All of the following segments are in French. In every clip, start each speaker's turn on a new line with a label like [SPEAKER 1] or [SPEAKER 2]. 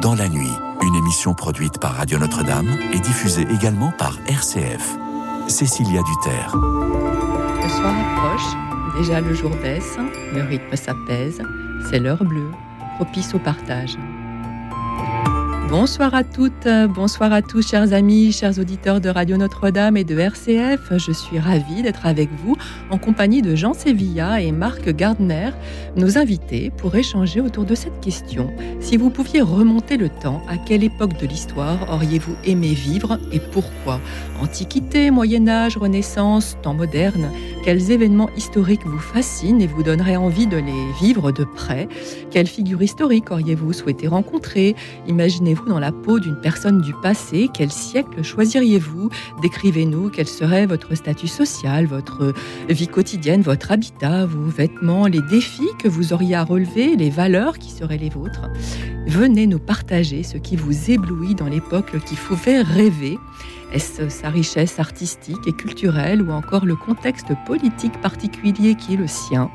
[SPEAKER 1] Dans la nuit, une émission produite par Radio Notre-Dame et diffusée également par RCF. Cécilia Duterre.
[SPEAKER 2] Le soir approche, déjà le jour baisse, le rythme s'apaise, c'est l'heure bleue, propice au partage. Bonsoir à toutes, bonsoir à tous, chers amis, chers auditeurs de Radio Notre-Dame et de RCF. Je suis ravie d'être avec vous en compagnie de Jean Sévilla et Marc Gardner, nos invités, pour échanger autour de cette question. Si vous pouviez remonter le temps, à quelle époque de l'histoire auriez-vous aimé vivre et pourquoi? Antiquité, Moyen Âge, Renaissance, temps moderne Quels événements historiques vous fascinent et vous donneraient envie de les vivre de près? Quelle figure historique auriez-vous souhaité rencontrer? Imaginez vous dans la peau d'une personne du passé Quel siècle choisiriez-vous? Décrivez-nous quel serait votre statut social, votre vie quotidienne, votre habitat, vos vêtements, les défis que vous auriez à relever, les valeurs qui seraient les vôtres. Venez nous partager ce qui vous éblouit dans l'époque qui vous fait rêver. Est-ce sa richesse artistique et culturelle ou encore le contexte politique particulier qui est le sien?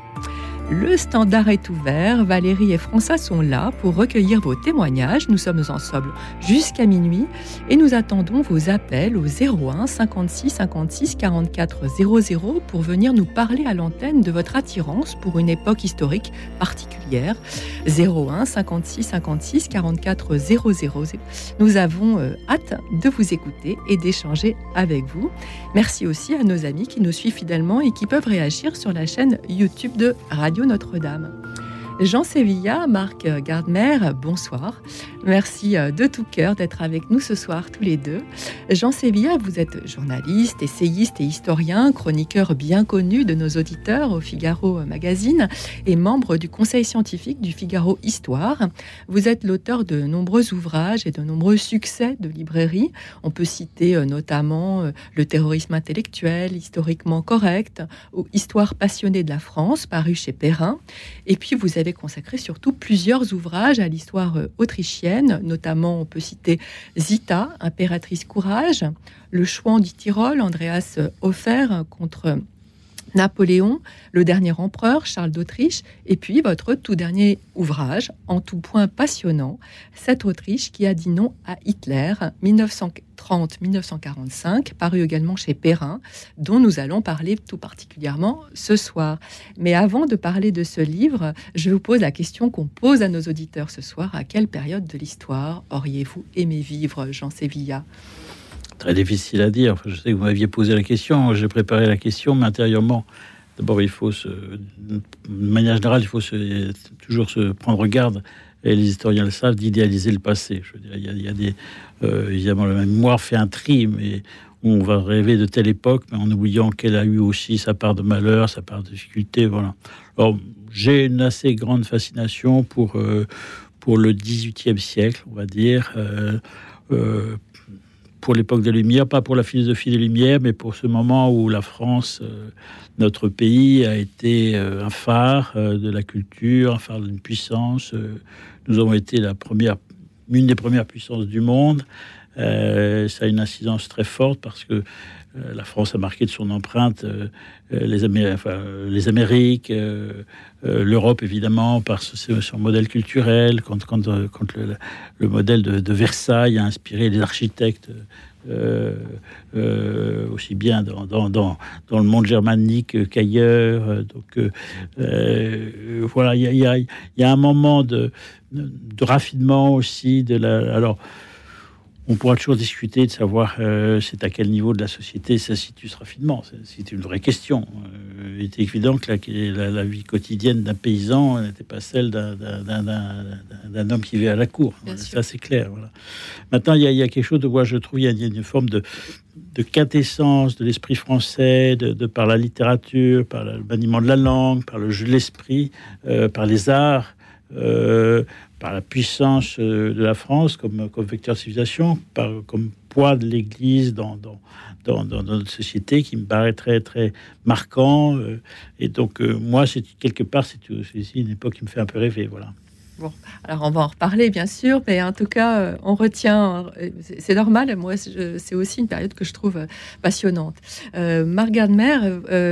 [SPEAKER 2] Le standard est ouvert. Valérie et François sont là pour recueillir vos témoignages. Nous sommes ensemble jusqu'à minuit et nous attendons vos appels au 01 56 56 44 00 pour venir nous parler à l'antenne de votre attirance pour une époque historique particulière. 01 56 56 44 00. Nous avons euh, hâte de vous écouter et d'échanger avec vous. Merci aussi à nos amis qui nous suivent fidèlement et qui peuvent réagir sur la chaîne YouTube de Radio notre-Dame. Jean Sévilla, Marc Gardmer, bonsoir. Merci euh, de tout cœur d'être avec nous ce soir tous les deux. Jean Sévilla, vous êtes journaliste, essayiste et historien, chroniqueur bien connu de nos auditeurs au Figaro Magazine et membre du conseil scientifique du Figaro Histoire. Vous êtes l'auteur de nombreux ouvrages et de nombreux succès de librairie. On peut citer euh, notamment euh, Le terrorisme intellectuel, historiquement correct ou Histoire passionnée de la France, paru chez Perrin. Et puis vous avez consacré surtout plusieurs ouvrages à l'histoire autrichienne, notamment on peut citer Zita, impératrice courage, Le Chouan du Tyrol, Andreas Hofer contre Napoléon, le dernier empereur, Charles d'Autriche, et puis votre tout dernier ouvrage, en tout point passionnant, Cette Autriche qui a dit non à Hitler, 1930-1945, paru également chez Perrin, dont nous allons parler tout particulièrement ce soir. Mais avant de parler de ce livre, je vous pose la question qu'on pose à nos auditeurs ce soir. À quelle période de l'histoire auriez-vous aimé vivre, Jean Sévilla?
[SPEAKER 3] Très difficile à dire. je sais que vous m'aviez posé la question, j'ai préparé la question, mais intérieurement, d'abord, il faut se, de manière générale, il faut se, toujours se prendre garde, et les historiens le savent, d'idéaliser le passé. Il y a, des, euh, évidemment, la mémoire fait un tri, mais on va rêver de telle époque, mais en oubliant qu'elle a eu aussi sa part de malheur, sa part de difficulté, voilà. Alors, j'ai une assez grande fascination pour, euh, pour le XVIIIe siècle, on va dire. Euh pour l'époque des Lumières, pas pour la philosophie des Lumières, mais pour ce moment où la France, euh, notre pays, a été euh, un phare euh, de la culture, un phare d'une puissance. nous avons été la première, une des premières puissances du monde. Ça a une incidence très forte parce que la France a marqué de son empreinte les, les, Amériques, l'Europe évidemment par son modèle culturel, quand, quand, quand le, modèle de, Versailles a inspiré les architectes. aussi bien dans, dans, dans, dans, le monde germanique qu'ailleurs. Donc voilà, il y a, y a, un moment de, de raffinement aussi de la. Alors, on pourra toujours discuter de savoir euh, c'est à quel niveau de la société ça situe ce raffinement. C'est une vraie question. Euh, il est évident que la, vie quotidienne d'un paysan n'était pas celle d'un homme qui vit à la cour. ça, c'est clair. Maintenant, il y, a, quelque chose de moi, je trouve, il y, a une forme de, de quintessence de l'esprit français, de, par la littérature, par le maniement de la langue, par le jeu de l'esprit, euh, par les arts par la puissance euh, de la France comme, vecteur de civilisation, par, comme poids de l'Église dans, notre société qui me paraît très, marquant. Euh, et donc, euh, moi, quelque part, c'est aussi une époque qui me fait un peu rêver. Voilà.
[SPEAKER 2] Bon, alors on va en reparler bien sûr, mais en tout cas, euh, on retient, euh, c'est normal, moi c'est aussi une période que je trouve euh, passionnante. Euh, Marc Gardner,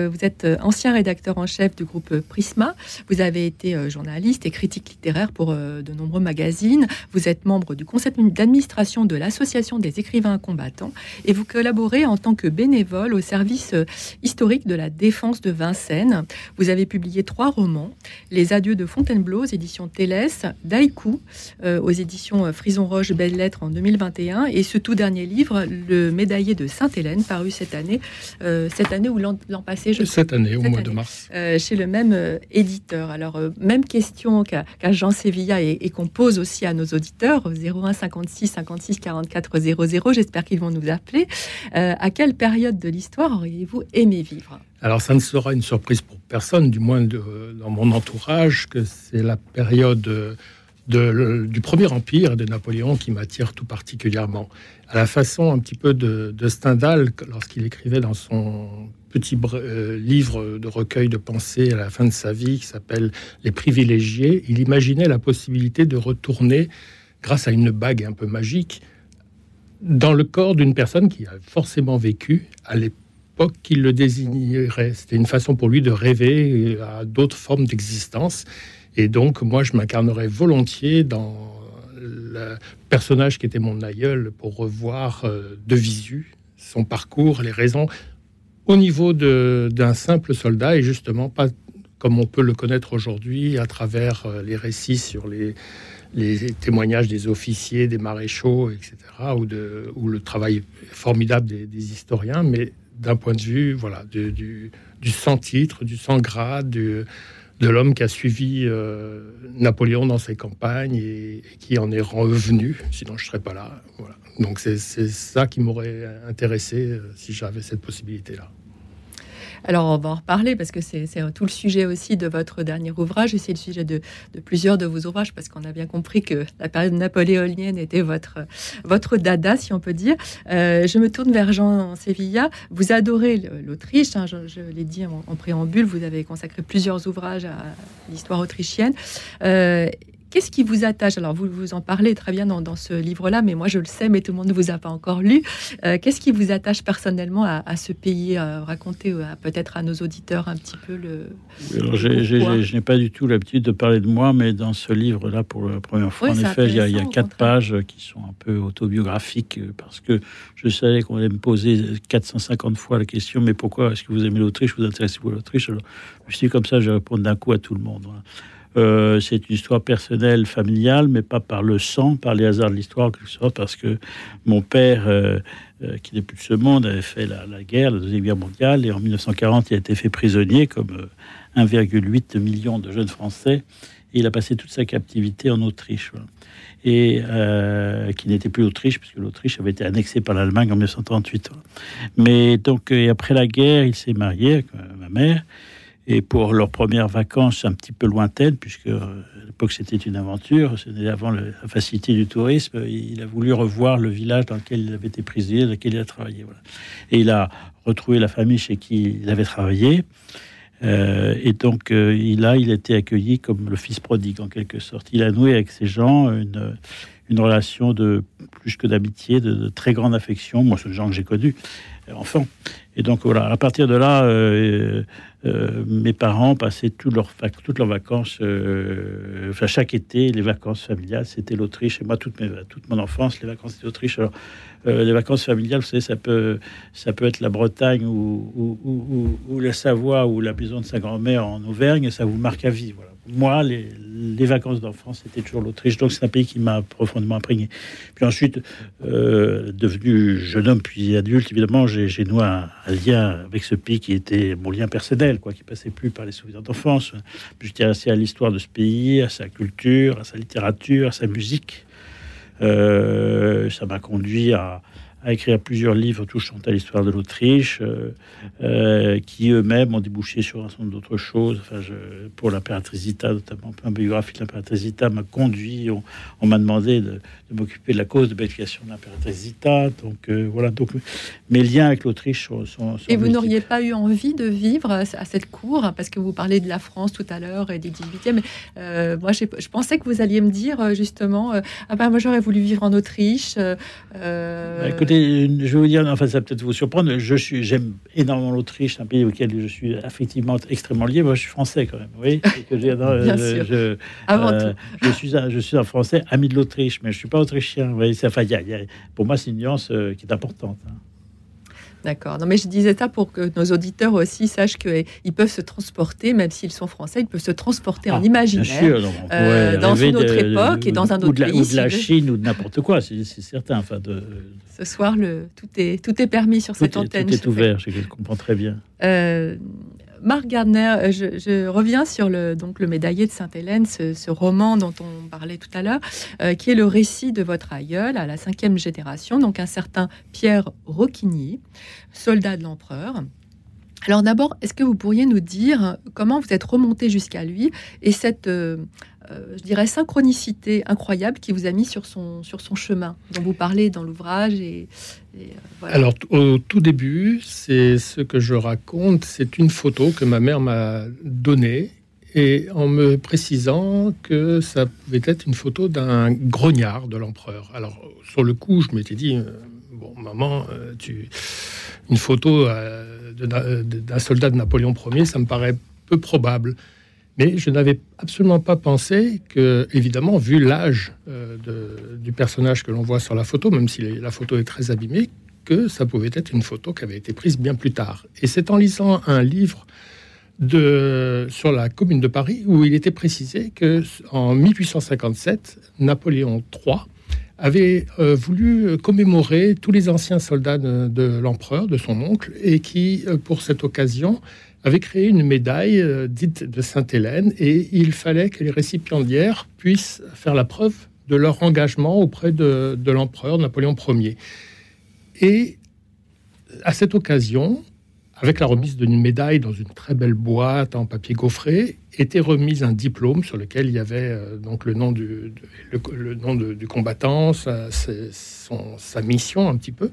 [SPEAKER 2] vous êtes ancien rédacteur en chef du groupe Prisma, vous avez été journaliste et critique littéraire pour de nombreux magazines, vous êtes membre du conseil d'administration de l'Association des écrivains combattants et vous collaborez en tant que bénévole au service historique de la défense de Vincennes. Vous avez publié trois romans, Les adieux de Fontainebleau, éditions Télès, Daïkou euh, aux éditions euh, Frison Roche Belles Lettres en 2021 et ce tout dernier livre, Le Médaillé de Sainte-Hélène, paru cette année, euh, cette année ou l'an passé,
[SPEAKER 4] je Cette année, au mois de mars.
[SPEAKER 2] chez le même éditeur. Alors, même question qu'à Jean Sévilla et, qu'on pose aussi à nos auditeurs au 01 56 56 44 00. J'espère qu'ils vont nous appeler. à quelle période de l'histoire auriez-vous aimé vivre?
[SPEAKER 4] Alors, ça ne sera une surprise pour personne, du moins dans mon entourage, que c'est la période de, du Premier Empire de Napoléon qui m'attire tout particulièrement. À la façon un petit peu de, Stendhal, lorsqu'il écrivait dans son petit euh, livre de recueil de pensées à la fin de sa vie qui s'appelle Les privilégiés, il imaginait la possibilité de retourner, grâce à une bague un peu magique, dans le corps d'une personne qui a forcément vécu à l'époque qu'il le désignerait. C'était une façon pour lui de rêver à d'autres formes d'existence. Et donc, moi, je m'incarnerais volontiers dans le personnage qui était mon aïeul pour revoir euh, de visu son parcours, les raisons, au niveau d'un simple soldat et justement pas comme on peut le connaître aujourd'hui à travers euh, les récits sur les, témoignages des officiers, des maréchaux, etc., ou, de, ou le travail formidable des, des historiens, mais d'un point de vue voilà, du, du, sans-titre, du sans-grade, de l'homme qui a suivi euh, Napoléon dans ses campagnes et, qui en est revenu, sinon je ne serais pas là. Voilà. Donc c'est ça qui m'aurait intéressé euh, si j'avais cette possibilité-là.
[SPEAKER 2] Alors, on va en reparler parce que c'est tout le sujet aussi de votre dernier ouvrage et c'est le sujet de, plusieurs de vos ouvrages parce qu'on a bien compris que la période napoléonienne était votre, votre dada, si on peut dire. Euh, je me tourne vers Jean Sevilla. Vous adorez l'Autriche, hein, je, l'ai dit en, préambule, vous avez consacré plusieurs ouvrages à l'histoire autrichienne. Euh, Qu'est-ce qui vous attache? Alors, vous vous en parlez très bien dans, ce livre-là, mais moi je le sais, mais tout le monde ne vous a pas encore lu. Euh, qu'est-ce qui vous attache personnellement à, ce pays? Racontez euh, peut-être à nos auditeurs un petit peu le.
[SPEAKER 3] Alors, je n'ai pas du tout l'habitude de parler de moi, mais dans ce livre-là, pour la première fois, en effet, il y, a, quatre pages qui sont un peu autobiographiques euh, parce que je savais qu'on allait me poser 450 fois la question mais pourquoi est-ce que vous aimez l'Autriche? Vous intéressez-vous à l'Autriche? Je suis comme ça, je réponds d'un coup à tout le monde. Euh, c'est une histoire personnelle, familiale, mais pas par le sang, par les hasards de l'histoire, quelque sorte, parce que mon père, euh, euh, qui n'est plus de ce monde, avait fait la, guerre, la Deuxième Guerre mondiale, et en 1940, il a été fait prisonnier, comme 1,8 million de jeunes Français, et il a passé toute sa captivité en Autriche. Et qui n'était plus l'Autriche, puisque l'Autriche avait été annexée par l'Allemagne en 1938. Mais donc, et après la guerre, il s'est marié avec ma mère. Et pour leurs premières vacances un petit peu lointaines, puisque euh, l'époque c'était une aventure, c'était avant la facilité du tourisme, il a voulu revoir le village dans lequel il avait été prisonnier, dans lequel il a travaillé. Et il a retrouvé la famille chez qui il avait travaillé. Euh, et donc, euh, il a, il a été accueilli comme le fils prodigue en quelque sorte. Il a noué avec ces gens une, relation de plus que d'amitié, de, très grande affection. Moi, c'est le genre que j'ai connu enfant. Et donc voilà, à partir de là, euh, mes parents passaient toutes leurs, vacances, euh, chaque été, les vacances familiales, c'était l'Autriche. Et moi, toute, mon enfance, les vacances c'était l'Autriche. Euh, les vacances familiales, vous savez, ça peut, ça peut être la Bretagne ou, la Savoie ou la maison de sa grand-mère en Auvergne, ça vous marque à vie. Voilà moi, les, vacances d'enfance, c'était toujours l'Autriche. Donc, c'est un pays qui m'a profondément imprégné. Puis ensuite, euh, devenu jeune homme puis adulte, évidemment, j'ai noué un, lien avec ce pays qui était mon lien personnel, quoi, qui passait plus par les souvenirs d'enfance. Tiens assez à l'histoire de ce pays, à sa culture, à sa littérature, à sa musique. Euh, ça m'a conduit à, à écrire plusieurs livres touchant à l'histoire de l'Autriche, qui eux-mêmes ont débouché sur un certain nombre d'autres choses. Enfin, je, pour l'impératrice Zita, notamment, un biographie de l'impératrice Zita m'a conduit, on, m'a demandé de, m'occuper de la cause de bénédication de l'impératrice Zita. Donc voilà, donc mes liens avec l'Autriche sont, sont,
[SPEAKER 2] Et vous n'auriez pas eu envie de vivre à cette cour, parce que vous parlez de la France tout à l'heure et des 18e. Euh, moi, je pensais que vous alliez me dire euh, justement, euh, ah ben moi j'aurais voulu vivre en Autriche.
[SPEAKER 3] Bah, écoutez, je vais vous dire, enfin ça va peut-être vous surprendre. Je suis, j'aime énormément l'Autriche, un pays auquel je suis effectivement extrêmement lié. Moi, je suis français quand même, oui.
[SPEAKER 2] Bien sûr. Je,
[SPEAKER 3] Avant tout. je suis un, je suis un Français ami de l'Autriche, mais je suis pas autrichien. Vous voyez, enfin, y a, pour moi, c'est une nuance qui est importante. Hein.
[SPEAKER 2] D'accord. Non, mais je disais ça pour que nos auditeurs aussi sachent qu'ils peuvent se transporter, même s'ils sont français, ils peuvent se transporter en ah, imaginaire euh, dans une autre époque et dans un autre pays.
[SPEAKER 3] Ou de la Chine ou de n'importe quoi, c'est certain. Enfin, de...
[SPEAKER 2] Ce soir, le, tout, est, tout est permis sur cette antenne.
[SPEAKER 3] Tout est ouvert, je comprends très bien.
[SPEAKER 2] Euh, Marc Gardner, euh, je, reviens sur le, donc, le médaillé de Sainte-Hélène, ce, roman dont on parlait tout à l'heure, euh, qui est le récit de votre aïeul à la cinquième génération, donc un certain Pierre Rocquigny, soldat de l'empereur. Alors d'abord, est-ce que vous pourriez nous dire comment vous êtes remonté jusqu'à lui et cette, euh, je dirais, synchronicité incroyable qui vous a mis sur son, sur son chemin, dont vous parlez dans l'ouvrage et,
[SPEAKER 4] euh, Alors au tout début, c'est ce que je raconte, c'est une photo que ma mère m'a donnée et en me précisant que ça pouvait être une photo d'un grognard de l'empereur. Alors sur le coup, je m'étais dit bon maman, tu une photo d'un soldat de Napoléon Ier, ça me paraît peu probable. Mais je n'avais absolument pas pensé que, évidemment, vu l'âge euh, du personnage que l'on voit sur la photo, même si la photo est très abîmée, que ça pouvait être une photo qui avait été prise bien plus tard. Et c'est en lisant un livre sur la Commune de Paris où il était précisé que en 1857, Napoléon III avait euh, voulu commémorer tous les anciens soldats de, l'empereur, de son oncle, et qui, euh, pour cette occasion, avait créé une médaille euh, dite de Sainte-Hélène, et il fallait que les récipiendaires puissent faire la preuve de leur engagement auprès de, l'empereur Napoléon Ier. Et à cette occasion, avec la remise d'une médaille dans une très belle boîte en papier gaufré, était remise un diplôme sur lequel il y avait euh, donc le nom du, combattant, sa, mission un petit peu,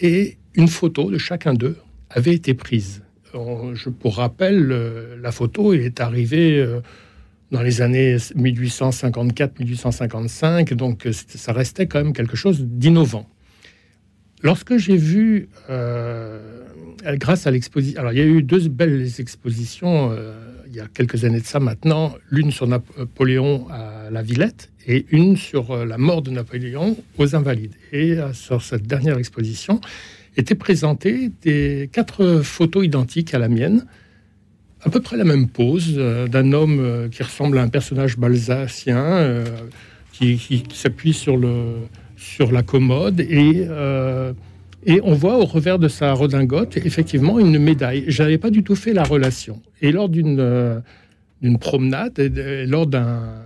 [SPEAKER 4] et une photo de chacun d'eux avait été prise. Je, pour rappel, la photo est arrivée euh, dans les années 1854-1855, donc euh, ça restait quand même quelque chose d'innovant. Lorsque j'ai vu euh, grâce à l'exposition. Alors, il y a eu deux belles expositions euh, il y a quelques années de ça maintenant, l'une sur Napoléon à la Villette et une sur euh, la mort de Napoléon aux Invalides. Et sur cette dernière exposition étaient présentées des quatre photos identiques à la mienne, à peu près la même pose d'un homme qui ressemble à un personnage balsacien qui, qui s'appuie sur sur la commode et et on voit au revers de sa redingote, effectivement, une médaille. Je n'avais pas du tout fait la relation. Et lors d'une euh, promenade, lors d'un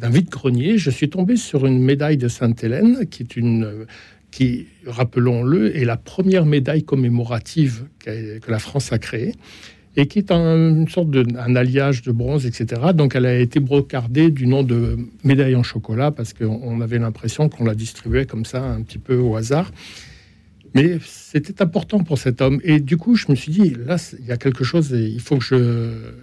[SPEAKER 4] vide-grenier, je suis tombé sur une médaille de Sainte-Hélène, qui est une qui, rappelons-le, est la première médaille commémorative que la France a créée et qui est une sorte d'un alliage de bronze, etc. Donc elle a été brocardée du nom de médaille en chocolat parce qu'on avait l'impression qu'on la distribuait comme ça un petit peu au hasard. Mais c'était important pour cet homme. Et du coup, je me suis dit, là, il y a quelque chose, et il faut que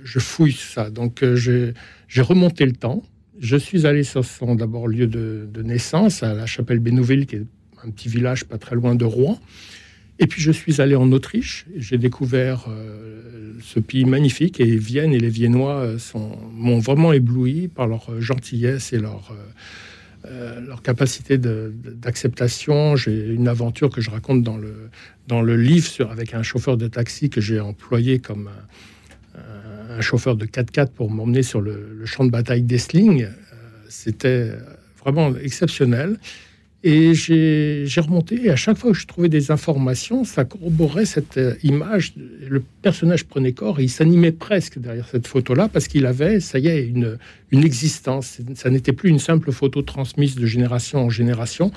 [SPEAKER 4] je, fouille ça. Donc, euh, j'ai remonté le temps. Je suis allé sur son d'abord lieu de, naissance, à la chapelle Bénouville, qui est un petit village pas très loin de Rouen. Et puis, je suis allé en Autriche. J'ai découvert euh, ce pays magnifique. Et Vienne et les Viennois euh, m'ont vraiment ébloui par leur gentillesse et leur euh, leur capacité d'acceptation. J'ai une aventure que je raconte dans le, dans le livre sur, avec un chauffeur de taxi que j'ai employé comme un, chauffeur de 4x4 pour m'emmener sur le, champ de bataille d'Essling. Euh, c'était vraiment exceptionnel. Et j'ai remonté, et à chaque fois que je trouvais des informations, ça corroborait cette euh, image. Le personnage prenait corps et il s'animait presque derrière cette photo-là parce qu'il avait, ça y est, une, existence. Ça n'était plus une simple photo transmise de génération en génération.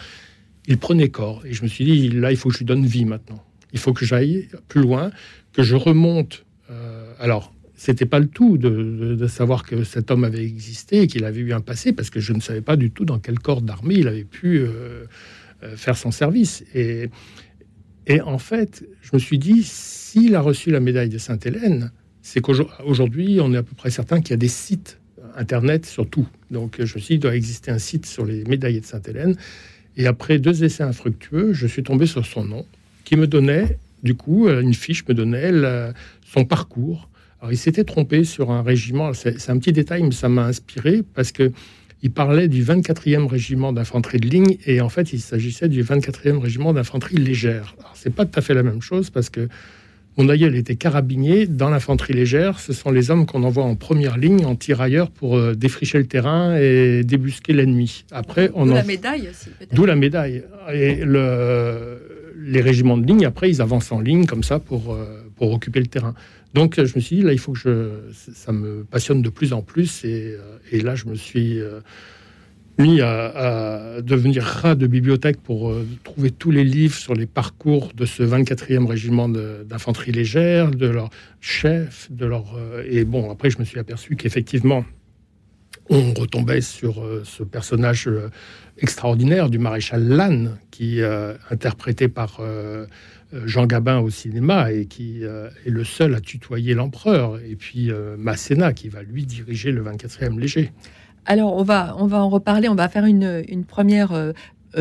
[SPEAKER 4] il prenait corps. Et je me suis dit, là, il faut que je lui donne vie maintenant. Il faut que j'aille plus loin, que je remonte. Euh, alors, c'était pas le tout de, savoir que cet homme avait existé et qu'il avait eu un passé, parce que je ne savais pas du tout dans quel corps d'armée il avait pu euh, euh, faire son service. Et, en fait, je me suis dit, s'il a reçu la médaille de Sainte-Hélène, c'est qu'aujourd'hui, on est à peu près certain qu'il y a des sites internet sur tout. Donc, je me suis dit, il doit exister un site sur les médaillés de Sainte-Hélène. Et après deux essais infructueux, je suis tombé sur son nom, qui me donnait, du coup, euh, une fiche me donnait son parcours. Alors, il s'était trompé sur un régiment. C'est un petit détail, mais ça m'a inspiré parce que il parlait du 24e régiment d'infanterie de ligne et en fait, il s'agissait du 24e régiment d'infanterie légère. Alors, c'est pas tout à fait la même chose parce que mon aïeul était carabinier dans l'infanterie légère. Ce sont les hommes qu'on envoie en première ligne, en tirailleurs, pour euh, défricher le terrain et débusquer l'ennemi.
[SPEAKER 2] Après, on D'où la médaille aussi,
[SPEAKER 4] D'où la médaille. Et le... les régiments de ligne, après, ils avancent en ligne comme ça pour, euh, pour occuper le terrain. Donc, je me suis dit, là, il faut que je... Ça me passionne de plus en plus. Et, euh, là, je me suis mis à, devenir rat de bibliothèque pour euh, trouver tous les livres sur les parcours de ce 24e régiment d'infanterie légère, de leur chef, de leur... Euh, et bon, après, je me suis aperçu qu'effectivement, on retombait sur euh, ce personnage extraordinaire du maréchal Lannes, qui interprété par Jean Gabin au cinéma et qui est le seul à tutoyer l'empereur, et puis Masséna, qui va lui diriger le 24e léger.
[SPEAKER 2] Alors, on va, on va en reparler. On va faire une, première euh, euh,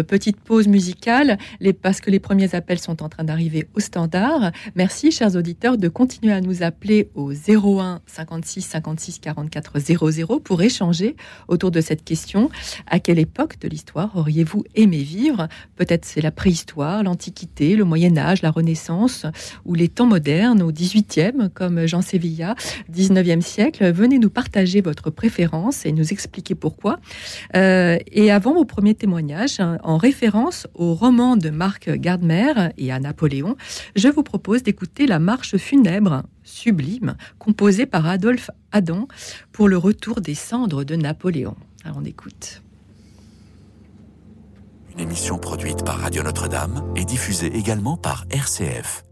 [SPEAKER 2] petite pause musicale, parce que les premiers appels sont en train d'arriver au standard. Merci, chers auditeurs, de continuer à nous appeler au 01 56 56 44 00 pour échanger autour de cette question. À quelle époque de l'histoire auriez-vous aimé vivre? Peut-être c'est la préhistoire, l'Antiquité, le Moyen Âge, la Renaissance ou les temps modernes au 18e, comme Jean Sévilla, 19e siècle. Venez nous partager votre préférence et nous expliquer pourquoi. Euh, et avant vos premiers témoignages, en référence au roman de Marc Gardner et à Napoléon, je vous propose d'écouter la marche funèbre sublime composée par Adolphe Adam pour le retour des cendres de Napoléon. Alors on écoute.
[SPEAKER 1] Une émission produite par Radio Notre-Dame et diffusée également par RCF.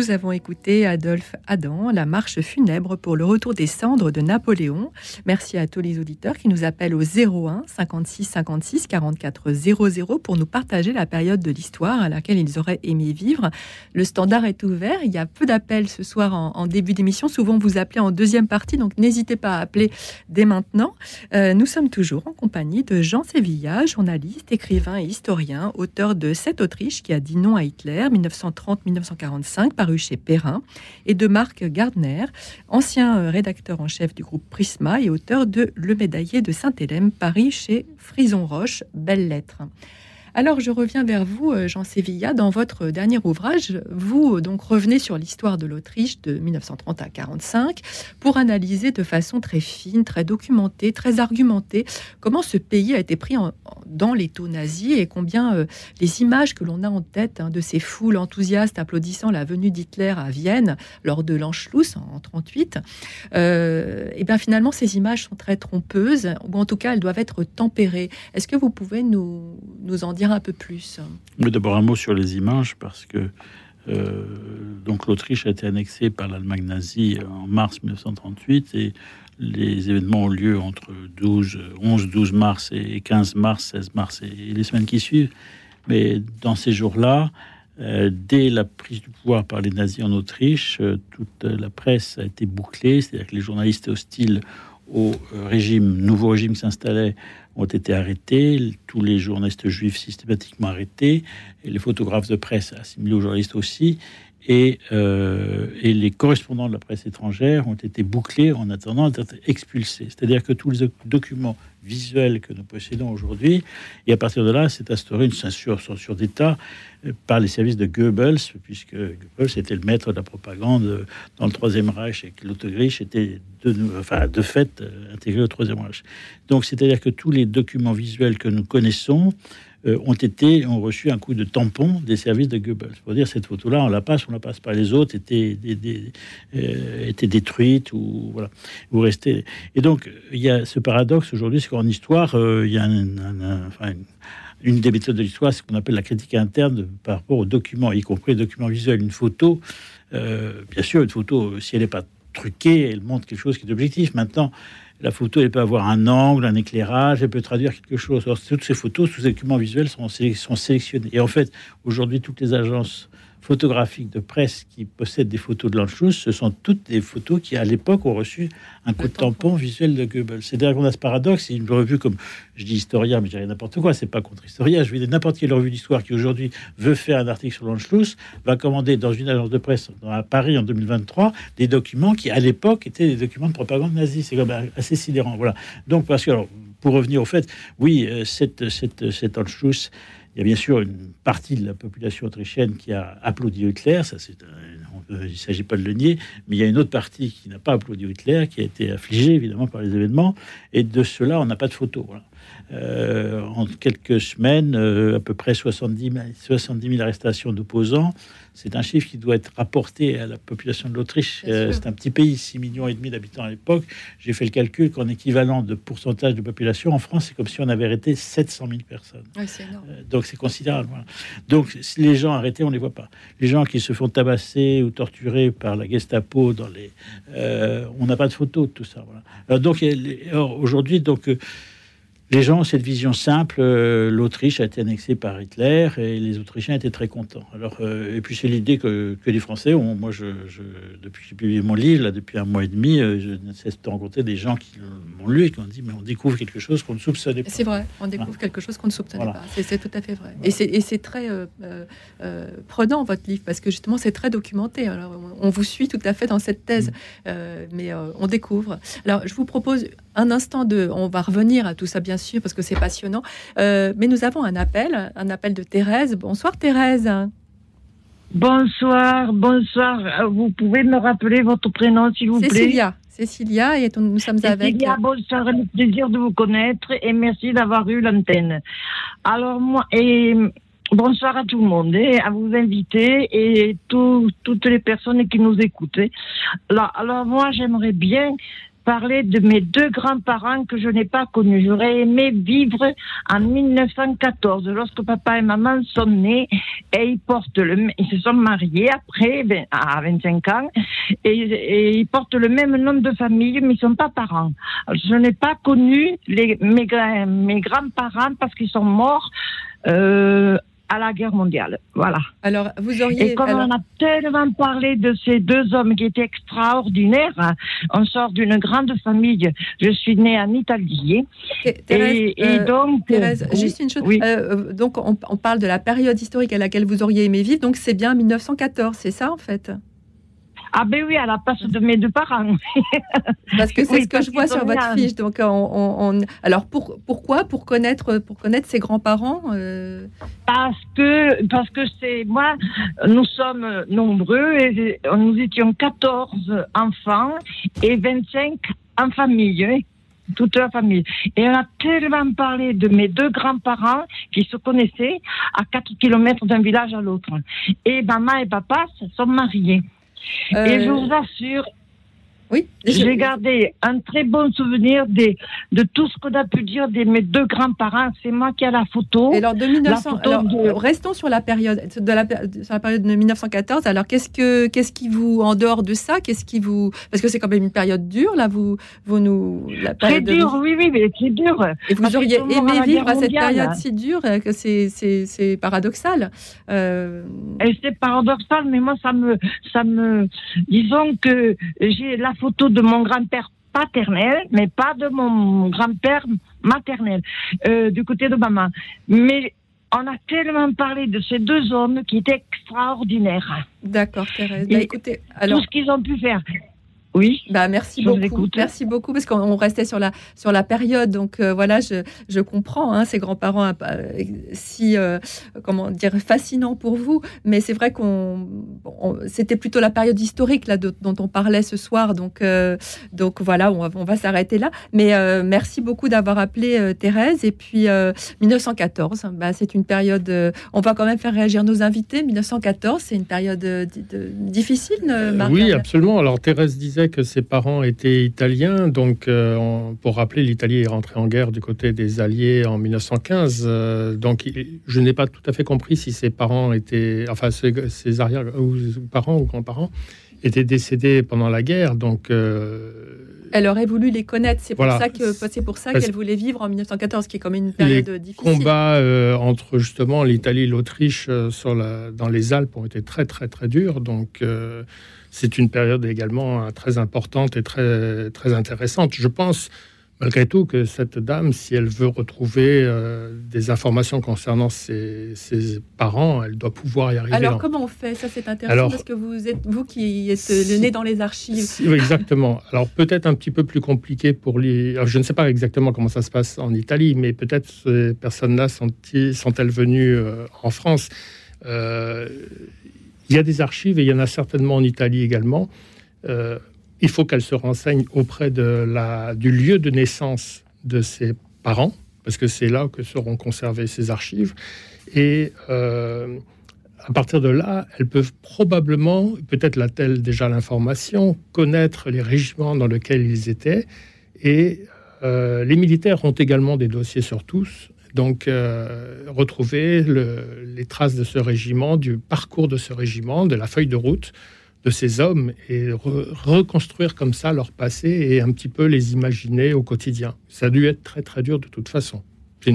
[SPEAKER 2] Nous avons écouté Adolphe Adam, la marche funèbre pour le retour des cendres de Napoléon. Merci à tous les auditeurs qui nous appellent au 01 56 56 44 00 pour nous partager la période de l'histoire à laquelle ils auraient aimé vivre. Le standard est ouvert. Il y a peu d'appels ce soir en, début d'émission. Souvent, vous appelez en deuxième partie, donc n'hésitez pas à appeler dès maintenant. Euh, nous sommes toujours en compagnie de Jean Sévilla, journaliste, écrivain et historien, auteur de Cette Autriche qui a dit non à Hitler, 1930-1945, chez Perrin, et de Marc Gardner, ancien euh, rédacteur en chef du groupe Prisma et auteur de Le Médaillé de Saint-Hélène, paru chez Frison Roche, Belles Lettres. Alors je reviens vers vous, euh, Jean Sévilla, dans votre dernier ouvrage. Vous euh, donc revenez sur l'histoire de l'Autriche de 1930 à 45 pour analyser de façon très fine, très documentée, très argumentée comment ce pays a été pris dans les taux nazis et combien euh, les images que l'on a en tête hein, de ces foules enthousiastes applaudissant la venue d'Hitler à Vienne lors de l'Anschluss en, 38, et bien finalement ces images sont très trompeuses ou en tout cas elles doivent être tempérées. Est-ce que vous pouvez nous, nous en dire un peu plus
[SPEAKER 3] Oui, d'abord un mot sur les images, parce que euh, donc l'Autriche a été annexée par l'Allemagne nazie en mars 1938 et les événements ont lieu entre 12, 11, 12 mars et 15 mars, 16 mars et les semaines qui suivent. Mais dans ces jours-là, euh, dès la prise du pouvoir par les nazis en Autriche, euh, toute la presse a été bouclée, c'est-à-dire que les journalistes hostiles au régime, nouveau régime qui s'installait, ont été arrêtés, tous les journalistes juifs systématiquement arrêtés, et les photographes de presse assimilés aux journalistes aussi, et, euh, et, les correspondants de la presse étrangère ont été bouclés en attendant d'être expulsés. C'est-à-dire que tous les documents visuels que nous possédons aujourd'hui, et à partir de là, c'est instauré une censure, d'État euh, par les services de Goebbels, puisque Goebbels était le maître de la propagande dans le Troisième Reich et que l'Autriche était de, de fait euh, intégré au Troisième Reich. Donc, c'est-à-dire que tous les documents visuels que nous connaissons euh, ont été ont reçu un coup de tampon des services de Goebbels. Pour dire cette photo-là, on la passe, on la passe pas. Les autres étaient, des, euh, détruites ou voilà, ou restées. Et donc il y a ce paradoxe aujourd'hui, c'est qu'en histoire, euh, il y a une des méthodes de l'histoire, ce qu'on appelle la critique interne par rapport aux documents, y compris les documents visuels. Une photo, bien sûr, une photo, si elle n'est pas truquée, elle montre quelque chose qui est objectif. Maintenant, la photo, elle peut avoir un angle, un éclairage, elle peut traduire quelque chose. Alors, toutes ces photos, tous ces documents visuels sont, sont sélectionnés. Et en fait, aujourd'hui, toutes les agences photographiques de presse qui possèdent des photos de l'Anschluss, ce sont toutes des photos qui, à l'époque, ont reçu un coup de tampon visuel de Goebbels. C'est-à-dire qu'on a ce paradoxe, c'est une revue comme, je dis historien, mais je dirais n'importe quoi, c'est pas contre historien, je vais dire n'importe quelle revue d'histoire qui aujourd'hui veut faire un article sur l'Anschluss, va commander dans une agence de presse à Paris en 2023 des documents qui, à l'époque, étaient des documents de propagande nazie. C'est quand même assez sidérant. Voilà. Donc, parce que, alors, pour revenir au fait, oui, euh, cette, cette, cette Anschluss, il y a bien sûr une partie de la population autrichienne qui a applaudi Hitler, ça c'est il ne s'agit pas de le nier, mais il y a une autre partie qui n'a pas applaudi Hitler, qui a été affligée évidemment par les événements, et de cela on n'a pas de photo. Euh, en quelques semaines, euh, à peu près 70 70 000 arrestations d'opposants, c'est un chiffre qui doit être rapporté à la population de l'Autriche. Euh, c'est un petit pays, 6 millions et demi d'habitants à l'époque. J'ai fait le calcul qu'en équivalent de pourcentage de population, en France, c'est comme si on avait arrêté 700 000 personnes. Donc c'est considérable. Donc si les gens arrêtés, on ne les voit pas. Les gens qui se font tabasser ou torturer par la Gestapo, dans les, on n'a pas de photos de tout ça. donc aujourd'hui, donc les gens ont cette vision simple. Euh, L'Autriche a été annexée par Hitler et les Autrichiens étaient très contents. Alors, euh, et puis c'est l'idée que, les Français ont. Moi, je, depuis que j'ai publié mon livre, là, depuis un mois et demi, euh, je ne cesse de rencontrer des gens qui m'ont lu et qui ont dit mais on découvre quelque chose qu'on ne soupçonnait pas.
[SPEAKER 2] C'est vrai, on découvre quelque chose qu'on ne soupçonnait pas. C'est tout à fait vrai. Et c'est très prenant votre livre parce que justement c'est très documenté. Alors, on vous suit tout à fait dans cette thèse, mm. mais on découvre. Alors, je vous propose un instant de. On va revenir à tout ça bien sûr parce que c'est passionnant. Euh, mais nous avons un appel, un appel de Thérèse. Bonsoir Thérèse.
[SPEAKER 5] Bonsoir, bonsoir. Euh, vous pouvez me rappeler votre prénom, s'il vous plaît?
[SPEAKER 2] Cécilia. Cécilia, et nous sommes avec.
[SPEAKER 5] Cécilia, bonsoir, le plaisir de vous connaître et merci d'avoir eu l'antenne. Alors, moi, et bonsoir à tout le monde, et à vous inviter et toutes les personnes qui nous écoutent. Alors, alors moi, j'aimerais bien parler de mes deux grands-parents que je n'ai pas connus. J'aurais aimé vivre en 1914, lorsque papa et maman sont nés et ils portent le, ils se sont mariés après, à 25 ans, et, ils portent le même nom de famille, mais ils sont pas parents. Je n'ai pas connu les, mes, mes grands-parents parce qu'ils sont morts euh, à la guerre mondiale. Voilà.
[SPEAKER 2] Alors, vous auriez.
[SPEAKER 5] Et comme on a tellement parlé de ces deux hommes qui étaient extraordinaires, hein, on sort d'une grande famille. Je suis née en Italie.
[SPEAKER 2] Thérèse, et, euh, donc. Thérèse, juste une chose. Euh, donc, on, on, parle de la période historique à laquelle vous auriez aimé vivre. Donc, c'est bien 1914, c'est ça, en fait?
[SPEAKER 5] Ah ben oui, à la place de mes deux parents.
[SPEAKER 2] parce que c'est ce que je vois sur votre fiche. Donc, on, alors pour, pourquoi? Pour connaître, pour connaître ses grands-parents euh?
[SPEAKER 5] Parce que parce que c'est moi. Nous sommes nombreux et nous étions 14 enfants et 25 en famille. Hein, toute la famille. Et on a tellement parlé de mes deux grands-parents qui se connaissaient à 4 kilomètres d'un village à l'autre. Et maman et papa se sont mariés. Et je euh, vous assure, oui. J'ai gardé un très bon souvenir des, de tout ce qu'on a pu dire de mes deux grands-parents. C'est moi qui ai la photo.
[SPEAKER 2] Et alors, de 1900, restons sur la période de la, sur la période de 1914. Alors, qu'est-ce que qu'est-ce qui vous, en dehors de ça, qu'est-ce qui vous, parce que c'est quand même une période dure là, vous vous nous
[SPEAKER 5] la très dur, oui, oui, mais c'est dur.
[SPEAKER 2] Et vous auriez aimé vivre à cette période si dure euh, que c'est c'est paradoxal.
[SPEAKER 5] Euh... Et c'est paradoxal, mais moi ça me ça me disons que j'ai la photo de mon grand-père paternel, mais pas de mon grand-père maternel, euh, du côté de maman. Mais on a tellement parlé de ces deux hommes qui étaient extraordinaires.
[SPEAKER 2] D'accord, Thérèse. Bah, écoutez, alors...
[SPEAKER 5] Tout ce qu'ils ont pu faire. Oui.
[SPEAKER 2] Bah merci beaucoup. Merci beaucoup parce qu'on restait sur la sur la période. Donc euh, voilà, je, je comprends hein, ces grands-parents euh, si euh, comment dire fascinant pour vous, mais c'est vrai qu'on c'était plutôt la période historique là dont on parlait ce soir. Donc donc voilà, on va, on va s'arrêter là. Mais merci beaucoup d'avoir appelé Thérèse et puis 1914. Bah, c'est une période. on va quand même faire réagir nos invités. 1914, c'est une période difficile.
[SPEAKER 4] oui, absolument. Alors Thérèse disait que ses parents étaient italiens, donc euh, pour rappeler, l'Italie est rentrée en guerre du côté des Alliés en 1915. Euh, donc je n'ai pas tout à fait compris si ses parents étaient, enfin ses, arrière ou parents ou grands-parents étaient décédés pendant la guerre. Donc euh,
[SPEAKER 2] elle aurait voulu les connaître. C'est pour ça que c'est pour ça qu'elle voulait vivre en 1914, qui est comme une période
[SPEAKER 4] les
[SPEAKER 2] difficile.
[SPEAKER 4] Combats entre justement l'Italie et l'Autriche dans les Alpes ont été très très très durs. Donc c'est une période également hein, très importante et très, très intéressante. Je pense malgré tout que cette dame, si elle veut retrouver euh, des informations concernant ses, parents, elle doit pouvoir y arriver.
[SPEAKER 2] Alors comment on fait? Ça c'est intéressant parce que vous êtes vous qui êtes le nez dans les archives.
[SPEAKER 4] exactement. Alors peut-être un petit peu plus compliqué pour les. je ne sais pas exactement comment ça se passe en Italie, mais peut-être ces personnes-là sont-elles venues euh, en France? Euh, il y a des archives et il y en a certainement en Italie également. Euh, il faut qu'elle se renseigne auprès de la, du lieu de naissance de ses parents, parce que c'est là que seront conservées ces archives. Et euh, à partir de là, elles peuvent probablement, peut-être l'a-t-elle déjà l'information, connaître les régiments dans lesquels ils étaient. Et euh, les militaires ont également des dossiers sur tous. Donc, euh, retrouver les traces de ce régiment, du parcours de ce régiment, de la feuille de route de ces hommes et reconstruire comme ça leur passé et un petit peu les imaginer au quotidien. Ça a dû être très très dur de toute façon. C'est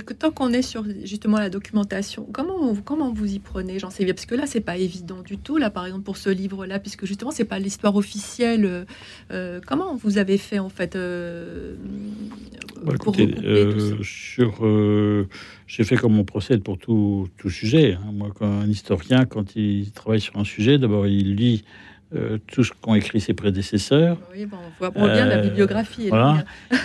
[SPEAKER 2] tant qu'on est sur justement la documentation, comment, comment vous y prenez, j'en sais bien, parce que là, c'est pas évident du tout, là, par exemple, pour ce livre-là, puisque justement, c'est pas l'histoire officielle. Euh, euh, comment vous avez fait, en fait, euh,
[SPEAKER 3] bah, sur, J'ai fait comme on procède pour tout, tout sujet. Hein. Moi, quand un historien, quand il travaille sur un sujet, d'abord, il lit euh, tout ce qu'ont écrit ses prédécesseurs.
[SPEAKER 2] Oui, bon, on voit bien la euh, bibliographie.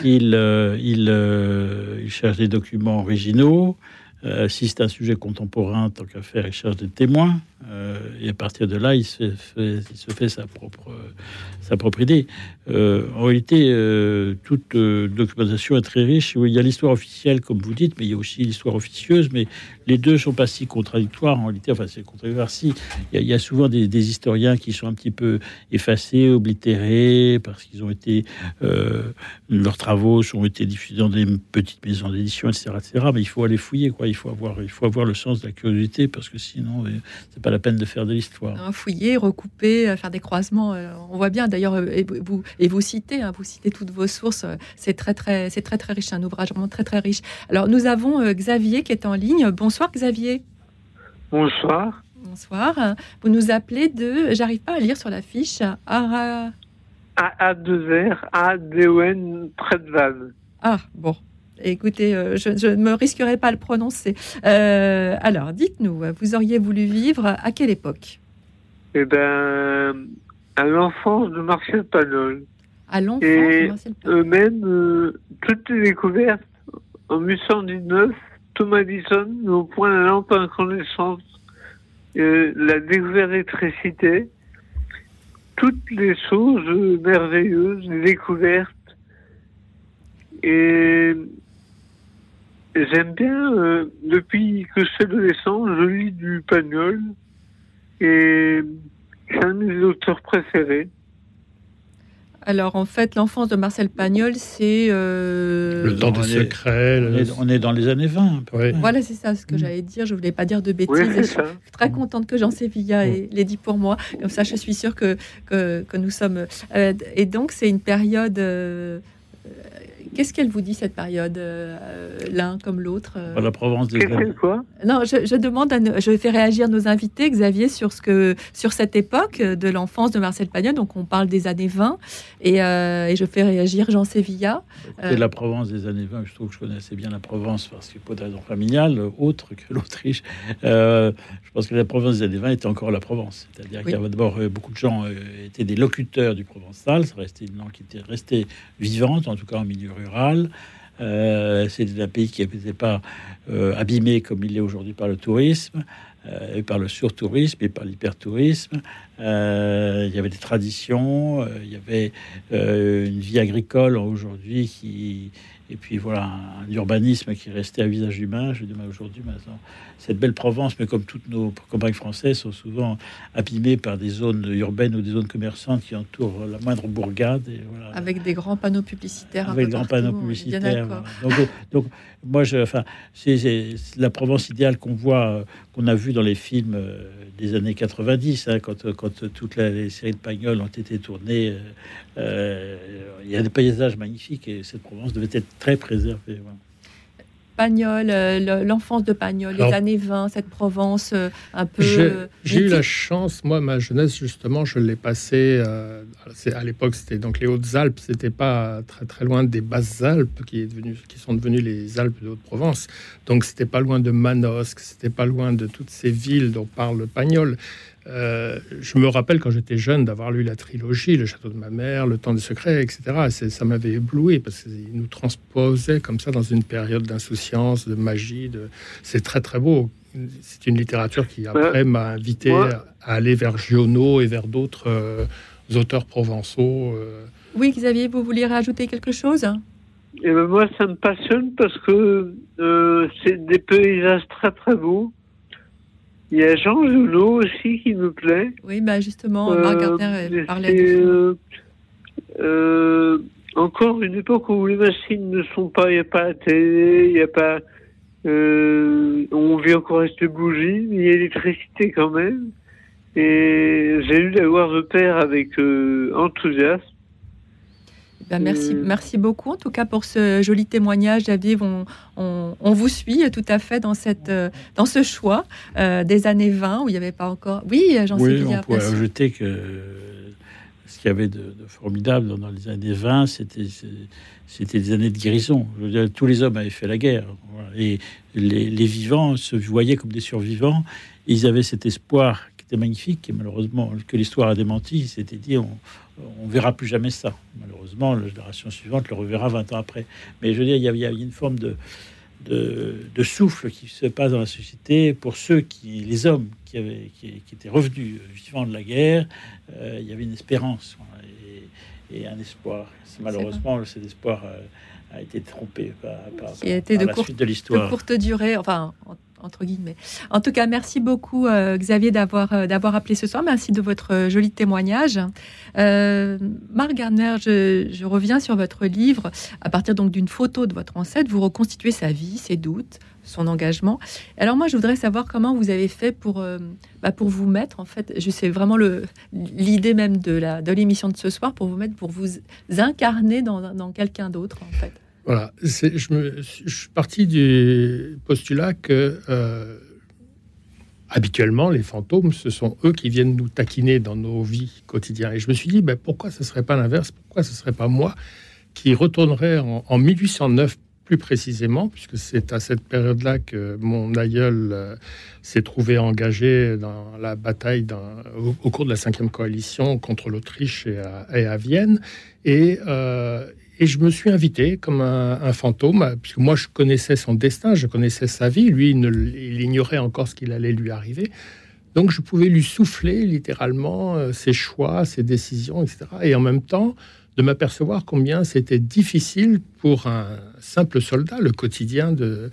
[SPEAKER 3] il, euh, il, il, cherche des documents originaux. Euh, si c'est un sujet contemporain, tant qu'à faire, il cherche des témoins. Euh, et à partir de là, il se fait, sa, propre, sa propre idée. Euh, en réalité, toute documentation est très riche. Il y a l'histoire officielle, comme vous dites, mais il y a aussi l'histoire officieuse. Mais les deux sont pas si contradictoires en réalité. Enfin, c'est contradictoire. Si, il y, a, souvent des, des, historiens qui sont un petit peu effacés, oblitérés, parce qu'ils ont été. leurs travaux ont été diffusés dans des petites maisons d'édition, etc., etc. Mais il faut aller fouiller, quoi il faut avoir, il faut avoir le sens de la curiosité parce que sinon, euh, c'est pas la peine de faire de l'histoire.
[SPEAKER 2] Fouiller, recouper, euh, faire des croisements. Euh, on voit bien d'ailleurs, et vous, et vous citez, hein, vous citez toutes vos sources. C'est très, très, c'est très, très riche, un ouvrage vraiment très, très riche. Alors, nous avons Xavier qui est en ligne. Bonsoir, Xavier.
[SPEAKER 6] Bonsoir.
[SPEAKER 2] Bonsoir. Vous nous appelez de, j'arrive pas à lire sur la fiche, Ara.
[SPEAKER 6] A2R, A-D-O-N, près de Val.
[SPEAKER 2] Ah, bon. Écoutez, euh, je ne me risquerai pas à le prononcer. Euh, alors, dites-nous, vous auriez voulu vivre à quelle époque?
[SPEAKER 6] Eh bien, à l'enfance de Marcel Pagnol.
[SPEAKER 2] À l'enfance de Marcel
[SPEAKER 6] Pagnol. Eux-mêmes, euh, toutes les découvertes, en 1819, Thomas Edison au point la lampe à incandescence, la découverte d'électricité, toutes les choses merveilleuses, les découvertes. Et J'aime bien, euh, depuis que je suis adolescent, je lis du Pagnol et c'est un de mes auteurs préférés.
[SPEAKER 2] Alors en fait, l'enfance de Marcel Pagnol, c'est... Euh,
[SPEAKER 4] le temps des secrets.
[SPEAKER 3] On, est, dans les années 20.
[SPEAKER 2] Voilà, c'est ça ce que mm. j'allais dire. Je voulais pas dire de bêtises. je suis très contente que Jean Sévilla mm. l'ait dit pour moi. Comme ça, je suis sûre que, que, nous sommes... Euh, et donc, c'est une période... Qu'est-ce qu'elle vous dit cette période, euh, l'un comme l'autre
[SPEAKER 3] euh La Provence des
[SPEAKER 6] quoi?
[SPEAKER 2] Non, je, demande, à je fais réagir nos invités, Xavier, sur ce que sur cette époque de l'enfance de Marcel Pagnol. Donc on parle des années 20 euh, et, je fais réagir Jean Sévilla.
[SPEAKER 3] C'est la Provence des années 20. Je trouve que je connais assez bien la Provence parce que pour des raisons familiales, autre que l'Autriche. je pense que la Provence des années 20 était encore la Provence. C'est-à-dire qu'il y avait d'abord beaucoup de gens étaient des locuteurs du provençal. Ça restait une langue qui était restée vivante, en tout cas en milieu rural. Euh, c'est un pays qui n'était pas euh, abîmé comme il est aujourd'hui par le tourisme, euh, et par le surtourisme et par l'hypertourisme. il y avait des traditions, il y avait une vie agricole aujourd'hui qui et puis voilà, un, urbanisme qui restait à visage humain. Je dis, aujourd'hui, cette belle Provence, mais comme toutes nos campagnes françaises, sont souvent abîmées par des zones urbaines ou des zones commerçantes qui entourent la moindre bourgade. Et voilà.
[SPEAKER 2] Avec des grands panneaux publicitaires.
[SPEAKER 3] Avec des grands panneaux publicitaires. Donc, donc, moi, je, enfin, c'est la Provence idéale qu'on voit, qu'on a vu dans les films euh, des années 90, hein, quand, toutes les séries de Pagnol ont été tournées. Euh, euh, il y a des paysages magnifiques et cette Provence devait être très préservée.
[SPEAKER 2] Pagnol, euh, l'enfance de Pagnol, les années 20, cette Provence un peu.
[SPEAKER 4] J'ai eu la chance, moi, ma jeunesse, justement, je l'ai passé. à l'époque, c'était donc les Hautes-Alpes, c'était pas très très loin des Basses-Alpes qui, est devenu, qui sont devenues les Alpes de Haute-Provence. Donc, c'était pas loin de Manosque, c'était pas loin de toutes ces villes dont parle Pagnol. Euh, je me rappelle quand j'étais jeune d'avoir lu la trilogie, Le Château de ma mère, Le Temps des Secrets, etc. Ça m'avait ébloui parce qu'il nous transposait comme ça dans une période d'insouciance, de magie. De... C'est très très beau. C'est une littérature qui après m'a invité à aller vers Giono et vers d'autres euh, auteurs provençaux. Euh.
[SPEAKER 2] Oui, Xavier, vous vouliez rajouter quelque chose?
[SPEAKER 6] Et eh ben moi, ça me passionne parce que c'est des paysages très très beaux. Il y a Jean Joulot aussi qui me plaît.
[SPEAKER 2] Oui, bah justement, Marc euh, Gardner parlait de
[SPEAKER 6] euh, euh, encore une époque où les machines ne sont pas, il n'y a pas la télé, il n'y a pas. on vit encore avec des bougies, mais il y a l'électricité quand même. Et j'ai lu la voir de père avec enthousiasme.
[SPEAKER 2] Ben, merci, euh. merci beaucoup en tout cas pour ce joli témoignage, David. On, on, vous suit tout à fait dans, cette, euh, dans ce choix euh, des années 20 où il n'y avait pas encore. Oui,
[SPEAKER 3] j'en oui, on pourrait ajouter que ce qu'il y avait de, formidable dans les années 20, c'était c'était des années de guérison. tous les hommes avaient fait la guerre et les, les, vivants se voyaient comme des survivants. Ils avaient cet espoir qui était magnifique et malheureusement que l'histoire a démenti. C'était dit on, on verra plus jamais ça. Malheureusement, la génération suivante le reverra 20 ans après. Mais je veux dire, il y a, une forme de, de, souffle qui se passe dans la société pour ceux qui, les hommes qui, avaient, qui, étaient revenus vivant de la guerre. Euh, il y avait une espérance et, un espoir. Malheureusement, cet espoir a été trompé par,
[SPEAKER 2] qui a été de la suite de l'histoire. De courte durée, enfin entre guillemets. En tout cas, merci beaucoup euh, Xavier d'avoir euh, d'avoir appelé ce soir. Merci de votre euh, joli témoignage. Marc Gardner, je, reviens sur votre livre. À partir donc d'une photo de votre ancêtre, vous reconstituez sa vie, ses doutes, son engagement. Alors moi, je voudrais savoir comment vous avez fait pour bah, pour vous mettre en fait. Je sais vraiment le l'idée même de la de l'émission de ce soir pour vous mettre pour vous incarner dans, dans quelqu'un d'autre en fait.
[SPEAKER 4] Voilà, je, suis parti du postulat que euh, habituellement, les fantômes, ce sont eux qui viennent nous taquiner dans nos vies quotidiennes. Et je me suis dit, ben, pourquoi ce ne serait pas l'inverse? Pourquoi ce ne serait pas moi qui retournerais en, 1809 plus précisément, puisque c'est à cette période-là que mon aïeul euh, s'est trouvé engagé dans la bataille au, cours de la cinquième coalition contre l'Autriche et, et à, Vienne. Et, euh, et je me suis invité comme un, fantôme, puisque moi je connaissais son destin, je connaissais sa vie, lui il, ignorait encore ce qu'il allait lui arriver. Donc je pouvais lui souffler littéralement euh, ses choix, ses décisions, etc. Et en même temps, de m'apercevoir combien c'était difficile pour un simple soldat, le quotidien de,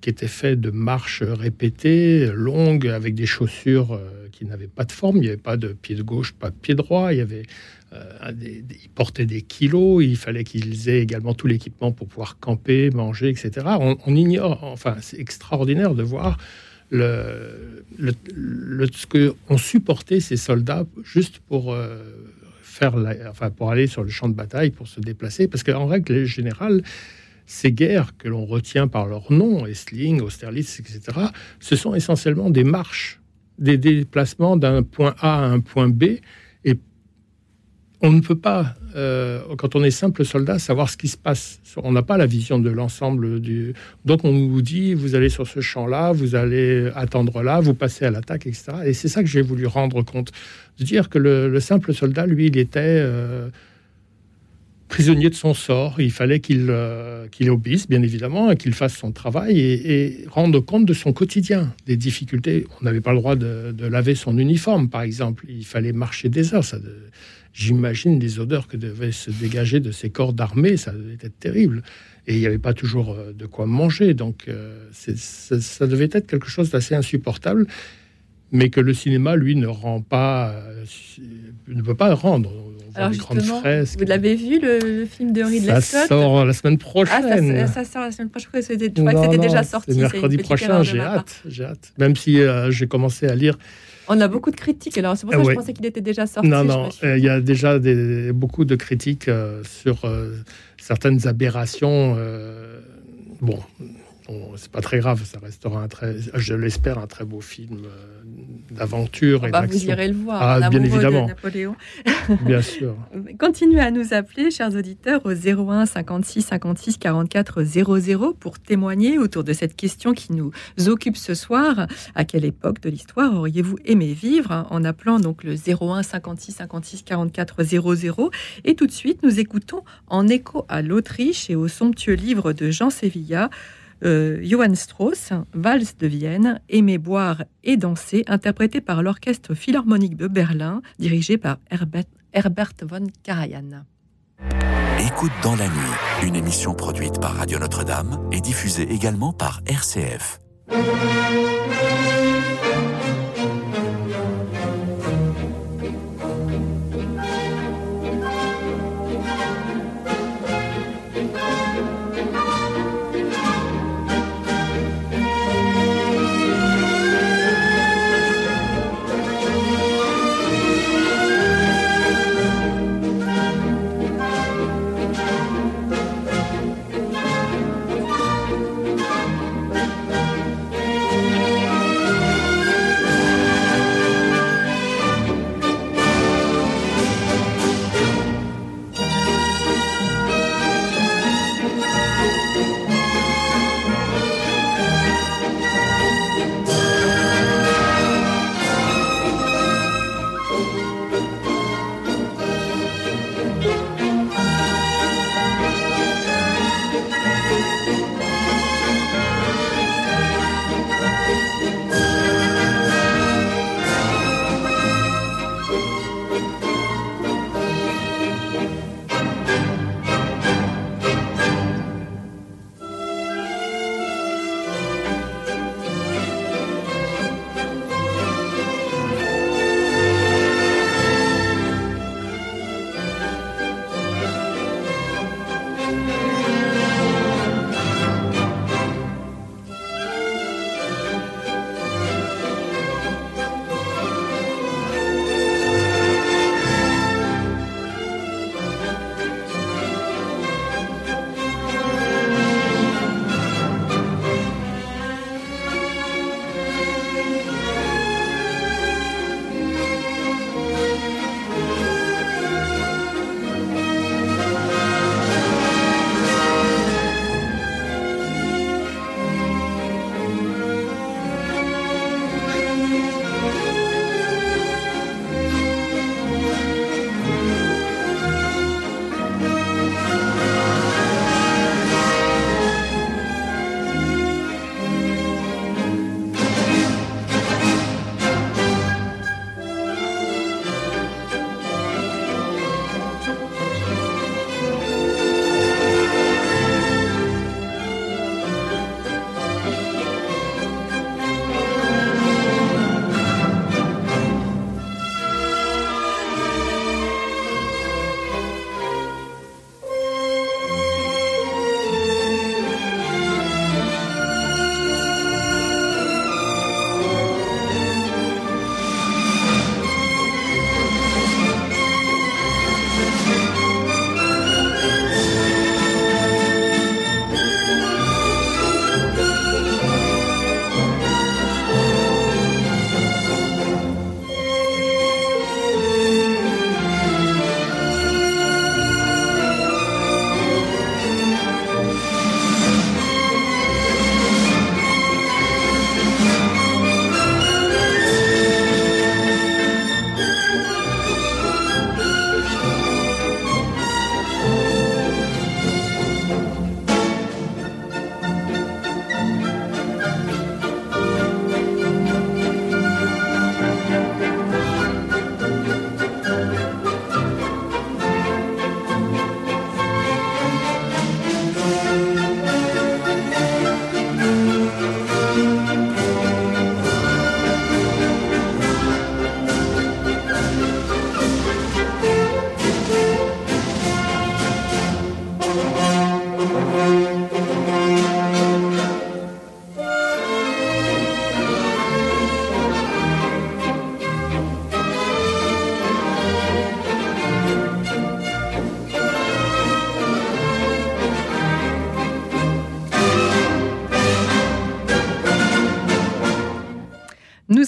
[SPEAKER 4] qui était fait de marches répétées, longues, avec des chaussures euh, qui n'avaient pas de forme. Il n'y avait pas de pied de gauche, pas de pied droit. Il y avait euh, ils portaient des kilos, il fallait qu'ils aient également tout l'équipement pour pouvoir camper, manger, etc. On, ignore, enfin, c'est extraordinaire de voir ce que ont supporté ces soldats juste pour euh, faire, enfin, pour aller sur le champ de bataille, pour se déplacer, parce qu'en règle générale, ces guerres que l'on retient par leur nom, Essling, Austerlitz, etc., ce sont essentiellement des marches, des déplacements d'un point A à un point B, on ne peut pas, euh, quand on est simple soldat, savoir ce qui se passe. On n'a pas la vision de l'ensemble du. Donc on vous dit, vous allez sur ce champ-là, vous allez attendre là, vous passez à l'attaque, etc. Et c'est ça que j'ai voulu rendre compte, de dire que le, simple soldat, lui, il était euh, prisonnier de son sort. Il fallait qu'il euh, obéisse, bien évidemment, et qu'il fasse son travail et, rende compte de son quotidien, des difficultés. On n'avait pas le droit de, laver son uniforme, par exemple. Il fallait marcher des heures. Ça j'imagine les odeurs que devaient se dégager de ces corps d'armée, ça devait être terrible. Et il n'y avait pas toujours euh, de quoi manger, donc euh, ça, devait être quelque chose d'assez insupportable, mais que le cinéma, lui, ne rend pas, euh, ne peut pas rendre.
[SPEAKER 2] Alors justement, vous l'avez vu le, film de Ridley
[SPEAKER 4] Scott Ça sort la semaine prochaine.
[SPEAKER 2] Ah, ça, sort la semaine prochaine. Je crois que c'était déjà sorti.
[SPEAKER 4] Mercredi prochain, j'ai hâte, j'ai hâte. Même si j'ai commencé à lire
[SPEAKER 2] on a beaucoup de critiques, alors c'est pour ça que je pensais qu'il était déjà sorti.
[SPEAKER 4] Non, non, euh, il y a déjà beaucoup de critiques euh, sur euh, certaines aberrations. bon, c'est pas très grave, ça restera un très, je l'espère, un très beau film d'aventure et
[SPEAKER 2] d'action. Vous irez le voir,
[SPEAKER 4] ah, bien évidemment.
[SPEAKER 2] Napoléon.
[SPEAKER 4] bien sûr.
[SPEAKER 2] Continuez à nous appeler, chers auditeurs, au 01 56 56 44 00 pour témoigner autour de cette question qui nous occupe ce soir. À quelle époque de l'histoire auriez-vous aimé vivre En appelant donc le 01 56 56 44 00. Et tout de suite, nous écoutons en écho à l'Autriche et au somptueux livre de Jean Sevilla euh, Johann Strauss, Valse de Vienne, Aimer boire et danser, interprété par l'Orchestre Philharmonique de Berlin, dirigé par Herbert, Herbert von Karajan.
[SPEAKER 1] Écoute dans la nuit, une émission produite par Radio Notre-Dame et diffusée également par RCF.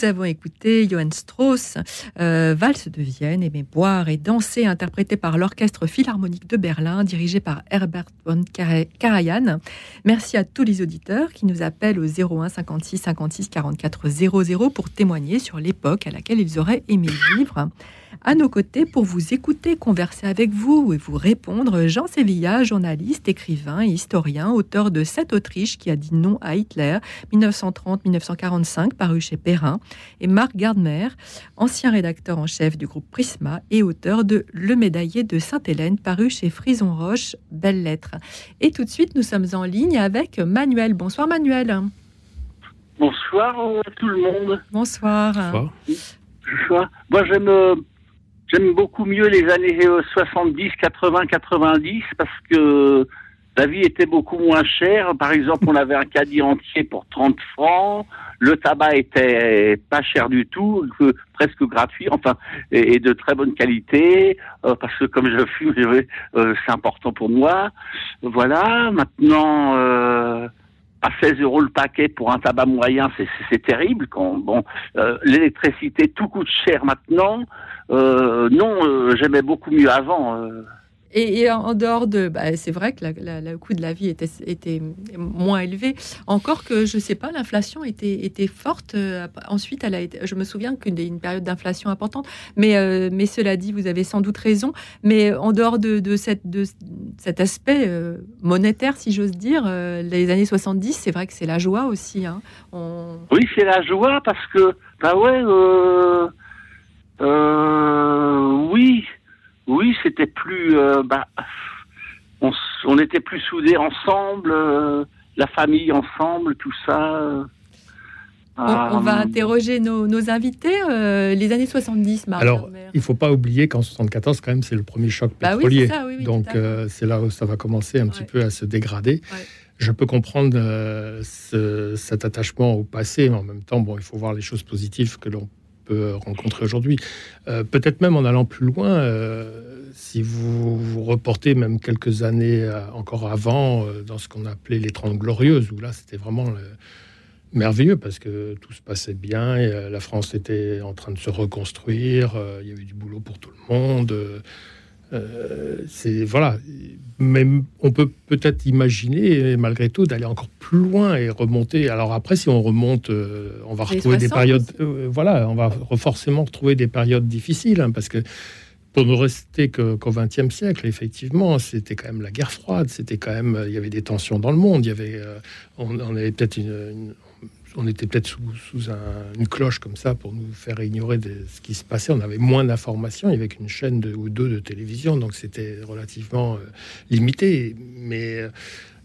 [SPEAKER 2] Avons écouté Johann Strauss, euh, Valse de Vienne, Aimer boire et danser, interprété par l'Orchestre Philharmonique de Berlin, dirigé par Herbert von Karajan. Merci à tous les auditeurs qui nous appellent au 01 56 56 44 00 pour témoigner sur l'époque à laquelle ils auraient aimé vivre. À nos côtés, pour vous écouter, converser avec vous et vous répondre, Jean Sévilla, journaliste, écrivain et historien, auteur de Cette Autriche qui a dit non à Hitler, 1930-1945, paru chez Perrin, et Marc Gardner, ancien rédacteur en chef du groupe Prisma et auteur de Le Médaillé de Sainte-Hélène, paru chez Frison Roche, Belles Lettres. Et tout de suite, nous sommes en ligne avec Manuel. Bonsoir Manuel.
[SPEAKER 7] Bonsoir à tout le monde.
[SPEAKER 2] Bonsoir.
[SPEAKER 7] Bonsoir. Moi, j'aime J'aime beaucoup mieux les années 70, 80, 90 parce que la vie était beaucoup moins chère. Par exemple, on avait un caddie entier pour 30 francs. Le tabac était pas cher du tout, presque gratuit, enfin, et, de très bonne qualité, euh, parce que comme je fume, euh, c'est important pour moi. Voilà. Maintenant, euh, à 16 euros le paquet pour un tabac moyen, c'est terrible. Quand bon, euh, l'électricité tout coûte cher maintenant. Euh, non, euh, j'aimais beaucoup mieux avant. Euh.
[SPEAKER 2] Et, en dehors de, bah, c'est vrai que le coût de la vie était, était moins élevé. Encore que je sais pas, l'inflation était, était forte. ensuite, elle a été, je me souviens qu'une une période d'inflation importante. Mais, mais cela dit, vous avez sans doute raison. Mais en dehors de, de cette, de cet aspect monétaire, si j'ose dire, les années 70, c'est vrai que c'est la joie aussi. Hein.
[SPEAKER 7] Oui, c'est la joie parce que, bah ouais. Euh, oui, oui, c'était plus. Euh, bah, on, était plus soudés ensemble, euh, la famille ensemble, tout ça.
[SPEAKER 2] On, va interroger nos, invités. les années 70, Marc.
[SPEAKER 4] Alors, il ne faut pas oublier qu'en 74, quand même, c'est le premier choc bah pétrolier. Donc, c'est là où ça va commencer un petit peu à se dégrader. Je peux comprendre cet attachement au passé, mais en même temps, bon, il faut voir les choses positives que l'on rencontrer aujourd'hui. Euh, peut-être même en allant plus loin, euh, si vous vous reportez même quelques années euh, encore avant, dans ce qu'on appelait les Trente Glorieuses, où là c'était vraiment merveilleux parce que tout se passait bien, et, la France était en train de se reconstruire, il y avait du boulot pour tout le monde. C'est voilà, mais on peut peut-être imaginer, malgré tout, d'aller encore plus loin et remonter. Alors après, si on remonte, euh, on va retrouver des périodes. Euh, voilà, on va forcément retrouver des périodes difficiles, hein, parce que pour ne rester qu'au XXe siècle, effectivement, c'était quand même la guerre froide. C'était quand même, il y avait des tensions dans le monde. Il y avait, euh, on, avait peut-être une, on était peut-être sous, une cloche comme ça pour nous faire ignorer ce qui se passait. On avait moins d'informations. Il n'y avait qu'une chaîne ou deux de télévision, donc c'était relativement euh, limité. Mais euh,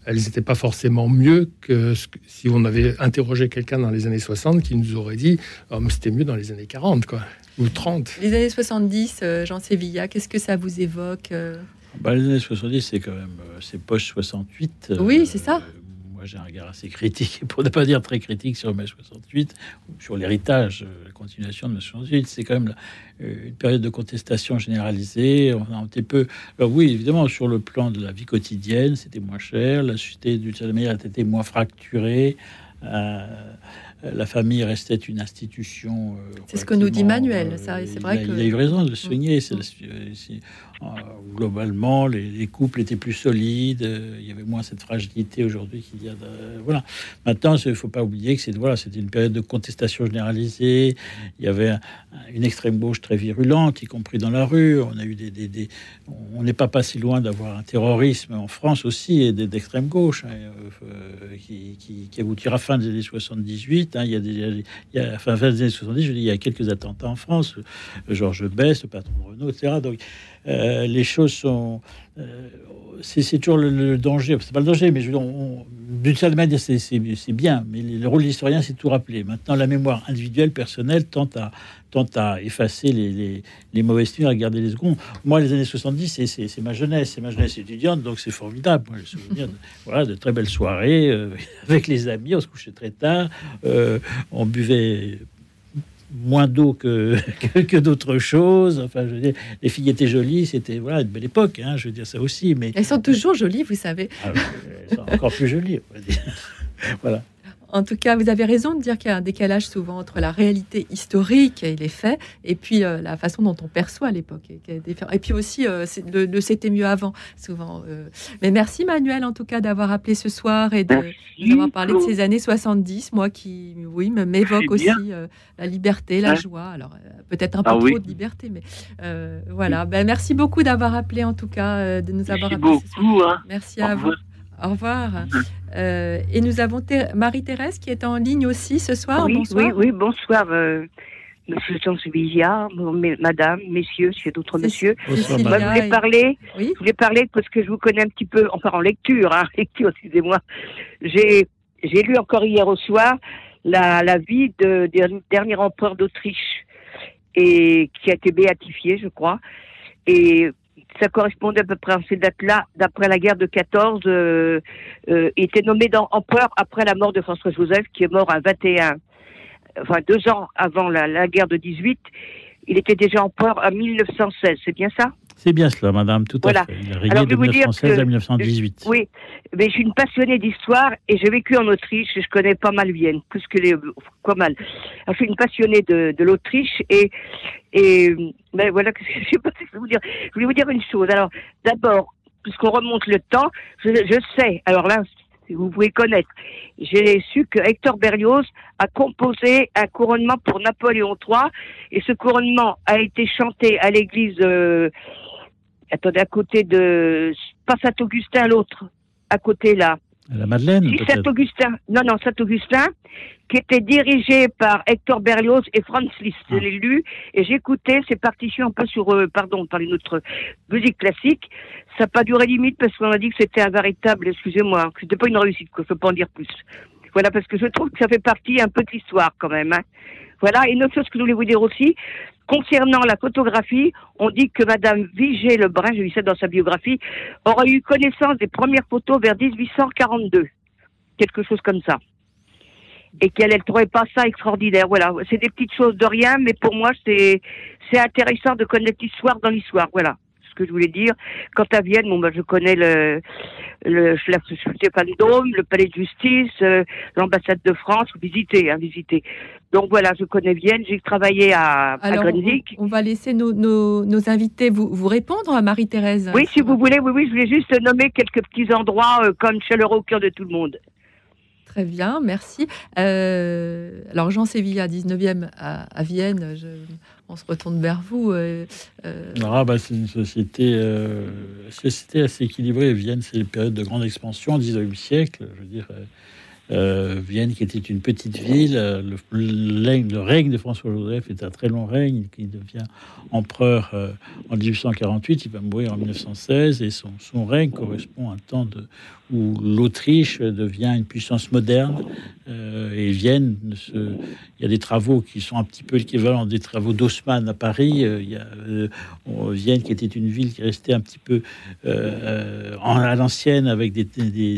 [SPEAKER 4] elles n'étaient pas forcément mieux que, si on avait interrogé quelqu'un dans les années 60 qui nous aurait dit oh, c'était mieux dans les années 40 quoi, ou 30.
[SPEAKER 2] Les années 70, euh, Jean Sévilla, qu'est-ce que ça vous évoque
[SPEAKER 3] bah, Les années 70, c'est quand même c'est poche 68.
[SPEAKER 2] Oui, c'est ça
[SPEAKER 3] j'ai un regard assez critique, pour ne pas dire très critique, sur mai 68, sur l'héritage, euh, la continuation de mai 68. C'est quand même euh, une période de contestation généralisée. On a un petit peu. Alors, oui, évidemment, sur le plan de la vie quotidienne, c'était moins cher. La société, d'une certaine manière, était moins fracturée. Euh, la famille restait une institution.
[SPEAKER 2] c'est ce que nous dit Manuel. c'est vrai
[SPEAKER 3] il, a, il a eu raison de le souligner. Euh, globalement, les, couples étaient plus solides, euh, il y avait moins cette fragilité aujourd'hui qu'il y a. voilà. Maintenant, il ne faut pas oublier que c'est voilà, c'était une période de contestation généralisée. Il y avait une extrême gauche très virulente, y compris dans la rue. On a eu des, des, on n'est pas pas si loin d'avoir un terrorisme en France aussi et d'extrême gauche hein, euh, qui, aboutira fin des années 78. Hein. il y a des, fin, des années 70, je dis, il y a quelques attentats en France. Georges Best, le patron Renault, etc. Donc euh, les choses sont. Euh, c'est toujours le, danger, c'est pas le danger, mais d'une certaine manière, c'est bien, mais le rôle de l'historien, c'est tout rappeler. Maintenant, la mémoire individuelle, personnelle, tente à, tente à effacer les, les, les mauvais souvenirs, à garder les secondes. Moi, les années 70, c'est ma jeunesse, c'est ma jeunesse étudiante, donc c'est formidable. Moi, je souviens de, voilà, de très belles soirées euh, avec les amis, on se couchait très tard, on buvait moins d'eau que, que, d'autres choses. Enfin, je veux dire, les filles étaient jolies, c'était voilà une belle époque. Hein, je veux dire ça aussi. Mais
[SPEAKER 2] elles sont toujours jolies, vous savez.
[SPEAKER 3] Ah elles sont encore plus jolies. voilà.
[SPEAKER 2] En tout cas, vous avez raison de dire qu'il y a un décalage souvent entre la réalité historique et les faits, et puis euh, la façon dont on perçoit l'époque. Et, puis aussi, euh, le, c'était mieux avant, souvent. Euh. Mais merci Manuel, en tout cas, d'avoir appelé ce soir et d'avoir parlé de ces années 70, moi qui, oui, m'évoque aussi la liberté, la joie. Alors, peut-être un peu ah trop de liberté, mais voilà. Ben, merci beaucoup d'avoir appelé, en tout cas, de nous avoir appelé
[SPEAKER 6] ce soir.
[SPEAKER 2] Hein. Merci à vous. Au revoir. Euh, et nous avons Marie-Thérèse qui est en ligne aussi ce soir.
[SPEAKER 8] Oui,
[SPEAKER 2] bonsoir.
[SPEAKER 8] oui, oui, bonsoir. Euh, Monsieur Sansevilla, Madame, Messieurs, s'il y a d'autres Messieurs.
[SPEAKER 2] Moi,
[SPEAKER 8] je voulais parler. Je voulais parler parce que je vous connais un petit peu, enfin en lecture, hein, lecture, excusez-moi. J'ai j'ai lu encore hier au soir la, la vie de, de dernier empereur d'Autriche et qui a été béatifié, je crois. Et ça correspondait à peu près à ces dates-là, d'après la guerre de 14, euh, euh, était nommé empereur après la mort de François Joseph, qui est mort à 21, enfin deux ans avant la, la guerre de 18. Il était déjà empereur en 1916, c'est bien ça?
[SPEAKER 3] C'est bien cela, madame, tout à fait. Il a de 1916 à 1918.
[SPEAKER 8] Oui, mais je suis une passionnée d'histoire et j'ai vécu en Autriche je connais pas mal Vienne, plus que les. Quoi mal. je suis une passionnée de, de l'Autriche et. et mais voilà, je sais pas ce que je vais vous dire. Je voulais vous dire une chose. Alors, d'abord, puisqu'on remonte le temps, je, je sais, alors là, vous pouvez connaître. J'ai su que Hector Berlioz a composé un couronnement pour Napoléon III et ce couronnement a été chanté à l'église euh, attendez, à côté de, pas Saint-Augustin, l'autre, à côté là.
[SPEAKER 3] La Madeleine
[SPEAKER 8] Saint-Augustin. Non, non, Saint-Augustin, qui était dirigé par Hector Berlioz et Franz Liszt. Je ah. l'ai lu et écouté ces partitions un peu sur, euh, pardon, par une autre musique classique. Ça n'a pas duré limite parce qu'on a dit que c'était un véritable, excusez-moi, que c'était pas une réussite, que je peux pas en dire plus. Voilà, parce que je trouve que ça fait partie un peu de l'histoire quand même. Hein. Voilà, et une autre chose que je voulais vous dire aussi, concernant la photographie, on dit que Madame Vigée Lebrun, je lis ça dans sa biographie, aurait eu connaissance des premières photos vers 1842. Quelque chose comme ça. Et qu'elle ne trouvait pas ça extraordinaire. Voilà, c'est des petites choses de rien, mais pour moi, c'est c'est intéressant de connaître l'histoire dans l'histoire. Voilà ce que je voulais dire. Quant à Vienne, bon, ben, je connais le, le, Dôme, le palais de justice, euh, l'ambassade de France, visiter, hein, visiter. Donc voilà, je connais Vienne, j'ai travaillé à,
[SPEAKER 2] Alors, On, va laisser nos, nos, invités vous, vous, répondre à Marie-Thérèse.
[SPEAKER 8] Oui, si vous voulez, oui, oui, je voulais juste nommer quelques petits endroits euh, comme chaleureux au cœur de tout le monde.
[SPEAKER 2] Très bien, merci. Euh, alors Jean Sévilla, 19e à, Vienne, on se retourne vers vous. Euh,
[SPEAKER 3] euh. Ah, bah, c'est une société, société assez équilibrée. Vienne, c'est une période de grande expansion, 19e siècle. Je veux dire, euh, Vienne, qui était une petite ville, euh, le, règne de François-Joseph est un très long règne, qui devient empereur euh, en 1848, il va mourir en 1916, et son, règne correspond à un temps où l'Autriche devient une puissance moderne, et Vienne, il y a des travaux qui sont un petit peu l'équivalent des travaux d'Haussmann à Paris, il y a Vienne qui était une ville qui restait un petit peu à l'ancienne, avec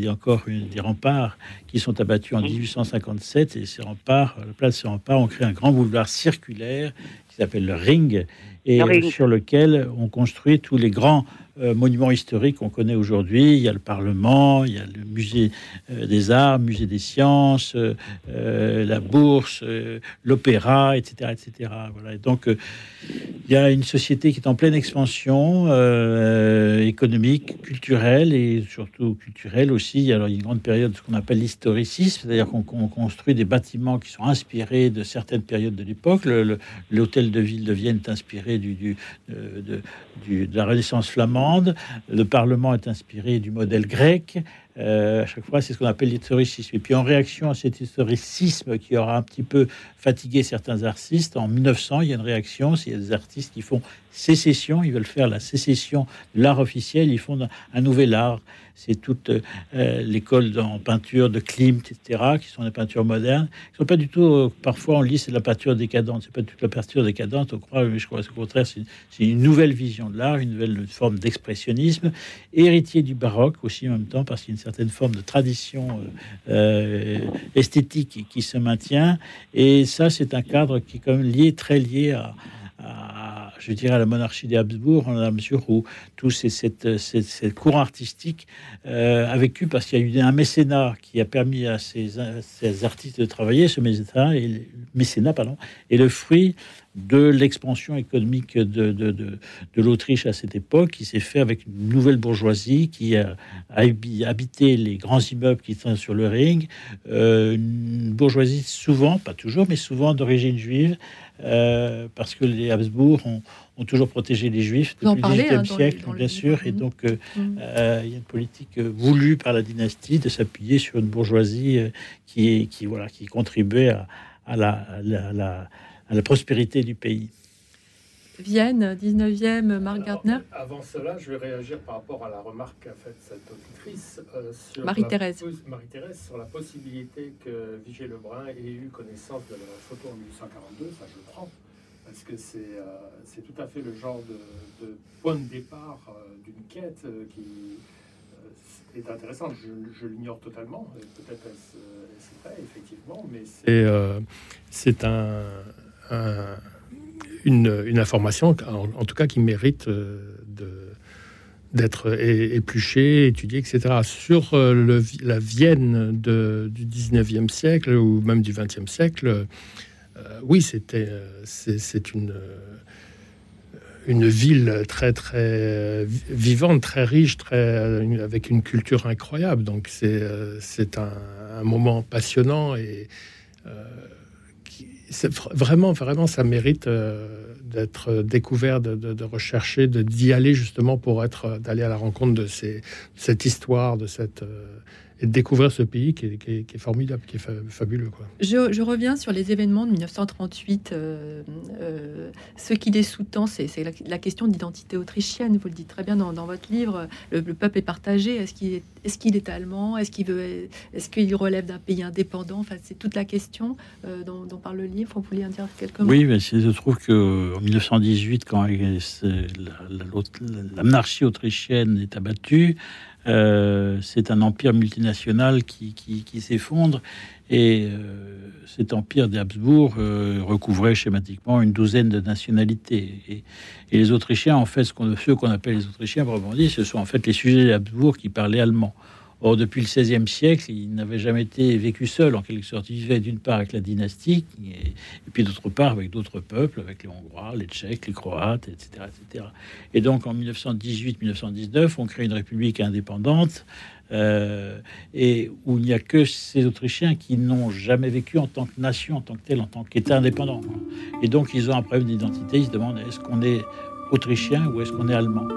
[SPEAKER 3] encore des remparts qui sont abattus en 1857 et ces remparts, la place de ces remparts ont créé un grand boulevard circulaire qui s'appelle le Ring et sur lequel on construit tous les grands euh, monuments historiques qu'on connaît aujourd'hui. Il y a le Parlement, il y a le musée euh, des arts, musée des sciences, euh, la bourse, l'opéra, etc., etc. Voilà. donc il y a une société qui est en pleine expansion économique, culturelle et surtout culturelle aussi. Alors il y a une grande période de ce qu'on appelle l'historicisme, c'est-à-dire qu'on construit des bâtiments qui sont inspirés de certaines périodes de l'époque. L'hôtel de ville de Vienne est inspiré du, du, de la Renaissance flamande le Parlement est inspiré du modèle grec. Euh, à chaque fois, c'est ce qu'on appelle l'historicisme. Et puis, en réaction à cet historicisme qui aura un petit peu fatigué certains artistes, en 1900, il y a une réaction. C'est des artistes qui font sécession. Ils veulent faire la sécession de l'art officiel. Ils font un nouvel art c'est toute euh, l'école en peinture de Klimt, etc., qui sont des peintures modernes, qui sont pas du tout, euh, parfois on lit c'est la peinture décadente, c'est pas toute la peinture décadente, on croit, mais je crois au contraire, c'est une, nouvelle vision de l'art, une nouvelle forme d'expressionnisme, héritier du baroque aussi en même temps, parce qu'il y a certaine forme de tradition euh, esthétique qui se maintient, et ça c'est un cadre qui est quand même lié, très lié à je dirais, la monarchie des Habsbourg, en la mesure où tout cette, cette, courant artistique euh, a vécu parce qu'il y a eu un mécénat qui a permis à ces, ces artistes de travailler. Ce mécénat, mécénat pardon, est le fruit de l'expansion économique de l'Autriche à cette époque, qui s'est fait avec une nouvelle bourgeoisie qui a, habité les grands immeubles qui sont sur le ring, euh, une bourgeoisie souvent, pas toujours, mais souvent d'origine juive, euh, parce que les Habsbourg ont, toujours protégé les Juifs depuis le XVIIIe hein, siècle, bien sûr, et donc euh, mm. euh, il y a une politique voulue par la dynastie de s'appuyer sur une bourgeoisie qui, qui, voilà, qui contribuait à, la, la, à la prospérité du pays.
[SPEAKER 2] Vienne, 19e, Marc Gardner.
[SPEAKER 4] Avant cela, je vais réagir par rapport à la remarque qu'a faite cette auditrice sur
[SPEAKER 2] Marie-Thérèse.
[SPEAKER 4] Marie-Thérèse sur la possibilité que Vigée Lebrun ait eu connaissance de la photo en 1842, ça je le prends, parce que c'est euh, tout à fait le genre de, point de départ euh, d'une quête euh, qui est intéressante. Je, l'ignore totalement, peut-être c'est vrai, effectivement, mais c'est un, un une, information, en, tout cas, qui mérite euh, d'être épluchée, étudiée, etc. Sur euh, la Vienne du 19e siècle ou même du 20e siècle, euh, oui, c'était c'est une une ville très très vivante, très riche, très avec une culture incroyable. Donc c'est c'est un, moment passionnant et vraiment, vraiment, ça mérite euh, d'être découvert, de, de, de rechercher, d'y aller justement pour être, d'aller à la rencontre de ces, cette histoire, de cette, euh, et de découvrir ce pays qui est, formidable, qui est fabuleux. Quoi.
[SPEAKER 2] Je, reviens sur les événements de 1938. Euh, euh, ce qui les sous-tend, c'est la, question d'identité autrichienne. Vous le dites très bien dans, votre livre. Le, peuple est partagé. Est-ce qu'il est, est, qu'il est, allemand? Est-ce qu'il veut Est-ce qu'il relève d'un pays indépendant? Enfin, c'est toute la question euh, dont, parle le livre. Vous voulez en dire quelques mots?
[SPEAKER 3] Oui, mais je trouve que en 1918, quand la, la monarchie autrichienne est abattue, euh, c'est un empire multinational qui, s'effondre et euh, cet empire des Habsbourg euh, recouvrait schématiquement une douzaine de nationalités. Et, les Autrichiens, en fait, ce qu'on, qu'on appelle les Autrichiens, dit, ce sont en fait les sujets des Habsbourg qui parlaient allemand. Or, depuis le XVIe siècle, il n'avait jamais été vécu seul, en quelque sorte. Il vivait d'une part avec la dynastie, et, puis d'autre part avec d'autres peuples, avec les Hongrois, les Tchèques, les Croates, etc. etc. Et donc, en 1918-1919, on crée une république indépendante, euh, et où il n'y a que ces Autrichiens qui n'ont jamais vécu en tant que nation, en tant que tel, en tant qu'État indépendant. Et donc, ils ont un problème d'identité. Ils se demandent est-ce qu'on est autrichien ou est-ce qu'on est allemand?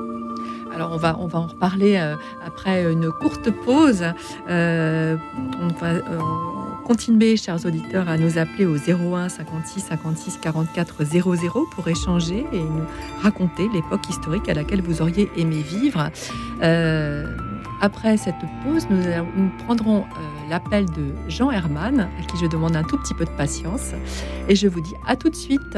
[SPEAKER 2] Alors on va, on va en reparler euh, après une courte pause. Euh, on va euh, continuer, chers auditeurs, à nous appeler au 01 56 56 44 00 pour échanger et nous raconter l'époque historique à laquelle vous auriez aimé vivre. après cette pause, nous, nous prendrons l'appel de Jean Herman, à qui je demande un tout petit peu de patience. Et je vous dis à tout de suite.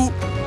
[SPEAKER 2] Notre-Dame.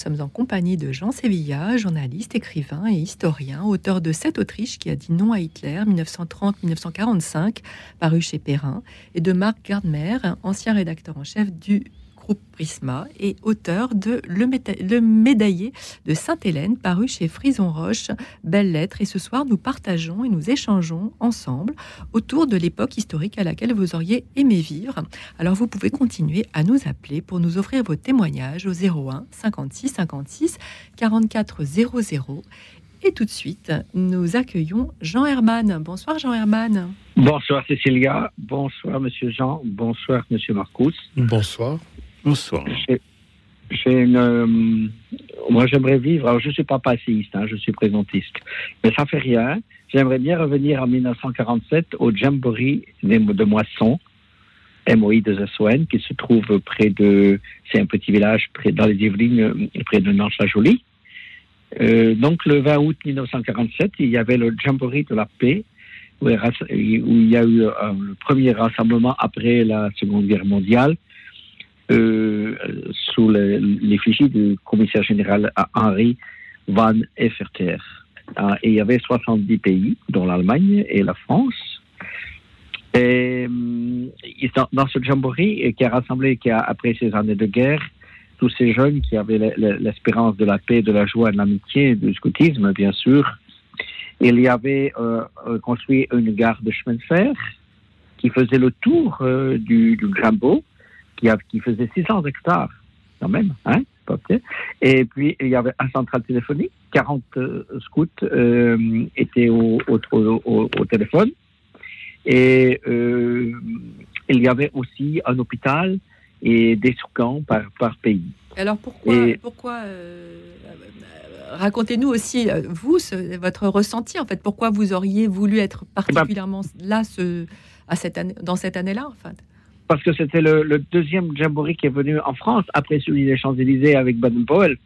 [SPEAKER 2] Sommes en compagnie de Jean Sévilla, journaliste, écrivain et historien, auteur de Cette Autriche qui a dit non à Hitler 1930-1945, paru chez Perrin, et de Marc Gardmer, ancien rédacteur en chef du Prisma et auteur de Le, médaillé de Sainte-Hélène, paru chez Frison Roche. Belle lettre. Et ce soir, nous partageons et nous échangeons ensemble autour de l'époque historique à laquelle vous auriez aimé vivre. Alors, vous pouvez continuer à nous appeler pour nous offrir vos témoignages au 01 56 56 44 00. Et tout de suite, nous accueillons Jean Herman. Bonsoir Jean Herman.
[SPEAKER 9] Bonsoir Cécilia. Bonsoir Monsieur Jean. Bonsoir Monsieur Marcus.
[SPEAKER 4] Bonsoir.
[SPEAKER 3] Bonsoir.
[SPEAKER 9] Euh, moi, j'aimerais vivre. Alors, je ne suis pas passéiste, hein, je suis présentiste. Mais ça fait rien. J'aimerais bien revenir en 1947 au Jamboree de Moisson, MOI de Zassouen, qui se trouve près de. C'est un petit village près, dans les Yvelines, euh, près de Nantes-la-Jolie. Euh, donc, le 20 août 1947, il y avait le Jamboree de la paix, où, il y a eu le premier rassemblement après la Seconde Guerre mondiale euh, sous l'effigie du commissaire général Henri Van Efferter. Ah, et il y avait 70 pays, dont l'Allemagne et la France. Et euh, dans ce jamboree qui a rassemblé, qui a, après ces années de guerre, tous ces jeunes qui avaient l'espérance de la paix, de la joie, de l'amitié, du scoutisme, bien sûr, il y avait euh, construit une gare de chemin de fer qui faisait le tour du, du qui, faisait 600 hectares, quand même, hein, et puis, il y avait un central téléphonique, 40 euh, scouts euh, étaient au, au, téléphone. Et euh, il y avait aussi un hôpital et des surcamps par, par pays.
[SPEAKER 2] Alors pourquoi, pourquoi racontez-nous aussi, vous, votre ressenti, en fait, pourquoi vous auriez voulu être eh ben, particulièrement là ce, à cette année, dans cette année-là, en fait?
[SPEAKER 9] Parce que c'était le, deuxième jamboree qui est venu en France après celui des Champs-Élysées avec Baden-Powell.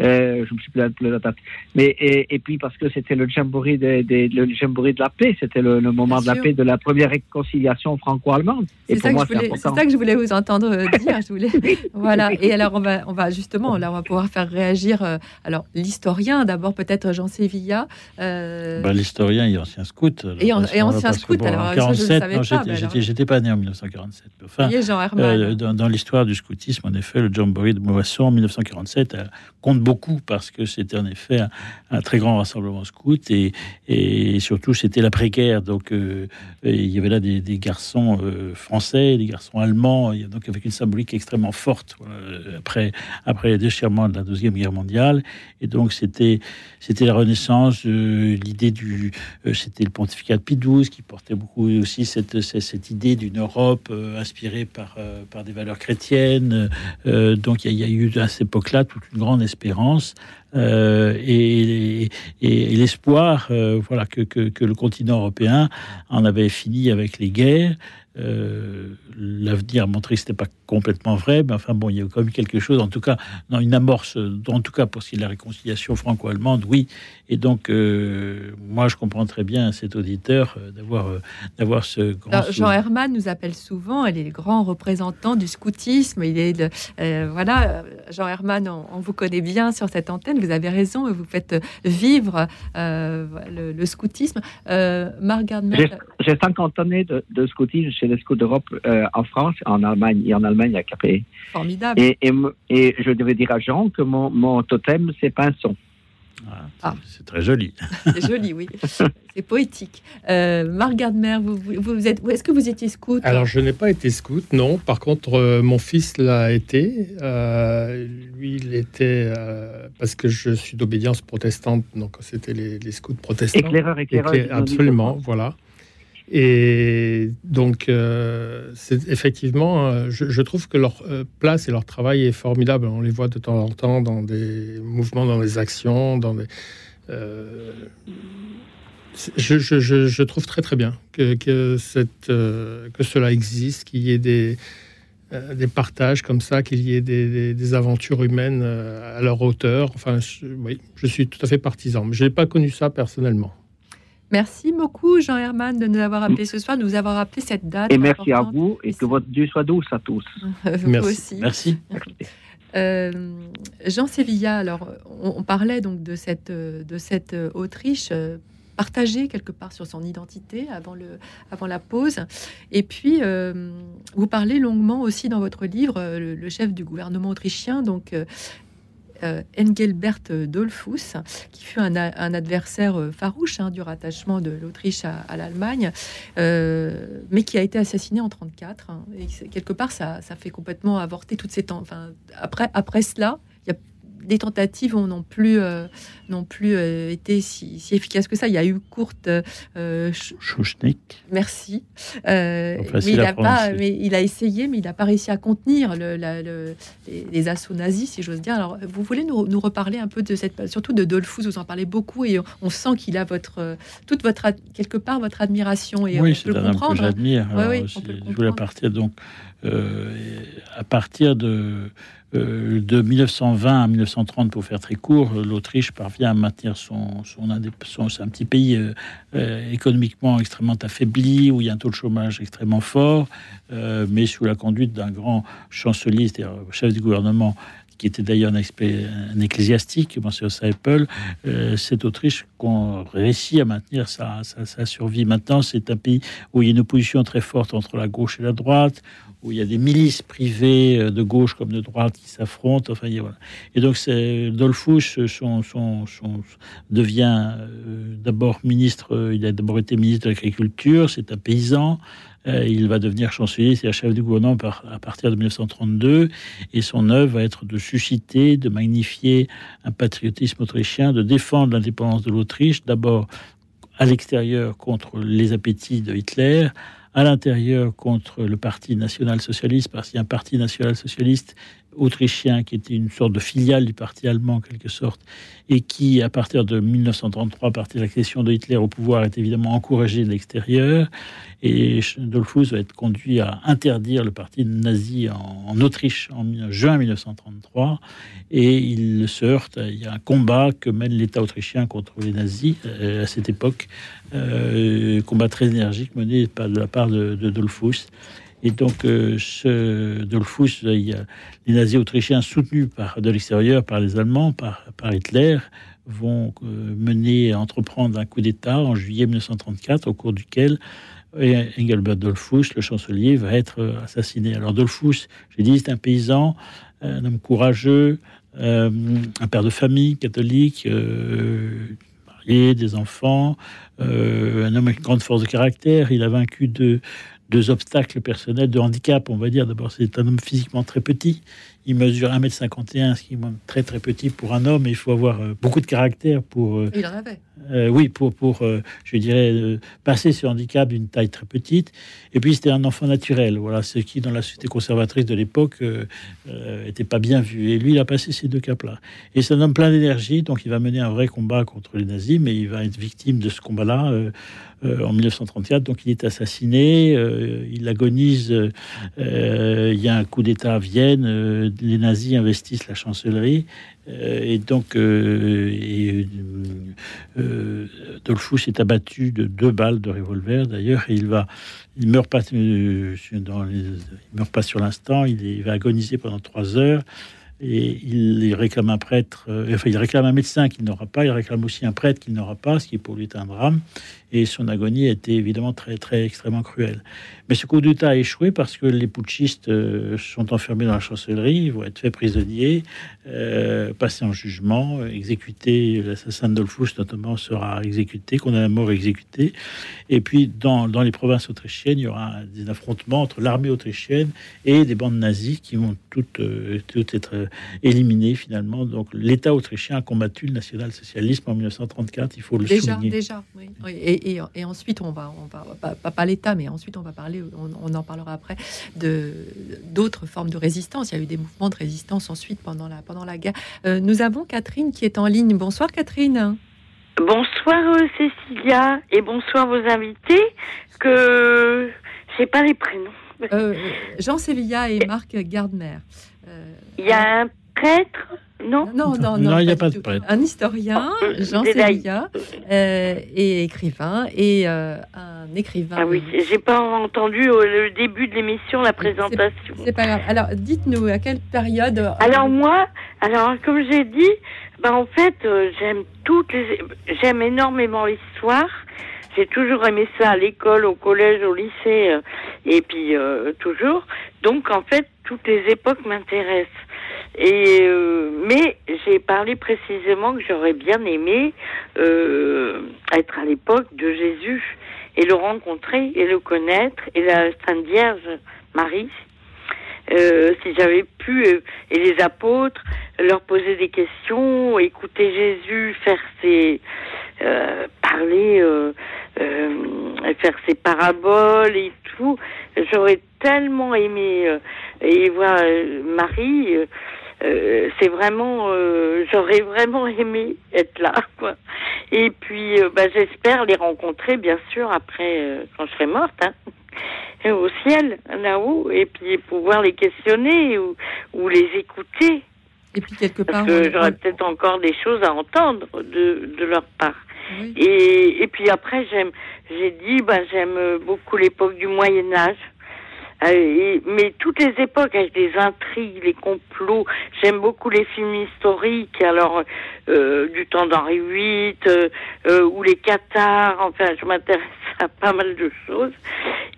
[SPEAKER 9] Euh, je me suis plus la date. Mais et, puis parce que c'était le jamboree de, le jamboree de la paix, c'était le, moment de la paix de la première réconciliation franco-allemande.
[SPEAKER 2] C'est ça, ça, que je voulais vous entendre euh, dire. Je voulais, voilà. Et alors on va, on va justement là, on va pouvoir faire réagir. Euh, alors l'historien d'abord peut-être Jean Sévilla.
[SPEAKER 3] Bah, l'historien et ancien scout.
[SPEAKER 2] Et, ancien scout. alors en 47,
[SPEAKER 3] j'étais pas né en 1947. Enfin, Jean dans, dans l'histoire du scoutisme, en effet, le jamboree de Moisson en 1947 compte beaucoup parce que c'était en effet un, très grand rassemblement scout et, surtout c'était l'après-guerre. Donc euh, il y avait là des, garçons euh, français, des garçons allemands, donc avec une symbolique extrêmement forte après, après les déchirements de la Deuxième Guerre mondiale. Et donc c'était la renaissance, l'idée du... c'était le pontificat de Pie XII qui portait beaucoup aussi cette, cette, idée d'une Europe inspirée par, par des valeurs chrétiennes. donc il y, a eu à cette époque-là toute une grande espérance euh, et, l'espoir euh, voilà, que, que, le continent européen en avait fini avec les guerres. Euh, l'avenir a montré que ce n'était pas complètement vrai, mais enfin bon, il y a quand même quelque chose, en tout cas, dans une amorce, en tout cas pour ce qui est de la réconciliation franco-allemande, oui. Et donc, euh, moi, je comprends très bien cet auditeur euh, d'avoir d'avoir ce
[SPEAKER 2] grand. Jean Herman nous appelle souvent, il est le grand représentant du scoutisme. Il est de, voilà, Jean Herman, on, vous connaît bien sur cette antenne. Vous avez raison, vous faites vivre le, scoutisme.
[SPEAKER 9] Marc J'ai 50 années de, de scoutisme chez les Scouts d'Europe euh, en France, en Allemagne et en Allemagne à Capé.
[SPEAKER 2] Formidable.
[SPEAKER 9] Et, et, je devais dire à Jean que mon, mon totem, c'est Pinson.
[SPEAKER 3] Ah, ah. C'est très joli.
[SPEAKER 2] C'est joli, oui. C'est poétique. Euh, Gardner, vous, vous, êtes, est-ce que vous étiez scout
[SPEAKER 4] Alors, je n'ai pas été scout, non. Par contre, euh, mon fils l'a été. Euh, lui, il était parce que je suis d'obédience protestante, donc c'était les, scouts protestants.
[SPEAKER 9] Éclaireur, éclaireur.
[SPEAKER 4] absolument, voilà. Et donc, euh, effectivement, euh, je, trouve que leur euh, place et leur travail est formidable. On les voit de temps en temps dans des mouvements, dans des actions. Je, trouve très très bien que, cela existe, qu'il y ait des, partages comme ça, qu'il y ait des, aventures humaines à leur hauteur. Enfin, oui, je suis tout à fait partisan, je n'ai pas connu ça personnellement.
[SPEAKER 2] Merci beaucoup, Jean Herman, de nous avoir appelé ce soir, de nous avoir rappelé cette date.
[SPEAKER 9] Et merci à vous et que votre Dieu soit douce à tous.
[SPEAKER 2] vous merci. aussi.
[SPEAKER 3] Merci.
[SPEAKER 2] Euh, Jean Sévilla, alors on, parlait donc de cette, de cette Autriche euh, partagée quelque part sur son identité avant, le, avant la pause. Et puis, euh, vous parlez longuement aussi dans votre livre, le, le chef du gouvernement autrichien, donc euh, Engelbert Dollfuss, qui fut un, adversaire euh, farouche hein, du rattachement de l'Autriche à, l'Allemagne, euh, mais qui a été assassiné en 1934. Hein. et quelque part, ça, ça, fait complètement avorter toutes ces temps. Enfin, après, après cela, des tentatives n'ont plus, euh, non plus euh, été si, efficaces que ça. Il y a eu courte.
[SPEAKER 3] Euh,
[SPEAKER 2] Merci. Euh, mais, il a pas, mais il a essayé, mais il n'a pas réussi à contenir le, les, assauts nazis, si j'ose dire. Alors, vous voulez nous, nous, reparler un peu de cette, surtout de Dolphus, vous en parlez beaucoup et on, sent qu'il a votre, toute votre, quelque part votre admiration et
[SPEAKER 3] oui, c'est un homme que j'admire. je voulais partir donc à partir de euh, de 1920 à 1930, pour faire très court, l'Autriche parvient à maintenir son, son, c'est un petit pays euh, euh, économiquement extrêmement affaibli, où il y a un taux de chômage extrêmement fort, mais sous la conduite d'un grand chancelier, c'est-à-dire chef du gouvernement, qui était d'ailleurs un, ecclésiastique, Monsieur Seipel, cette Autriche réussit à maintenir sa survie. Maintenant, c'est un pays où il y a une opposition très forte entre la gauche et la droite, où il y a des milices privées euh, de gauche comme de droite qui s'affrontent. Enfin. Et donc, c'est Dolphus son, son, son, devient euh, d'abord ministre. Euh, il a d'abord été ministre de l'Agriculture. C'est un paysan. il va devenir chancelier, c'est chef du gouvernement à partir de 1932. Et son œuvre va être de susciter, de magnifier un patriotisme autrichien, de défendre l'indépendance de l'Autriche, d'abord à l'extérieur contre les appétits de Hitler, à l'intérieur contre le Parti national-socialiste, parce qu'il y a un Parti national-socialiste autrichien qui était une sorte de filiale du Parti allemand en quelque sorte, et qui, à partir de 1933, à partir de l'accession de Hitler au pouvoir, est évidemment encouragé de l'extérieur. Et Dollfuss va être conduit à interdire le parti nazi en, Autriche en juin 1933. Et il se heurte, il y a un combat que mène l'État autrichien contre les nazis euh, à cette époque, euh, combat très énergique mené de la part de, de. Et donc, euh, Dollfuss, les nazis autrichiens soutenus par, de l'extérieur par les Allemands, par, Hitler, vont euh, mener, entreprendre un coup d'État en juillet 1934, au cours duquel Engelbert Dollfuss, le chancelier, va être assassiné. Alors Dollfuss, j'ai dit, c'est un paysan, un homme courageux, un père de famille catholique, marié, des enfants, un homme avec une grande force de caractère. Il a vaincu deux, deux obstacles personnels, de handicap, on va dire. D'abord, c'est un homme physiquement très petit. Il mesure 1m51, ce qui est très très petit pour un homme. il faut avoir euh, beaucoup de caractère pour.
[SPEAKER 2] Euh, il en avait.
[SPEAKER 3] Euh, oui, pour, pour je dirais, passer ce handicap d'une taille très petite. Et puis, c'était un enfant naturel. Voilà, ce qui, dans la société conservatrice de l'époque, n'était pas bien vu. Et lui, il a passé ces deux caps-là. Et c'est un homme plein d'énergie, donc il va mener un vrai combat contre les nazis, mais il va être victime de ce combat-là en 1934. Donc, il est assassiné, il agonise. il y a un coup d'État à Vienne les nazis investissent la chancellerie euh, et donc euh, et, euh, Dolphus est abattu de deux balles de revolver d'ailleurs il va il meurt pas il meurt pas sur l'instant il, va agoniser pendant trois heures et il réclame un prêtre, enfin il réclame un médecin qu'il n'aura pas, il réclame aussi un prêtre qu'il n'aura pas, ce qui pour lui est un drame et son agonie était évidemment très, très extrêmement cruelle. Mais ce coup d'État a échoué parce que les putschistes euh, sont enfermés dans la chancellerie, vont être faits prisonniers, euh, passés en jugement, exécutés. L'assassin de Dolphus, notamment, sera exécuté, a à mort exécuté. Et puis, dans, dans, les provinces autrichiennes, il y aura des affrontements entre l'armée autrichienne et des bandes nazies qui vont toutes, euh, toutes être éliminées finalement. Donc, l'État autrichien a combattu le national-socialisme en 1934, il faut le
[SPEAKER 2] déjà,
[SPEAKER 3] souligner.
[SPEAKER 2] Déjà, oui. Et, et, ensuite, on va, on va pas, pas, l'État, mais ensuite, on va parler, on, en parlera après, de d'autres formes de résistance. Il y a eu des mouvements de résistance ensuite pendant la, pendant la guerre. Euh, nous avons Catherine qui est en ligne. Bonsoir, Catherine.
[SPEAKER 10] Bonsoir, euh, Cécilia, et bonsoir vos invités, que sais pas les prénoms.
[SPEAKER 2] Euh, Jean Sevilla et Marc Gardner.
[SPEAKER 10] Il y a un prêtre non,
[SPEAKER 2] non, non,
[SPEAKER 3] non, il n'y a pas de prêtre.
[SPEAKER 2] Un historien, Jean Sevilla, euh, et écrivain, et euh, un écrivain.
[SPEAKER 10] Ah oui, j'ai pas entendu au le début de l'émission la présentation.
[SPEAKER 2] C'est pas grave. Alors, dites-nous à quelle période. Euh,
[SPEAKER 10] alors moi, alors comme j'ai dit, ben en fait, j'aime toutes les, j'aime énormément l'histoire. J'ai toujours aimé ça à l'école, au collège, au lycée, et puis toujours. Donc en fait, toutes les époques m'intéressent. Et euh, mais j'ai parlé précisément que j'aurais bien aimé euh, être à l'époque de Jésus et le rencontrer et le connaître et la Sainte Vierge Marie. Euh, si j'avais pu et les apôtres leur poser des questions, écouter Jésus faire ses parler, faire ses paraboles et tout, j'aurais tellement aimé et voir Marie euh, c'est vraiment, euh, j'aurais vraiment aimé être là, quoi. Et puis, euh, bah, j'espère les rencontrer, bien sûr, après, quand je serai morte, hein, au ciel, là-haut, et puis pouvoir les questionner ou, ou les écouter.
[SPEAKER 2] Et puis quelque part,
[SPEAKER 10] parce que j'aurais peut-être encore des choses à entendre de, de leur part. Et, puis après, j'aime, j'ai dit, bah, j'aime beaucoup l'époque du Moyen Âge. Euh, mais toutes les époques avec des intrigues, les complots. J'aime beaucoup les films historiques, alors euh, du temps d'Henri VIII euh, ou les Cathares. Enfin, je m'intéresse à pas mal de choses.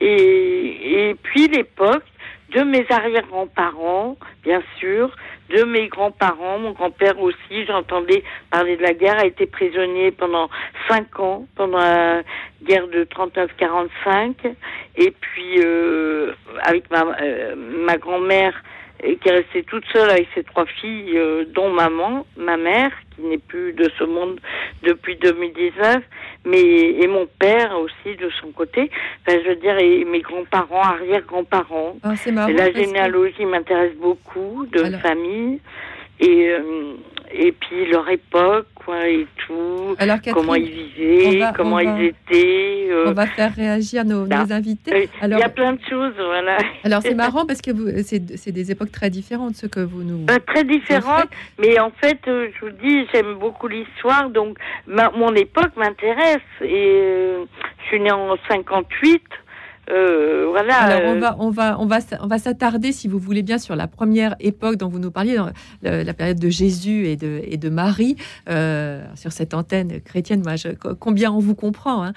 [SPEAKER 10] Et, et puis l'époque de mes arrière-grands-parents, bien sûr, de mes grands-parents, mon grand-père aussi, j'entendais parler de la guerre, a été prisonnier pendant cinq ans, pendant la guerre de 39-45, et puis euh, avec ma, euh, ma grand-mère qui est restée toute seule avec ses trois filles, euh, dont maman, ma mère, qui n'est plus de ce monde depuis 2019, mais et mon père aussi de son côté. Enfin, je veux dire, et mes grands-parents, arrière-grands-parents.
[SPEAKER 2] Ah,
[SPEAKER 10] la généalogie m'intéresse beaucoup de famille et euh, et puis leur époque quoi et tout. Comment ils vivaient comment ils étaient
[SPEAKER 2] euh, on va faire réagir nos, nos invités.
[SPEAKER 10] alors il y a plein de choses voilà.
[SPEAKER 2] Alors c'est marrant parce que c'est des époques très différentes ce que vous nous
[SPEAKER 10] bah, très différentes mais en fait euh, je vous dis j'aime beaucoup l'histoire donc mon époque m'intéresse et je suis née en 58 euh, voilà.
[SPEAKER 2] Alors on euh, va, on va, on va, on va s'attarder, si vous voulez bien, sur la première époque dont vous nous parliez, dans la, période de Jésus et de, et de Marie, euh, sur cette antenne chrétienne. Moi, je, combien on vous comprend, hein.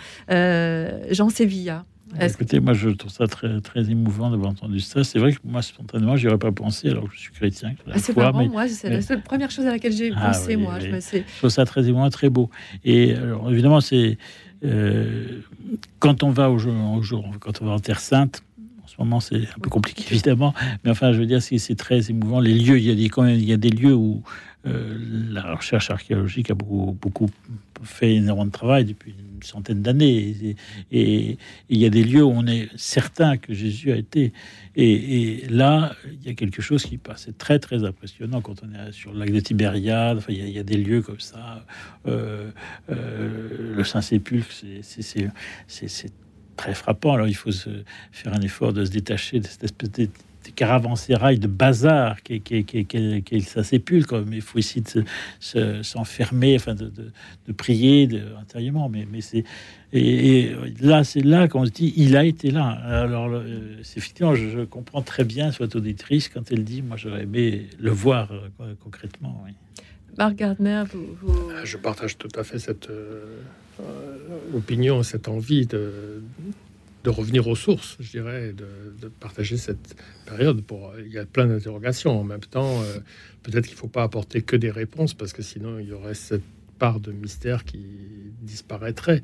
[SPEAKER 2] Jean Sévilla.
[SPEAKER 3] Écoutez, moi, je trouve ça très, très émouvant d'avoir entendu ça. C'est vrai que moi, spontanément, j'y aurais pas pensé, alors que je suis chrétien.
[SPEAKER 2] Ah, c'est marrant, moi, c'est la seule première chose à laquelle j'ai ah pensé, moi. Je,
[SPEAKER 3] je, trouve ça très émouvant, très beau. Et alors, évidemment, c'est euh, quand on va au jour, quand on va en Terre Sainte, en ce moment c'est un peu compliqué évidemment, mais enfin je veux dire c'est très émouvant. Les lieux, il y a des, lieux où euh, la recherche archéologique a beaucoup, beaucoup fait énormément de travail depuis une centaine d'années. Et, il y a des lieux où on est certain que Jésus a été. Et, là, il y a quelque chose qui passe. C'est très, très impressionnant quand on est sur le lac de Tibériade. Enfin, il, y a, des lieux comme ça. Euh, euh, le Saint-Sépulcre, c'est très frappant. Alors, il faut se faire un effort de se détacher de cette espèce de caravansérail de bazar qui, qui, qui, qui, ça sépulcre. Mais il faut essayer de s'enfermer, enfin de, de, prier de, intérieurement. Mais, mais c'est et, là, c'est là qu'on se dit, il a été là. Alors, c'est effectivement, je, comprends très bien cette auditrice quand elle dit, moi, j'aurais aimé le voir euh, concrètement. Oui.
[SPEAKER 2] Marc Gardner, vous,
[SPEAKER 4] ah, Je partage tout à fait cette euh, euh, opinion, cette envie de, de revenir aux sources, je dirais, de, partager cette période. Pour, il y a plein d'interrogations. En même temps, euh, peut-être qu'il ne faut pas apporter que des réponses, parce que sinon, il y aurait cette part de mystère qui disparaîtrait.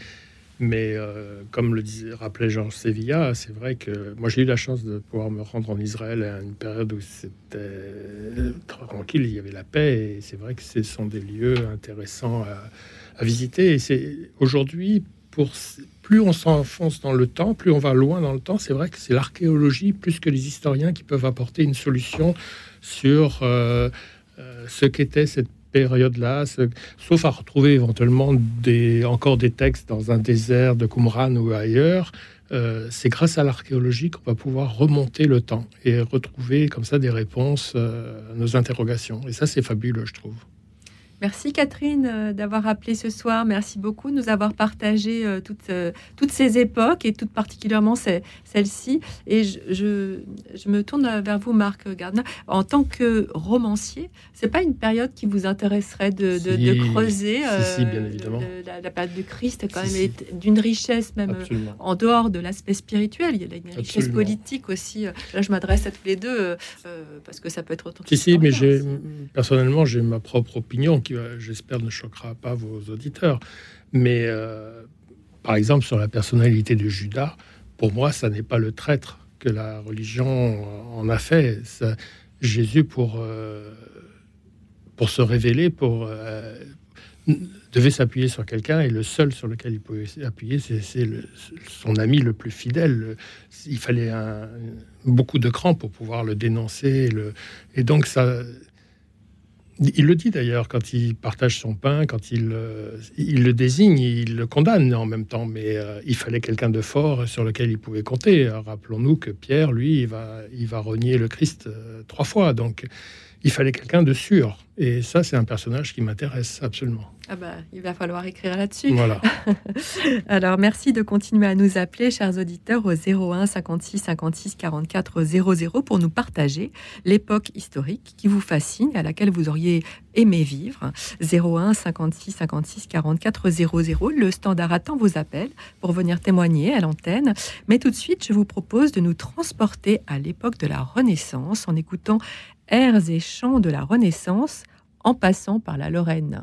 [SPEAKER 4] Mais euh, comme le disait, rappelait Jean Sevilla, c'est vrai que moi j'ai eu la chance de pouvoir me rendre en Israël à une période où c'était tranquille, il y avait la paix, et c'est vrai que ce sont des lieux intéressants à, à visiter. Et c'est aujourd'hui, plus on s'enfonce dans le temps, plus on va loin dans le temps. C'est vrai que c'est l'archéologie plus que les historiens qui peuvent apporter une solution sur euh, euh, ce qu'était cette période-là, sauf à retrouver éventuellement des, encore des textes dans un désert de Qumran ou ailleurs. Euh, c'est grâce à l'archéologie qu'on va pouvoir remonter le temps et retrouver comme ça des réponses à nos interrogations. Et ça, c'est fabuleux, je trouve.
[SPEAKER 2] Merci Catherine euh, d'avoir appelé ce soir. Merci beaucoup de nous avoir partagé euh, toutes, euh, toutes ces époques et tout particulièrement celle-ci. Et je, je, me tourne vers vous, Marc Gardner. En tant que romancier, c'est pas une période qui vous intéresserait de, de, creuser
[SPEAKER 4] bien évidemment.
[SPEAKER 2] la, période du Christ, quand même, d'une richesse même en dehors de l'aspect spirituel. Il y a une richesse politique aussi. Là, je m'adresse à tous les deux parce que ça peut être autant.
[SPEAKER 4] Si, si, mais j'ai personnellement, j'ai ma propre opinion qui, j'espère, ne choquera pas vos auditeurs. Mais euh, par exemple, sur la personnalité de Judas, pour moi, ça n'est pas le traître que la religion en a fait. Jésus, pour, euh, pour se révéler, euh, devait s'appuyer sur quelqu'un et le seul sur lequel il pouvait s'appuyer, c'est son ami le plus fidèle. Il fallait un, beaucoup de cran pour pouvoir le dénoncer. Le, et donc, ça, il le dit d'ailleurs quand il partage son pain, quand il, euh, le désigne, il le condamne en même temps, mais euh, il fallait quelqu'un de fort sur lequel il pouvait compter. Rappelons-nous que Pierre, lui, il va, il va renier le Christ euh, trois fois, donc il fallait quelqu'un de sûr. Et ça, c'est un personnage qui m'intéresse absolument.
[SPEAKER 2] Ah bah, il va falloir écrire là-dessus.
[SPEAKER 4] Voilà.
[SPEAKER 2] Alors, merci de continuer à nous appeler, chers auditeurs, au 01 56 56 44 00 pour nous partager l'époque historique qui vous fascine, à laquelle vous auriez aimé vivre. 01 56 56 44 00. Le standard attend vos appels pour venir témoigner à l'antenne. Mais tout de suite, je vous propose de nous transporter à l'époque de la Renaissance en écoutant airs et chants de la Renaissance en passant par la Lorraine.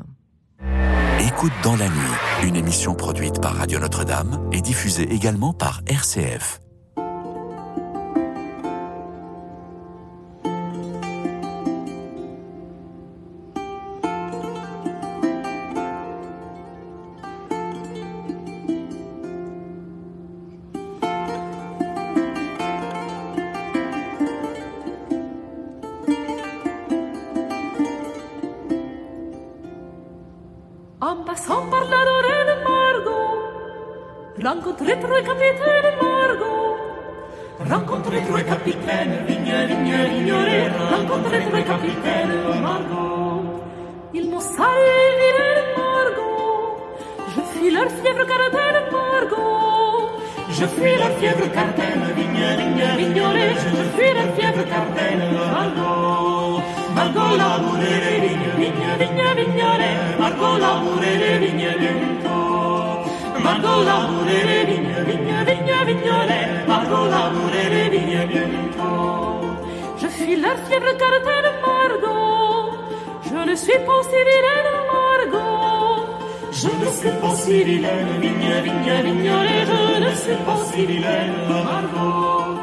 [SPEAKER 1] Écoute dans la nuit, une émission produite par Radio Notre-Dame et diffusée également par RCF.
[SPEAKER 11] Rencontrez trois capitaines Margot. Rencontrez trois capitaines, vigne, vigne, vignolet. Rencontrez trois capitaines Margot. Ils m'ont salué Margot. Je fuis leur fièvre cardaine Margot. Je fuis leur fièvre cardaine, vigne, vigne, vignolet. Je fuis leur fièvre cardaine Margot. Margot labourer les vignes, vigne, vigne, vignolet. Margot labourer les vignolet, pargo l'amore le vigne bientôt. Je suis leur fièvre caractère Margot, je ne suis pas aussi vilaine Margot. Je ne suis pas si vilaine, vigne, vigne, vignolet, je ne suis pas si vilaine Margot.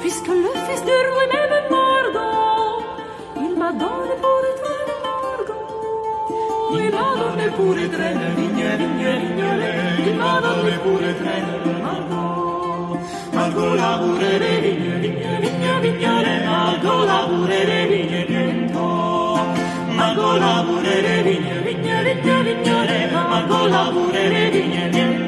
[SPEAKER 11] Puisque le fils de Roi m'aime Margot, il m'a donné pour étreindre Margot. Il m'a donné pour étreindre, vigne, vigne, vignolet, il m'a donné pour étreindre Margot. Margot lavorere vigne, vigne, vigne, vignole. Margot lavorere vigne, viento. Margot lavorere vigne, vigne, vigne, vignole. Margot lavorere vigne, viento.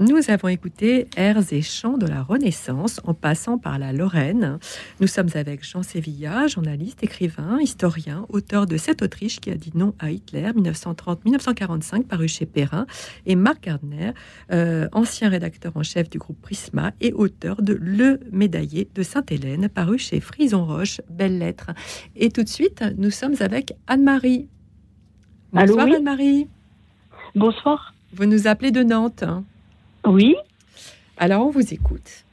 [SPEAKER 2] Nous avons écouté airs et chants de la Renaissance en passant par la Lorraine. Nous sommes avec Jean Sévilla, journaliste, écrivain, historien, auteur de Cette Autriche qui a dit non à Hitler, 1930-1945, paru chez Perrin, et Marc Gardner, euh, ancien rédacteur en chef du groupe Prisma et auteur de Le Médaillé de Sainte-Hélène, paru chez Frison Roche, Belles Lettres. Et tout de suite, nous sommes avec Anne-Marie. Bonsoir
[SPEAKER 12] oui
[SPEAKER 2] Anne-Marie.
[SPEAKER 12] Bonsoir.
[SPEAKER 2] Vous nous appelez de Nantes.
[SPEAKER 12] Oui.
[SPEAKER 2] Alors on vous écoute.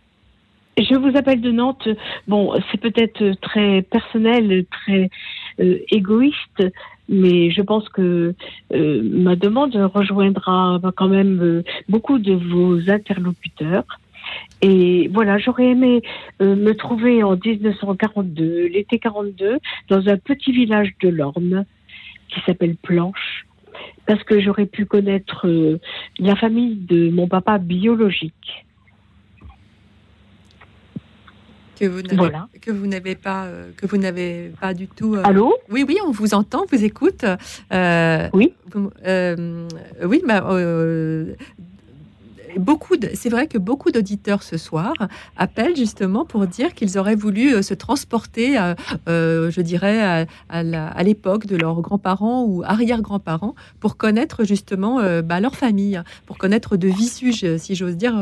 [SPEAKER 12] Je vous appelle de Nantes. Bon, c'est peut-être très personnel, très euh, égoïste, mais je pense que euh, ma demande rejoindra quand même euh, beaucoup de vos interlocuteurs. Et voilà, j'aurais aimé me trouver en 1942, l'été 42, dans un petit village de l'Orne qui s'appelle Planche, parce que j'aurais pu connaître euh, la famille de mon papa biologique.
[SPEAKER 2] que vous n'avez
[SPEAKER 12] Voilà.
[SPEAKER 2] que vous n'avez pas euh, que vous n'avez pas du tout. euh,
[SPEAKER 12] Allô?
[SPEAKER 2] Oui, oui, on vous entend, on vous écoute.
[SPEAKER 12] Oui.
[SPEAKER 2] oui, bah, C'est vrai que beaucoup d'auditeurs ce soir appellent justement pour dire qu'ils auraient voulu euh, se transporter, euh, euh, je dirais, à, à à l'époque de leurs grands-parents ou arrière-grands-parents pour connaître justement bah, leur famille, pour connaître de visu, si j'ose dire,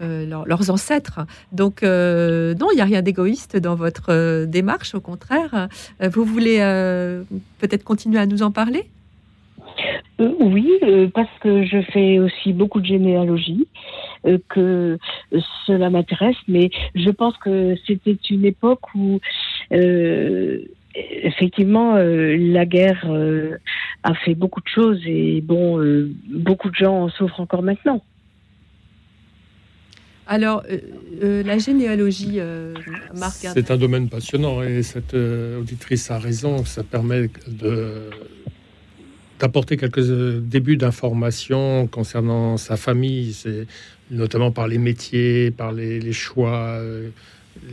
[SPEAKER 2] leur- leurs ancêtres. Donc, non, il n'y a rien d'égoïste dans votre démarche, au contraire. Vous voulez peut-être continuer à nous en parler?
[SPEAKER 12] Euh, oui, euh, parce que je fais aussi beaucoup de généalogie, euh, que cela m'intéresse, mais je pense que c'était une époque où euh, effectivement euh, la guerre euh, a fait beaucoup de choses et bon, euh, beaucoup de gens en souffrent encore maintenant.
[SPEAKER 2] Alors, euh, euh, la généalogie, euh, Marc.
[SPEAKER 4] C'est un domaine passionnant et cette euh, auditrice a raison. Ça permet de d'apporter quelques euh, débuts d'informations concernant sa famille, c'est notamment par les métiers, par les, les choix, euh,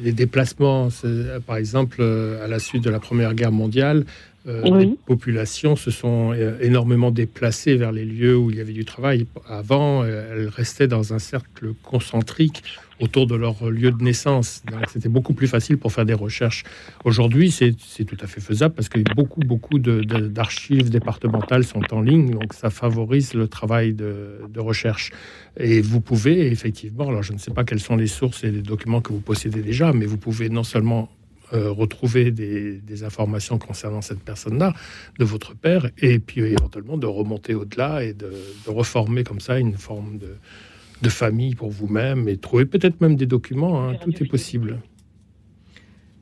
[SPEAKER 4] les déplacements. C'est, Par exemple, euh, à la suite de la Première Guerre mondiale, euh,
[SPEAKER 12] Oui.
[SPEAKER 4] les populations se sont euh, énormément déplacées vers les lieux où il y avait du travail. Avant, euh, elles restaient dans un cercle concentrique autour de leur lieu de naissance. C'était beaucoup plus facile pour faire des recherches. Aujourd'hui, c'est tout à fait faisable parce que beaucoup, beaucoup d'archives départementales sont en ligne, donc ça favorise le travail de, de recherche. Et vous pouvez effectivement, alors je ne sais pas quelles sont les sources et les documents que vous possédez déjà, mais vous pouvez non seulement euh, retrouver des, informations concernant cette personne-là, de votre père, et puis éventuellement de remonter au-delà et de reformer comme ça une forme de, de famille pour vous-même et trouver peut-être même des documents. hein, tout est possible.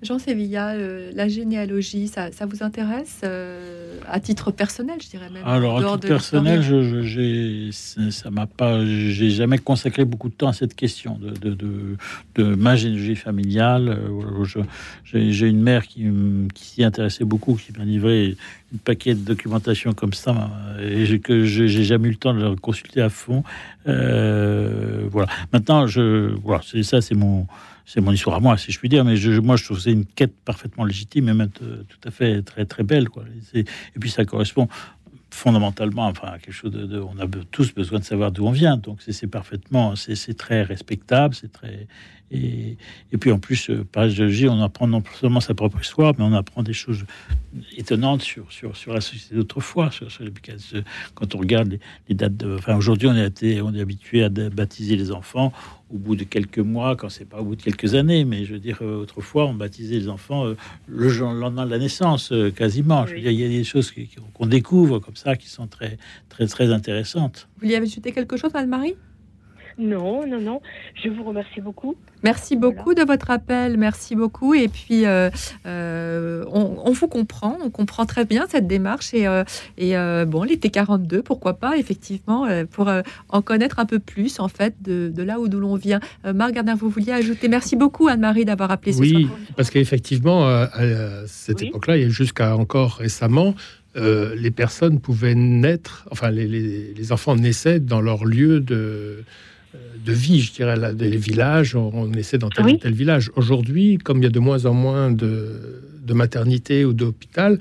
[SPEAKER 2] Jean Sévilla, euh, la généalogie, ça, ça vous intéresse euh, à titre personnel, je dirais même.
[SPEAKER 3] Alors, à titre personnel, je, je- j'ai- ça m'a pas, j'ai jamais consacré beaucoup de temps à cette question de, de, de, de ma généalogie familiale. Euh, J'ai une mère qui, s'y intéressait beaucoup, qui m'a livré une paquet de documentation comme ça, et que j'ai jamais eu le temps de le consulter à fond. Euh, voilà. Maintenant, je, voilà, c'est ça, c'est mon, c'est mon histoire à moi, si je puis dire. Mais je, moi, je trouve c'est une quête parfaitement légitime et même euh, tout à fait très très belle. Et, puis ça correspond fondamentalement, enfin, quelque chose de, on a tous besoin de savoir d'où on vient. Donc c'est parfaitement, c'est très respectable, c'est très et, puis en plus, euh, par la géologie, on apprend non seulement sa propre histoire, mais on apprend des choses étonnantes sur, sur, sur la société d'autrefois. Sur, sur quand on regarde les, dates de. Enfin, aujourd'hui, on, est habitué à baptiser les enfants au bout de quelques mois, quand c'est pas au bout de quelques années. Mais je veux dire, euh, autrefois, on baptisait les enfants euh, le jour- le lendemain de la naissance, euh, quasiment. Je veux dire, il y a des choses qu'on découvre comme ça qui sont très, très, très intéressantes.
[SPEAKER 2] Vous vouliez ajouter quelque chose, Anne-Marie?
[SPEAKER 12] Non, non, non. Je vous remercie beaucoup.
[SPEAKER 2] Merci beaucoup de votre appel, merci beaucoup. Et puis, euh, euh, on, on vous comprend, on comprend très bien cette démarche. Et, euh, et euh, bon, l'été 42, pourquoi pas, effectivement, pour euh, en connaître un peu plus, en fait, de, de là où d'où l'on vient. Euh, Marc Gardner, vous vouliez ajouter Merci beaucoup, Anne-Marie, d'avoir appelé ce
[SPEAKER 4] Oui,
[SPEAKER 2] soir.
[SPEAKER 4] parce qu'effectivement, à cette époque-là, et jusqu'à encore récemment, euh, les personnes pouvaient naître, enfin, les, les- les enfants naissaient dans leur lieu de, de vie, je dirais, là, des villages, on, naissait dans tel ou tel village. Aujourd'hui, comme il y a de moins en moins de, de maternité ou d'hôpital,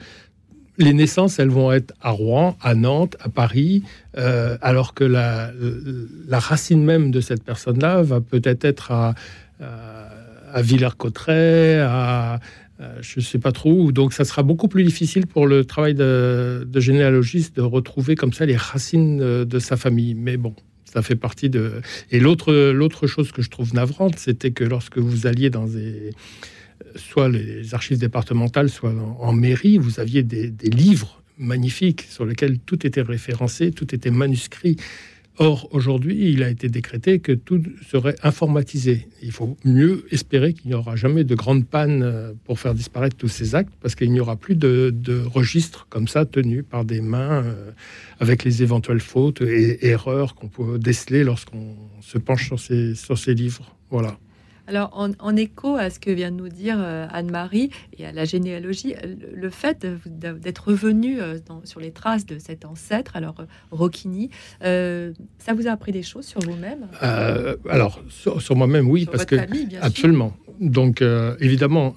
[SPEAKER 4] les naissances, elles vont être à Rouen, à Nantes, à Paris, euh, alors que la, la racine même de cette personne-là va peut-être être à, à, à Villers-Cotterêts, à, à je ne sais pas trop où. Donc, ça sera beaucoup plus difficile pour le travail de, de généalogiste de retrouver comme ça les racines de, de sa famille. Mais bon, ça fait partie de. Et l'autre chose que je trouve navrante, c'était que lorsque vous alliez dans soit les archives départementales, soit en, mairie, vous aviez des livres magnifiques sur lesquels tout était référencé, tout était manuscrit. Or, aujourd'hui, il a été décrété que tout serait informatisé. Il faut mieux espérer qu'il n'y aura jamais de grande panne euh, pour faire disparaître tous ces actes, parce qu'il n'y aura plus de, de registres comme ça tenus par des mains euh, avec les éventuelles fautes et erreurs qu'on peut déceler lorsqu'on se penche sur ces, sur ces livres. Voilà.
[SPEAKER 2] Alors, en, en écho à ce que vient de nous dire euh, Anne-Marie et à la généalogie, euh, le, le fait d'être revenu euh, dans- sur les traces de cet ancêtre, alors Rocchini, euh, ça vous a appris des choses sur vous-même?
[SPEAKER 4] Alors, sur, sur moi-même, oui,
[SPEAKER 2] Sur
[SPEAKER 4] parce
[SPEAKER 2] votre
[SPEAKER 4] que
[SPEAKER 2] famille, bien sûr.
[SPEAKER 4] absolument. Donc, évidemment,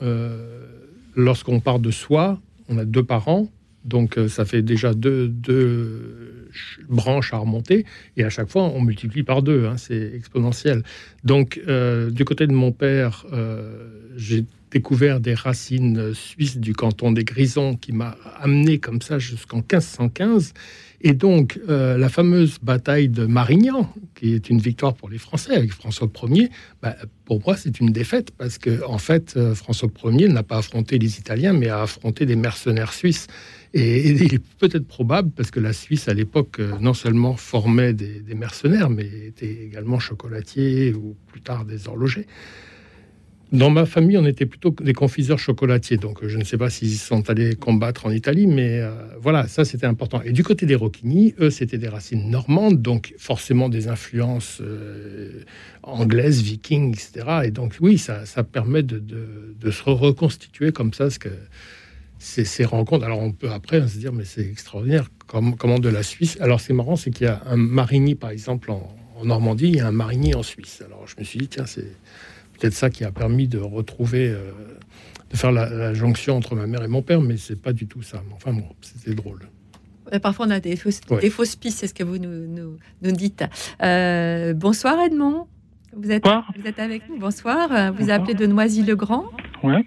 [SPEAKER 4] lorsqu'on part de soi, on a deux parents, donc ça fait déjà deux, branches à remonter, et à chaque fois, on multiplie par deux, hein, c'est exponentiel. Donc, euh, du côté de mon père, euh, j'ai découvert des racines suisses du canton des Grisons qui m'a amené comme ça jusqu'en 1515. Et donc, euh, la fameuse bataille de Marignan, qui est une victoire pour les Français avec François Ier, bah, pour moi, c'est une défaite parce que, en fait, euh, François Ier n'a pas affronté les Italiens, mais a affronté des mercenaires suisses. Et, il est peut-être probable, parce que la Suisse, à l'époque, euh, non seulement formait des, des mercenaires, mais était également chocolatier ou plus tard des horlogers. Dans ma famille, on était plutôt des confiseurs chocolatiers, donc euh, je ne sais pas s'ils sont allés combattre en Italie, mais euh, voilà, ça c'était important. Et du côté des Rocchini, eux, c'était des racines normandes, donc forcément des influences euh, anglaises, vikings, etc. Et donc oui, ça, permet de, se reconstituer comme ça, ces, rencontres. Alors on peut après se dire, mais c'est extraordinaire, comme, comment de la Suisse. Alors c'est marrant, c'est qu'il y a un Marigny, par exemple, en, en Normandie, il y a un Marigny en Suisse. Alors je me suis dit, tiens, c'est peut-être ça qui a permis de retrouver, euh, de faire la, la jonction entre ma mère et mon père, mais c'est pas du tout ça. Enfin bon, c'était drôle.
[SPEAKER 2] Parfois, on a des fausses,
[SPEAKER 4] Ouais.
[SPEAKER 2] des fausses pistes, c'est ce que vous nous, nous, nous dites. Euh, bonsoir, Edmond. Vous êtes, vous êtes avec nous. Bonsoir. Vous appelez de Noisy-le-Grand.
[SPEAKER 13] Ouais.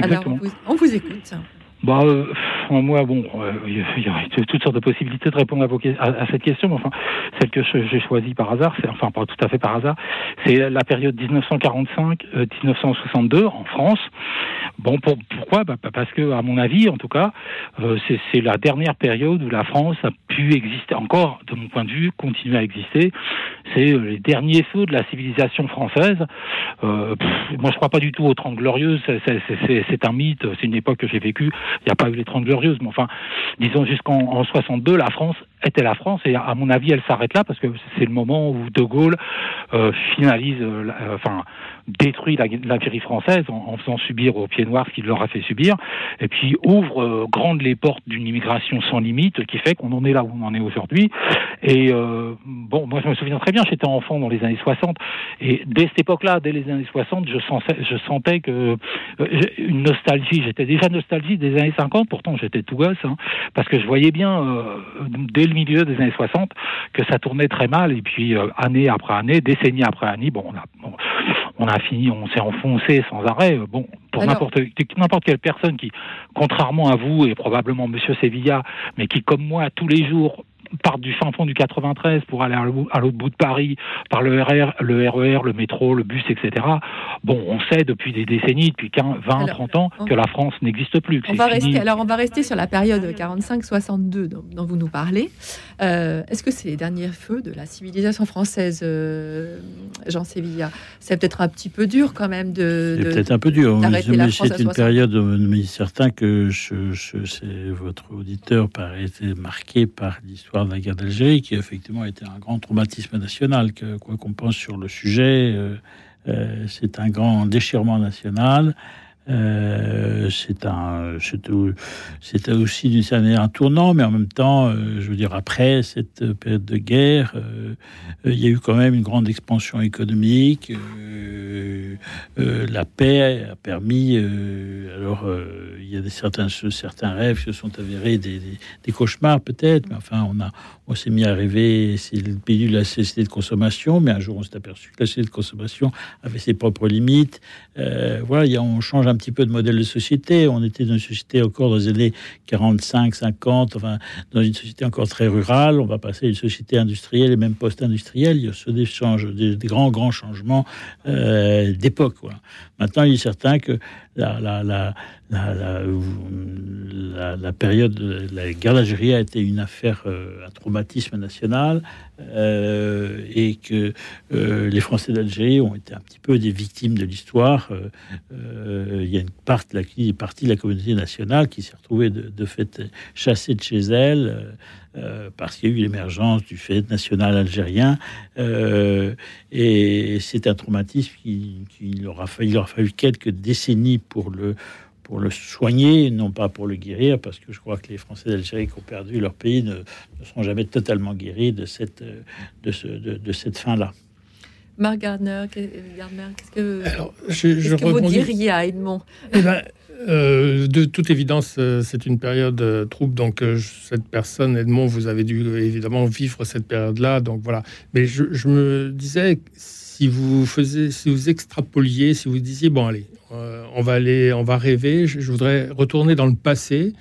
[SPEAKER 2] Alors, vous- on vous écoute.
[SPEAKER 13] Bah, euh, moi, bon, euh, il y aurait toutes sortes de possibilités de répondre à, cette question, mais enfin, celle que j'ai choisie par hasard, c'est enfin pas tout à fait par hasard, c'est la période 1945-1962 en France. Bon, pour, pourquoi? Bah, Parce que, à mon avis, en tout cas, euh, c'est la dernière période où la France a pu exister encore, de mon point de vue, continuer à exister. C'est euh, les derniers feux de la civilisation française. Euh, moi, je crois pas du tout aux Trente Glorieuses. C'est un mythe. C'est une époque que j'ai vécue. Il n'y a pas eu les Trente Glorieuses, mais enfin, disons jusqu'en en 62, la France était la France et à mon avis, elle s'arrête là parce que c'est le moment où De Gaulle euh, finalise, euh, la- euh, enfin détruit la, l'Algérie française en, faisant subir aux pieds noirs ce qu'il leur a fait subir, et puis ouvre grandes les portes d'une immigration sans limite qui fait qu'on en est là où on en est aujourd'hui. Et bon, moi je me souviens très bien, j'étais enfant dans les années 60, et dès cette époque-là, dès les années 60, je sentais, je sentais que une nostalgie. J'étais déjà nostalgie des années 50, pourtant j'étais tout gosse, hein, parce que je voyais bien euh, dès le milieu des années 60 que ça tournait très mal, et puis euh, année après année, décennie après année, bon, on a, on, on a fini, on s'est enfoncé sans arrêt. Euh, Bon, pour n'importe n'importe quelle personne qui, contrairement à vous et probablement Monsieur Sevilla, mais qui comme moi tous les jours part du fin fond du 93 pour aller à l'au- à l'autre bout de Paris par le RR, le RER, le métro, le bus, etc. Bon, on sait depuis des décennies, depuis 15, 20,
[SPEAKER 2] Alors,
[SPEAKER 13] 30 ans,
[SPEAKER 2] on-
[SPEAKER 13] que la France n'existe plus. que
[SPEAKER 2] On
[SPEAKER 13] c'est
[SPEAKER 2] va
[SPEAKER 13] fini.
[SPEAKER 2] rester, alors on va rester sur la période 45-62 dont, dont vous nous parlez. Euh, Est-ce que c'est les derniers feux de la civilisation française, euh, Jean Sévilla? C'est peut-être un petit peu dur quand même de.
[SPEAKER 3] C'est peut-être un peu dur, mais,
[SPEAKER 2] la
[SPEAKER 3] mais
[SPEAKER 2] France à
[SPEAKER 3] c'est une
[SPEAKER 2] 60.
[SPEAKER 3] période, euh, mais certain que je, votre auditeur paraît été marqué par l'histoire de la guerre d'Algérie, qui effectivement été un grand traumatisme national, que, quoi qu'on pense sur le sujet, euh, euh, c'est un grand déchirement national. Euh, c'est aussi d'une certaine manière un tournant, mais en même temps, euh, je veux dire, après cette période de guerre, euh, euh, il y a eu quand même une grande expansion économique. la paix a permis. alors, il y a des certains, certains rêves qui se sont avérés des, cauchemars peut-être, mais enfin, on a, on s'est mis à rêver. C'est le pays de la société de consommation, mais un jour, on s'est aperçu que la société de consommation avait ses propres limites. Voilà, il y a- on change un petit peu de modèle de société. On était dans une société encore dans les années 45, 50, enfin, dans une société encore très rurale. On va passer à une société industrielle et même post-industrielle. Il y a ce des, des, grands, grands changements euh, d'époque. Maintenant, il est certain que la, la, la, la, période de la guerre d'Algérie a été une affaire, euh, un traumatisme national, euh, et que euh, les Français d'Algérie ont été un petit peu des victimes de l'histoire. Il y a une la, une partie de la communauté nationale qui s'est retrouvée de fait chassée de chez elle. Euh, parce qu'il y a eu l'émergence du fait national algérien, euh, et c'est un traumatisme qui, qui il aura fallu, il aura fallu quelques décennies pour le pour le soigner, non pas pour le guérir, parce que je crois que les Français d'Algérie qui ont perdu leur pays ne, ne seront jamais totalement guéris de cette, de ce, de, de cette fin-là.
[SPEAKER 2] Marc Gardner, qu'est- Gardner, qu'est-ce que,
[SPEAKER 4] je-
[SPEAKER 2] qu'est-ce
[SPEAKER 4] je
[SPEAKER 2] que vous diriez à Edmond?
[SPEAKER 4] Eh ben, euh, de toute évidence, euh, c'est une période euh, trouble. Donc, cette personne, Edmond, vous avez dû évidemment vivre cette période-là. Donc voilà. Mais je, me disais, si vous faisiez, si vous extrapoliez, si vous disiez, bon allez, on va aller, on va rêver. Je, voudrais retourner dans le passé.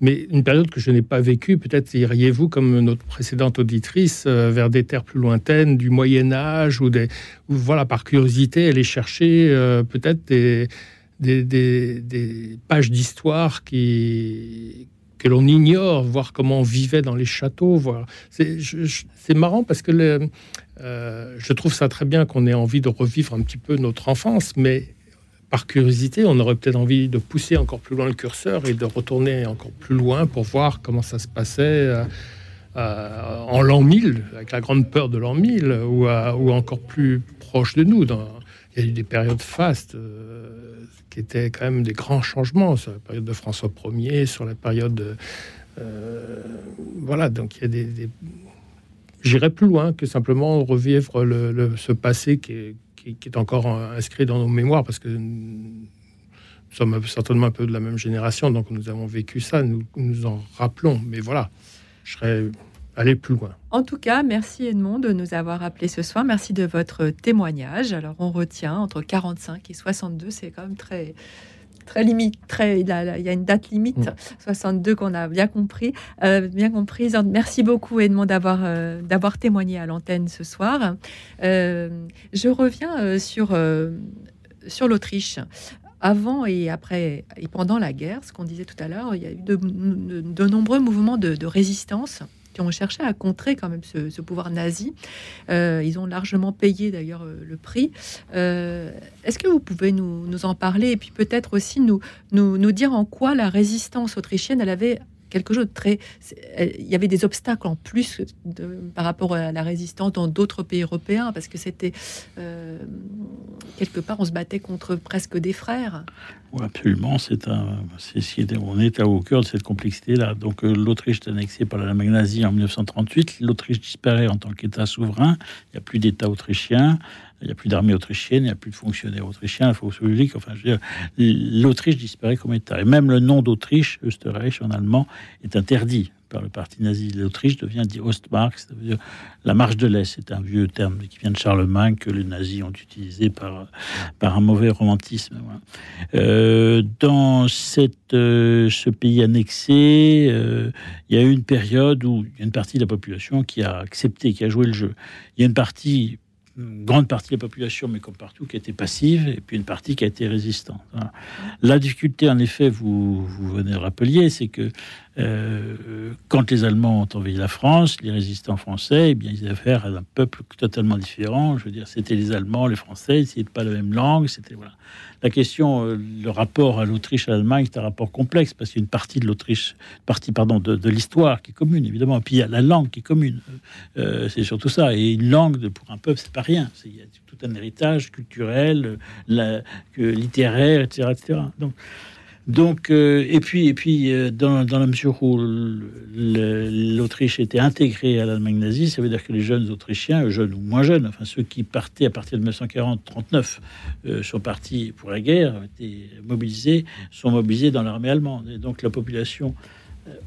[SPEAKER 4] Mais une période que je n'ai pas vécue, peut-être iriez-vous, comme notre précédente auditrice, vers des terres plus lointaines, du Moyen Âge, ou des, voilà, par curiosité, aller chercher peut-être des, des, pages d'histoire qui que l'on ignore, voir comment on vivait dans les châteaux. Voir. C'est, marrant parce que euh, je trouve ça très bien qu'on ait envie de revivre un petit peu notre enfance, mais par curiosité, on aurait peut-être envie de pousser encore plus loin le curseur et de retourner encore plus loin pour voir comment ça se passait euh, euh, en l'an 1000, avec la grande peur de l'an 1000, ou, encore plus proche de nous. Dans, il y a eu des périodes fastes qui étaient quand même des grands changements sur la période de François Ier, sur la période. de- euh, voilà, donc il y a des. des- J'irais plus loin que simplement revivre le, le- ce passé qui est, qui- est encore inscrit dans nos mémoires, parce que nous sommes certainement un peu de la même génération, donc nous avons vécu ça, nous nous en rappelons. Mais voilà, je serais allé plus loin.
[SPEAKER 2] En tout cas, merci Edmond de nous avoir appelés ce soir. Merci de votre témoignage. Alors, on retient entre 45 et 62, c'est quand même très, très limite, très, il, y a une date limite, 62 qu'on a bien compris, bien comprise. Merci beaucoup Edmond d'avoir d'avoir témoigné à l'antenne ce soir. je reviens sur sur l'Autriche avant et après et pendant la guerre, ce qu'on disait tout à l'heure, il y a eu de, nombreux mouvements de, résistance qui ont cherché à contrer quand même ce, pouvoir nazi. Euh, ils ont largement payé d'ailleurs euh, le prix. Euh, est-ce que vous pouvez nous, en parler et puis peut-être aussi nous, nous, dire en quoi la résistance autrichienne elle avait quelque chose de très. Il y avait des obstacles en plus par rapport à la résistance dans d'autres pays européens, parce que c'était euh, quelque part on se battait contre presque des frères.
[SPEAKER 3] Oui, absolument. C'est un, c'est, on est au cœur de cette complexité-là. Donc euh, l'Autriche est annexée par l'Allemagne nazie en 1938. L'Autriche disparaît en tant qu'État souverain. Il n'y a plus d'État autrichien. Il n'y a plus d'armée autrichienne, il n'y a plus de fonctionnaires autrichiens, la fonction publique. Enfin, l'Autriche disparaît comme État. Et même le nom d'Autriche, Österreich en allemand, est interdit par le parti nazi. L'Autriche devient dit Ostmark, cest dire la marche de l'Est. C'est un vieux terme qui vient de Charlemagne que les nazis ont utilisé par, un mauvais romantisme. Euh, dans euh, ce pays annexé, euh, il y a eu une période où il y a une partie de la population qui a accepté, qui a joué le jeu. Il y a une partie une grande partie de la population, mais comme partout, qui était passive, et puis une partie qui a été résistante. La difficulté, en effet, vous, venez de rappeler, c'est que euh, quand les Allemands ont envahi la France, les résistants français, eh bien, ils avaient affaire à un peuple totalement différent. Je veux dire, c'était les Allemands, les Français, ils n'étaient pas la même langue. C'était voilà. La question, euh, le rapport à l'Autriche, à l'Allemagne, c'est un rapport complexe parce qu'il y a une partie de l'Autriche, partie pardon de, l'histoire qui est commune évidemment, et puis il y a la langue qui est commune. Euh, c'est surtout ça. Et une langue pour un peuple, c'est pas rien. Il y a tout un héritage culturel, la, littéraire, etc., etc. Donc donc, euh, et puis, et puis euh, dans, la mesure où l'Autriche était intégrée à l'Allemagne nazie, ça veut dire que les jeunes Autrichiens, jeunes ou moins jeunes, enfin ceux qui partaient à partir de 1940-39, euh, sont partis pour la guerre, été mobilisés, sont mobilisés dans l'armée allemande. Et donc la population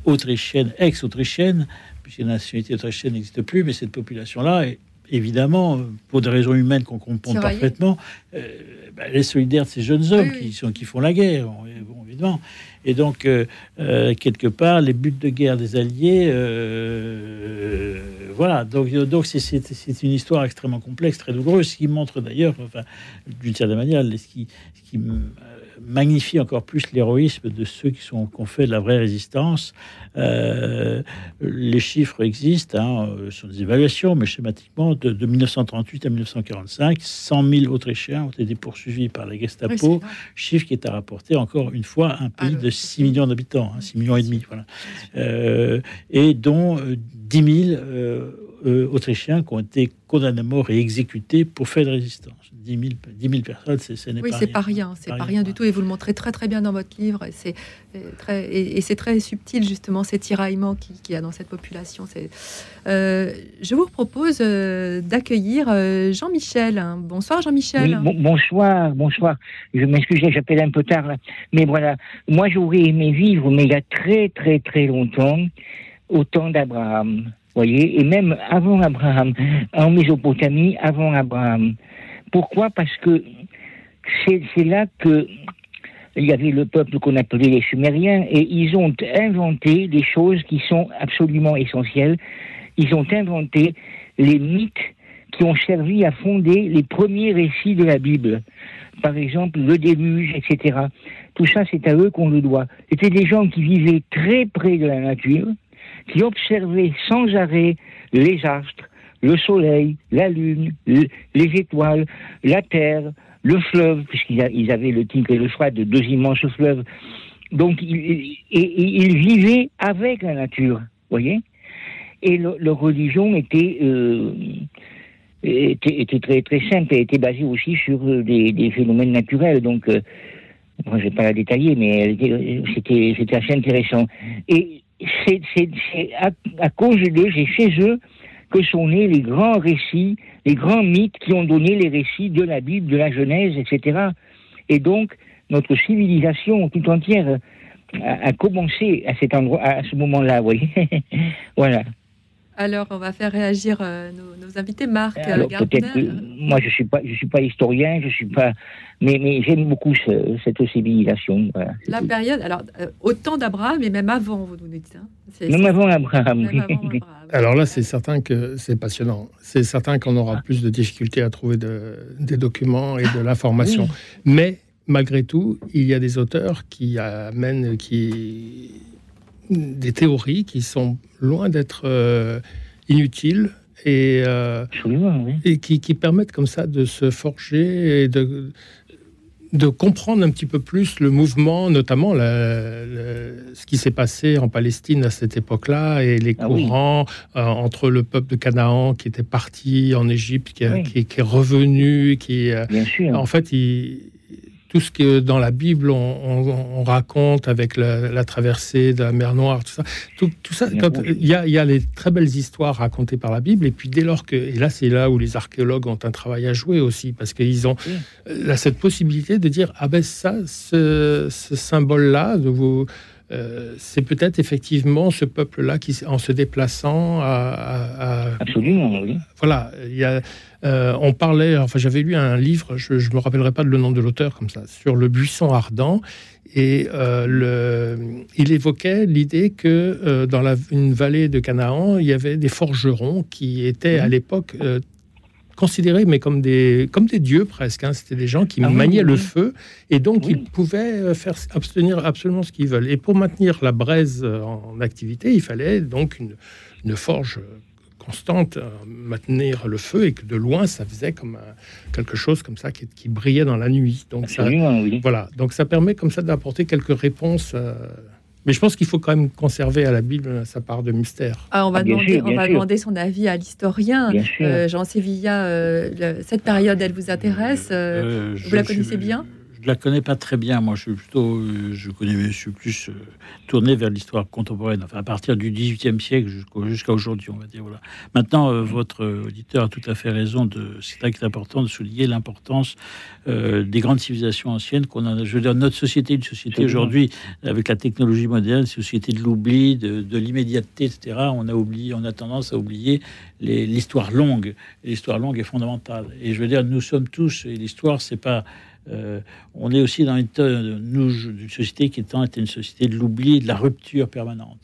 [SPEAKER 3] autrichienne, ex-autrichienne, puisque la nationalité autrichienne n'existe plus, mais cette population-là est évidemment, pour des raisons humaines qu'on comprend parfaitement, bah, elle est solidaire de ces jeunes hommes qui, sont, qui font la guerre. Et donc, euh, euh, quelque part, les buts de guerre des Alliés, euh, voilà. Donc, donc c'est une histoire extrêmement complexe, très douloureuse, ce qui montre d'ailleurs, enfin, d'une certaine manière, ce qui, ce qui magnifie encore plus l'héroïsme de ceux qui sont qu'on fait de la vraie résistance. Euh, les chiffres existent, hein, euh, sont des évaluations, mais schématiquement, de, 1938 à 1945, 100 000 Autrichiens ont été poursuivis par la Gestapo, chiffre qui est à rapporter encore une fois un pays ah, de 6 millions d'habitants, 6 hein, millions et demi, voilà, euh, et dont 10 000 Autrichiens qui ont été condamnés à mort et exécutés pour faire de résistance. 10 000, personnes, c'est
[SPEAKER 2] n'est oui, c'est pas rien, c'est pas, rien, du tout, et vous le montrez très très bien dans votre livre, et c'est très, et, c'est très subtil justement ces tiraillements qu'il qui y a dans cette population. Euh, je vous propose euh, d'accueillir euh, Jean-Michel. Bonsoir Jean-Michel.
[SPEAKER 14] bonsoir, bonsoir. Je m'excuse, j'appelle un peu tard, mais voilà, moi j'aurais aimé vivre, mais il y a très très très longtemps, au temps d'Abraham voyez, et même avant Abraham, en Mésopotamie, avant Abraham. Pourquoi? Parce que c'est là que il y avait le peuple qu'on appelait les Sumériens et ils ont inventé des choses qui sont absolument essentielles. Ils ont inventé les mythes qui ont servi à fonder les premiers récits de la Bible. Par exemple, le déluge, etc. Tout ça, c'est à eux qu'on le doit. C'était des gens qui vivaient très près de la nature, qui observaient sans arrêt les astres, le soleil, la lune, les étoiles, la terre, le fleuve, puisqu'ils avaient le titre et le choix de deux immenses fleuves. Donc, ils, vivaient avec la nature, voyez Et leur religion était, euh, était, très, très simple et était basée aussi sur euh, des, phénomènes naturels. Donc, euh, je ne vais pas la détailler, mais c'était assez intéressant. C'est à, cause d'eux, j'ai chez eux que sont nés les grands récits, les grands mythes qui ont donné les récits de la Bible, de la Genèse, etc. Et donc, notre civilisation tout entière a, commencé à cet endroit, à ce moment-là, voilà.
[SPEAKER 2] Alors, on va faire réagir euh, nos, nos invités. Marc
[SPEAKER 14] Alors
[SPEAKER 2] Gardner.
[SPEAKER 14] peut-être que moi je suis pas je suis pas historien, je suis pas mais mais j'aime beaucoup ce- cette civilisation. voilà.
[SPEAKER 2] La période, alors, euh, au temps d'Abraham et même avant, vous nous dites. hein.
[SPEAKER 14] Même avant Abraham.
[SPEAKER 2] Même
[SPEAKER 14] oui.
[SPEAKER 2] avant Abraham.
[SPEAKER 4] Alors là, c'est certain que c'est passionnant. C'est certain qu'on aura plus de difficultés à trouver de- des documents et de l'information. Mais malgré tout, il y a des auteurs qui amènent qui... des théories qui sont loin d'être euh, inutiles et, euh, et qui, qui permettent comme ça de se forger et de, de comprendre un petit peu plus le mouvement, notamment la- le- ce qui s'est passé en Palestine à cette époque-là et les
[SPEAKER 14] Ah oui.
[SPEAKER 4] courants euh, entre le peuple de Canaan qui était parti en Égypte, qui,
[SPEAKER 14] Oui.
[SPEAKER 4] qui- qui est revenu, qui
[SPEAKER 14] Bien sûr.
[SPEAKER 4] en fait il- tout ce que dans la Bible on, on- on raconte avec la, la traversée de la mer Noire, tout ça, tout, tout ça, il y a, il y a les très belles histoires racontées par la Bible, et puis dès lors que, et là c'est là où les archéologues ont un travail à jouer aussi, parce qu'ils ont euh, là, cette possibilité de dire ah ben ça, ce, ce symbole-là, de vous, euh, c'est peut-être effectivement ce peuple-là qui, en se déplaçant, a-
[SPEAKER 14] Absolument, oui.
[SPEAKER 4] voilà, il y a, euh, on parlait, enfin j'avais lu un livre, je ne me rappellerai pas le nom de l'auteur comme ça, sur le buisson ardent. Et euh, le, il évoquait l'idée que dans la, une vallée de Canaan, il y avait des forgerons qui étaient à l'époque considérés mais comme des, comme des dieux presque. hein. C'était des gens qui
[SPEAKER 14] Ah
[SPEAKER 4] maniaient
[SPEAKER 14] oui,
[SPEAKER 4] le feu et donc ils pouvaient euh, faire obtenir absolument ce qu'ils veulent. Et pour maintenir la braise euh, en activité, il fallait donc une, une forge constante, euh, maintenir le feu et que de loin ça faisait comme un- quelque chose comme ça qui, qui brillait dans la nuit. Donc ça,
[SPEAKER 14] oui.
[SPEAKER 4] voilà, donc ça permet comme ça d'apporter quelques réponses. euh, mais je pense qu'il faut quand même conserver à la Bible sa part de mystère.
[SPEAKER 2] Ah, on va,
[SPEAKER 14] Ah,
[SPEAKER 2] demander,
[SPEAKER 14] sûr,
[SPEAKER 2] on va demander son avis à l'historien. Euh, Jean Sévilla, euh, cette période, elle vous intéresse euh,
[SPEAKER 3] Euh,
[SPEAKER 2] Vous la connaissez bien?
[SPEAKER 3] Je la connais pas très bien. Moi, je suis plutôt, euh, je connais, je suis plus euh, tourné vers l'histoire contemporaine. Enfin, à partir du XVIIIe siècle jusqu'à aujourd'hui, on va dire. Voilà. Maintenant, euh, votre auditeur a tout à fait raison. De, c'est vrai que c'est important de souligner l'importance euh, des grandes civilisations anciennes qu'on a. Je veux dire, notre société, une société aujourd'hui avec la technologie moderne, une société de l'oubli, de, de l'immédiateté, etc. On a oublié, on a tendance à oublier l'histoire longue. L'histoire longue est fondamentale. Et je veux dire, nous sommes tous, et l'histoire, c'est pas. Euh, on est aussi dans une, te- nous, une société qui étant était une société de l'oubli et de la rupture permanente.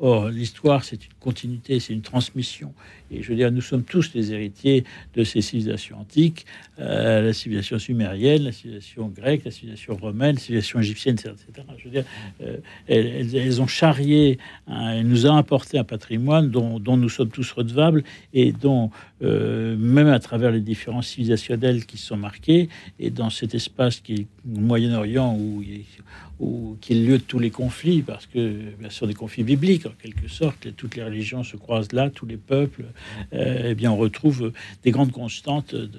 [SPEAKER 3] Or, l'histoire, c'est une continuité, c'est une transmission. Et je veux dire, nous sommes tous les héritiers de ces civilisations antiques, euh, la civilisation sumérienne, la civilisation grecque, la civilisation romaine, la civilisation égyptienne, etc. Je veux dire, euh, elles, ont charrié, elles nous ont apporté un patrimoine dont, nous sommes tous redevables et dont, euh, même à travers les différences civilisationnelles qui sont marquées, et dans cet espace qui est Moyen-Orient où, il- où- qui est le lieu de tous les conflits, parce que bien sûr des conflits bibliques en quelque sorte, toutes les religions se croisent là, tous les peuples, euh, eh bien on retrouve des grandes constantes de,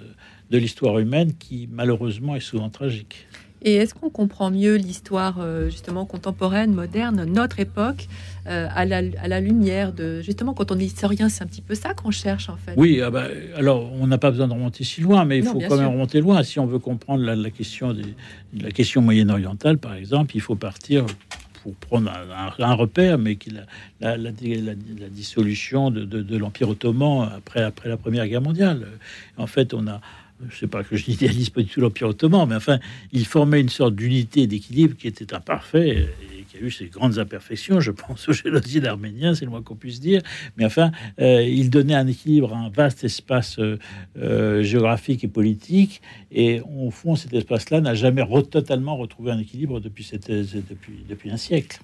[SPEAKER 3] de l'histoire humaine qui malheureusement est souvent tragique.
[SPEAKER 2] Et est-ce qu'on comprend mieux l'histoire euh, justement contemporaine, moderne, notre époque, euh, à, la, à la lumière de justement quand on est historien, c'est un petit peu ça qu'on cherche en fait.
[SPEAKER 3] Oui, ah bah, alors on n'a pas besoin de remonter si loin, mais il
[SPEAKER 2] Non,
[SPEAKER 3] faut quand
[SPEAKER 2] sûr.
[SPEAKER 3] même remonter loin. Si on veut comprendre la, la question des, la question moyen-orientale, par exemple, il faut partir pour prendre un, un- un repère, mais qui la, la, la- la- la dissolution de, de- de l'Empire ottoman après, après la Première Guerre mondiale. En fait, on a je sais pas que je n'idéalise pas du tout l'Empire ottoman, mais enfin, il formait une sorte d'unité d'équilibre qui était imparfait et qui a eu ses grandes imperfections. Je pense au génocide arménien, c'est le moins qu'on puisse dire. Mais enfin, euh, il donnait un équilibre à un vaste espace euh, euh, géographique et politique. Et au fond, cet espace-là n'a jamais totalement retrouvé un équilibre depuis, depuis un siècle.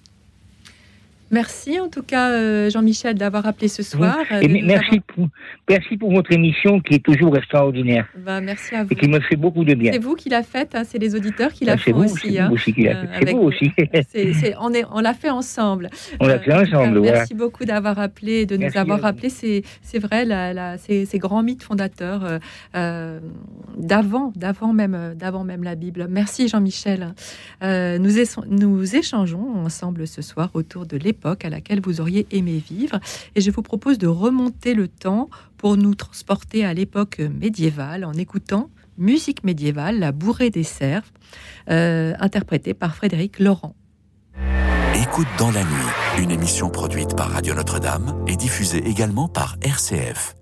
[SPEAKER 2] Merci en tout cas euh, Jean-Michel d'avoir appelé ce soir. euh,
[SPEAKER 14] Et merci, pour, merci pour votre émission qui est toujours extraordinaire
[SPEAKER 2] Bah, merci à vous.
[SPEAKER 14] et qui me fait beaucoup de bien.
[SPEAKER 2] C'est vous qui l'a faite, hein, c'est les auditeurs qui
[SPEAKER 14] Ah,
[SPEAKER 2] la font
[SPEAKER 14] vous,
[SPEAKER 2] aussi.
[SPEAKER 14] c'est
[SPEAKER 2] hein,
[SPEAKER 14] vous aussi qui l'a
[SPEAKER 2] euh,
[SPEAKER 14] fait. C'est
[SPEAKER 2] avec-
[SPEAKER 14] vous aussi.
[SPEAKER 2] c'est- c'est- on est, on l'a fait ensemble.
[SPEAKER 14] On l'a fait
[SPEAKER 2] tout cas,
[SPEAKER 14] ensemble, voilà.
[SPEAKER 2] Merci beaucoup d'avoir appelé, de
[SPEAKER 14] Merci
[SPEAKER 2] nous avoir rappelé. C'est, c'est vrai, la, la- ces, ces grands mythes fondateurs euh, euh, d'avant, d'avant même, euh, d'avant même la Bible. Merci Jean-Michel. Euh, nous, es- nous échangeons ensemble ce soir autour de l'époque à laquelle vous auriez aimé vivre, et je vous propose de remonter le temps pour nous transporter à l'époque médiévale en écoutant musique médiévale, la bourrée des cerfs, euh, interprétée par Frédéric Laurent.
[SPEAKER 1] Écoute dans la nuit, une émission produite par Radio Notre-Dame et diffusée également par RCF.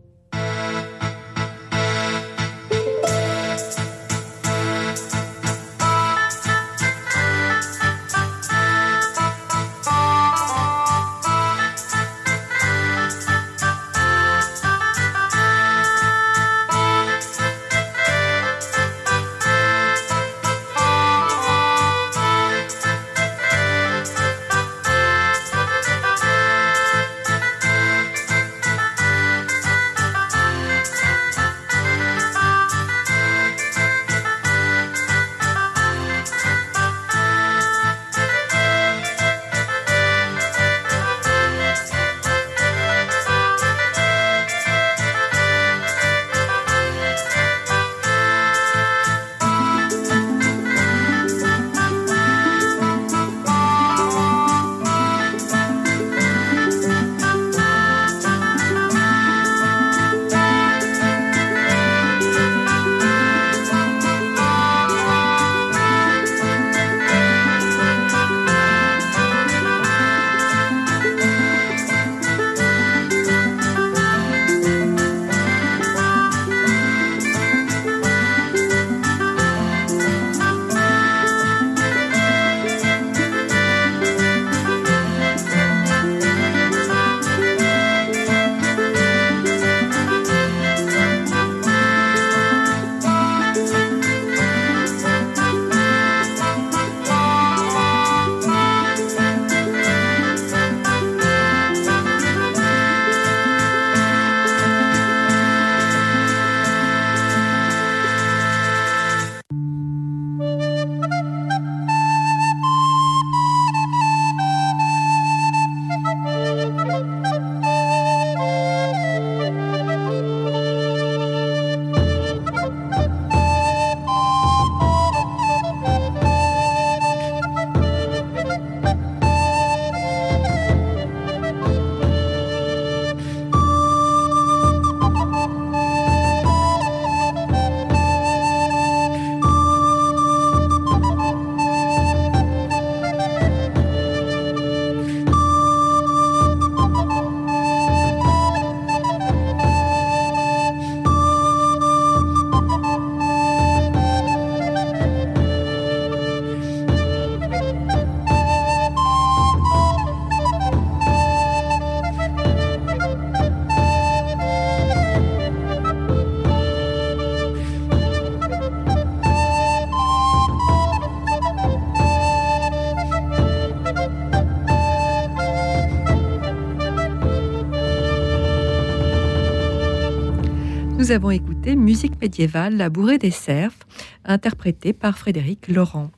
[SPEAKER 2] Avons écouté Musique médiévale, La bourrée des cerfs, interprétée par Frédéric Laurent.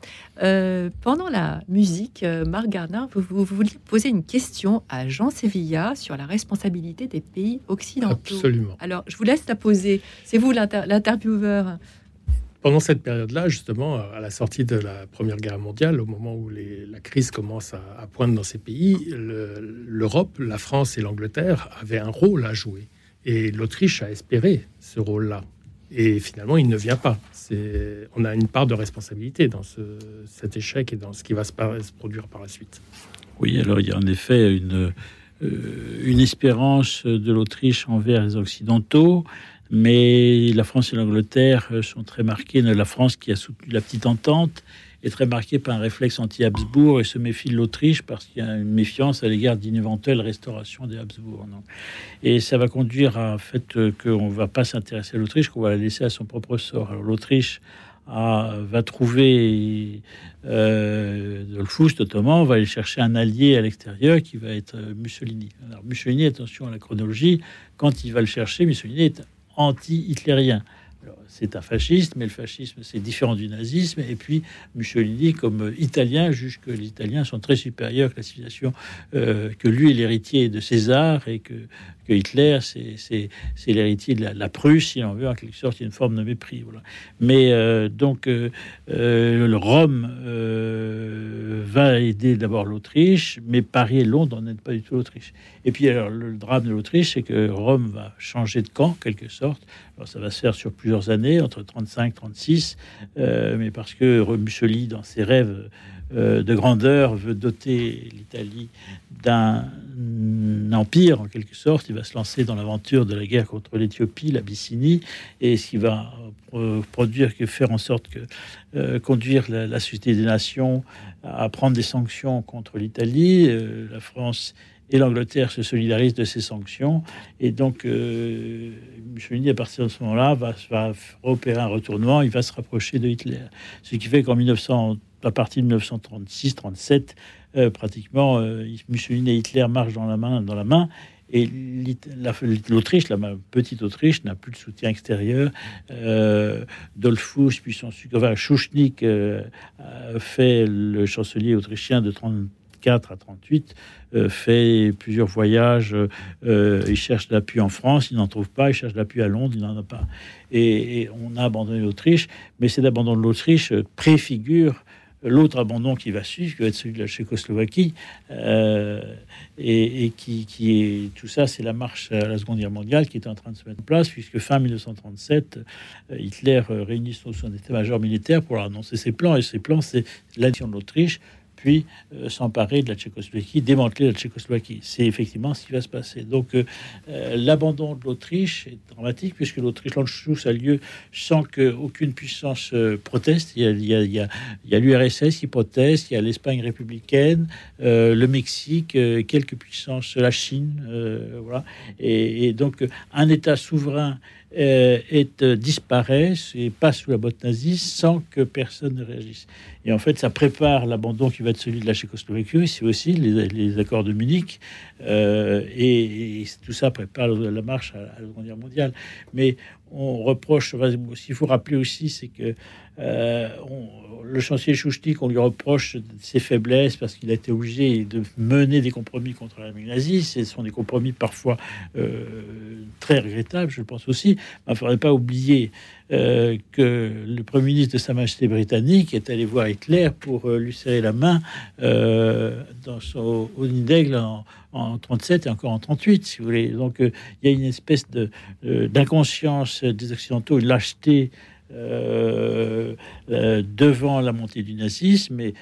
[SPEAKER 2] Euh, pendant la musique, euh, Marc Gardin, vous, vous, vous, vouliez poser une question à Jean Sevilla sur la responsabilité des pays occidentaux.
[SPEAKER 4] Absolument.
[SPEAKER 2] Alors, je vous laisse la poser. C'est vous l'intervieweur.
[SPEAKER 4] Pendant cette période-là, justement, à la sortie de la Première Guerre mondiale, au moment où les, la crise commence à, à poindre dans ces pays, l'Europe, la France et l'Angleterre avaient un rôle à jouer. Et l'Autriche a espéré ce rôle-là. Et finalement, il ne vient pas. On a une part de responsabilité dans ce, cet échec et dans ce qui va se, produire par la suite.
[SPEAKER 3] Oui, alors il y a en effet une, euh, une espérance de l'Autriche envers les Occidentaux, mais la France et l'Angleterre sont très marquées. La France qui a soutenu la petite entente est très marqué par un réflexe anti-Habsbourg et se méfie de l'Autriche parce qu'il y a une méfiance à l'égard d'une éventuelle restauration des Habsbourg. Et ça va conduire à fait qu'on ne va pas s'intéresser à l'Autriche, qu'on va la laisser à son propre sort. Alors l'Autriche va trouver euh, ottoman, va aller chercher un allié à l'extérieur qui va être euh, Mussolini. Alors Mussolini, attention à la chronologie, quand il va le chercher, Mussolini est anti-hitlérien c'est un fasciste, mais le fascisme, c'est différent du nazisme. Et puis, Mussolini, comme italien, juge que les Italiens sont très supérieurs que la civilisation, euh, que lui est l'héritier de César et que, Hitler, c'est l'héritier de la, Prusse, si on veut, en quelque sorte, une forme de mépris. Mais euh, donc, euh, Rome va aider d'abord l'Autriche, mais Paris et Londres n'aident pas du tout l'Autriche. Et puis, alors, le drame de l'Autriche, c'est que Rome va changer de camp, quelque sorte. Alors, ça va se faire sur plusieurs plusieurs entre 35 36, euh, mais parce que Mussolini, dans ses rêves euh, de grandeur, veut doter l'Italie d'un empire, en quelque sorte. Il va se lancer dans l'aventure de la guerre contre l'Éthiopie, l'Abyssinie, et ce qui va euh, produire, que faire en sorte que euh, conduire la, la, Société des Nations à prendre des sanctions contre l'Italie. La France et l'Angleterre se solidarisent de ces sanctions. Et donc, euh, Mussolini, à partir de ce moment-là, va, va opérer un retournement, il va se rapprocher de Hitler. Ce qui fait qu'en 1900, à partir de 1936-37, euh, pratiquement, euh, Mussolini et Hitler marchent dans la main, dans la main. Et l'Autriche, la petite Autriche, n'a plus de soutien extérieur. Euh, puis son enfin, Schuschnigg euh, fait le chancelier autrichien de 34 à 38, euh, fait plusieurs voyages. Euh, il cherche l'appui en France, il n'en trouve pas. Il cherche l'appui à Londres, il n'en a pas. Et, on a abandonné l'Autriche, mais cet abandon de l'Autriche préfigure l'autre abandon qui va suivre, qui va être celui de la Tchécoslovaquie, euh, et, qui, est tout ça, c'est la marche à la Seconde Guerre mondiale qui est en train de se mettre en place, puisque fin 1937, euh, Hitler réunit son état-major militaire pour annoncer ses plans, et ses plans, c'est l'addition de l'Autriche, puis euh, s'emparer de la Tchécoslovaquie, démanteler la Tchécoslovaquie. C'est effectivement ce qui va se passer. Donc euh, euh, l'abandon de l'Autriche est dramatique puisque l'Autriche l'Anschluss a lieu sans qu'aucune puissance proteste. Il y a, l'URSS qui proteste, il y a l'Espagne républicaine, le Mexique, quelques puissances, la Chine, voilà. Et, et, donc un État souverain est disparaît et passe sous la botte naziste sans que personne ne réagisse. Et en fait, ça prépare l'abandon qui va être celui de la Tchécoslovaquie, c'est aussi les, accords de Munich, euh, et, tout ça prépare la marche à, à la Seconde Guerre mondiale. Mais on reproche, ce faut rappeler aussi, c'est que euh, le chancelier Chouchnik, on lui reproche ses faiblesses parce qu'il a été obligé de mener des compromis contre l'Allemagne nazie. Ce sont des compromis parfois euh, très regrettables, je pense aussi. Il ne faudrait pas oublier euh, que le Premier ministre de Sa Majesté britannique est allé voir Hitler pour euh, lui serrer la main euh, dans son, au d'Aigle en, en 37 et encore en 38, si vous voulez. Donc il y a une espèce de, d'inconscience des Occidentaux, une lâcheté devant la montée du nazisme. Et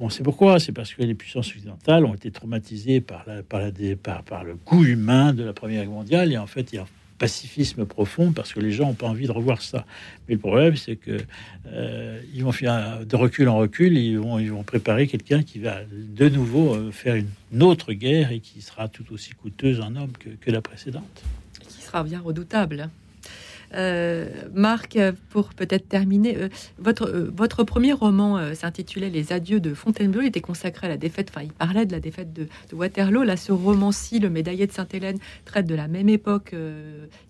[SPEAKER 3] on sait pourquoi. C'est parce que les puissances occidentales ont été traumatisées par, la, par, la, par, par le coût humain de la Première Guerre mondiale. Et en fait, il y a pacifisme profond parce que les gens n'ont pas envie de revoir ça. Mais le problème, c'est que euh, ils vont faire de recul en recul, ils vont, ils vont préparer quelqu'un qui va de nouveau euh, faire une autre guerre et qui sera tout aussi coûteuse en homme que, que la précédente.
[SPEAKER 2] Qui sera bien redoutable. Euh, Marc, pour peut-être terminer, euh, votre, euh, votre premier roman s'intitulait Les Adieux de Fontainebleau. Il était consacré à la défaite, enfin, il parlait de la défaite de, de Waterloo. Là, ce roman-ci, Le Médaillé de Sainte-Hélène, traite de la même époque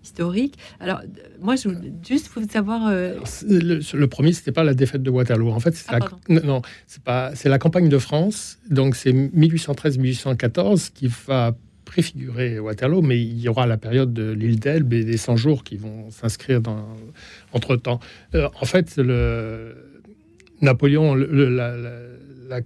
[SPEAKER 2] historique. Alors, moi, je voulais juste vous savoir.
[SPEAKER 4] Le, le, premier, c'était pas la défaite de Waterloo. En fait, c'est ah, la, non, c'est pas, c'est la campagne de France. Donc, c'est 1813-1814 qui va préfigurer Waterloo, mais il y aura la période de l'île d'Elbe et des 100 jours qui vont s'inscrire dans entre temps. Euh, en fait, le Napoléon, la,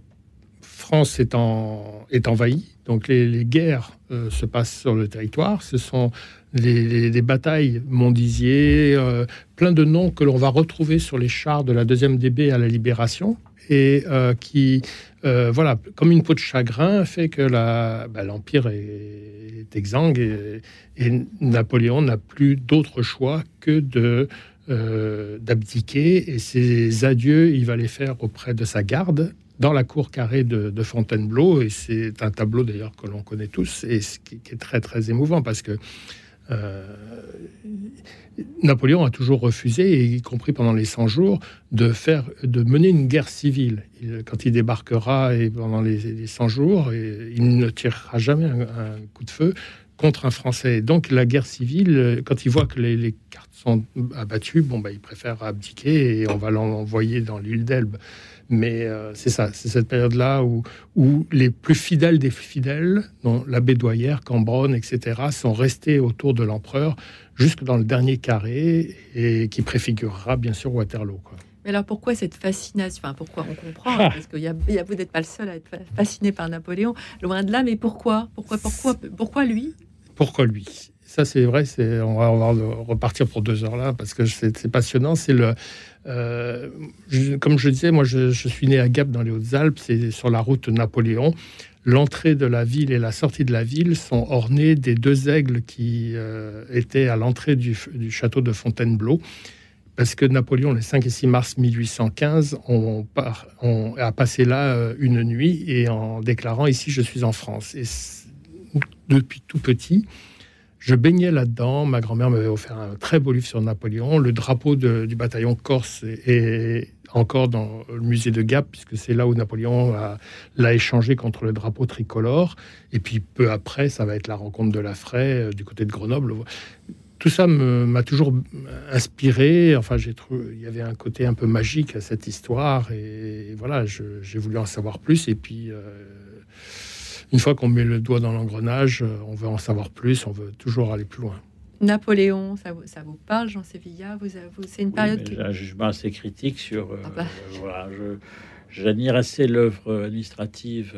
[SPEAKER 4] France est, en, est envahie, donc les, guerres euh, se passent sur le territoire. Ce sont les, les, les batailles Montdizier, euh, plein de noms que l'on va retrouver sur les chars de la deuxième DB à la Libération et euh, qui, euh, voilà, comme une peau de chagrin, fait que bah, l'Empire est, exsangue et, Napoléon n'a plus d'autre choix que euh, d'abdiquer et ses adieux, il va les faire auprès de sa garde dans la cour carrée de, Fontainebleau et c'est un tableau d'ailleurs que l'on connaît tous et qui, qui, est très très émouvant parce que euh, Napoléon a toujours refusé, y compris pendant les 100 jours, de faire, de mener une guerre civile. Il, quand il débarquera et pendant les, les 100 jours, il ne tirera jamais un, coup de feu contre un Français. Donc la guerre civile, quand il voit que les, les cartes sont abattues, bon, bah, il préfère abdiquer et on va l'envoyer dans l'île d'Elbe. Mais euh, c'est ça, c'est cette période-là où, où les plus fidèles des fidèles, dont l'abbé Douaillère, Cambronne, etc., sont restés autour de l'empereur jusque dans le dernier carré et qui préfigurera bien sûr Waterloo. Quoi.
[SPEAKER 2] Mais alors pourquoi cette fascination? Enfin, pourquoi on comprend? Ah. Parce qu'il y a, y a vous n'êtes pas le seul à être fasciné par Napoléon, loin de là. Mais pourquoi? Pourquoi Pourquoi Pourquoi lui?
[SPEAKER 4] Pourquoi lui? Ça c'est vrai, on va, on repartir pour deux heures là, parce que c'est, passionnant. C'est le, euh, comme je disais, moi je, suis né à Gap dans les Hautes-Alpes, c'est sur la route Napoléon. L'entrée de la ville et la sortie de la ville sont ornées des deux aigles qui euh, étaient à l'entrée du, château de Fontainebleau. Parce que Napoléon, les 5 et 6 mars 1815, on part- on a passé là euh, une nuit et en déclarant ici je suis en France. Et depuis tout petit, je baignais là-dedans. Ma grand-mère m'avait offert un très beau livre sur Napoléon. Le drapeau du bataillon corse est, encore dans le musée de Gap, puisque c'est là où Napoléon l'a échangé contre le drapeau tricolore. Et puis peu après, ça va être la rencontre de la Fraie euh, du côté de Grenoble. Tout ça m'a toujours inspiré. Enfin, j'ai trouvé il y avait un côté un peu magique à cette histoire. Et voilà, j'ai voulu en savoir plus. Et puis. euh, une fois qu'on met le doigt dans l'engrenage, euh, on veut en savoir plus, on veut toujours aller plus loin.
[SPEAKER 2] Napoléon, ça vous, ça vous parle, Jean Sévilla vous, vous- C'est une
[SPEAKER 3] Oui,
[SPEAKER 2] période qui...
[SPEAKER 3] j'ai un jugement assez critique sur. euh,
[SPEAKER 2] Ah bah.
[SPEAKER 3] euh, voilà, je- j'admire assez l'œuvre administrative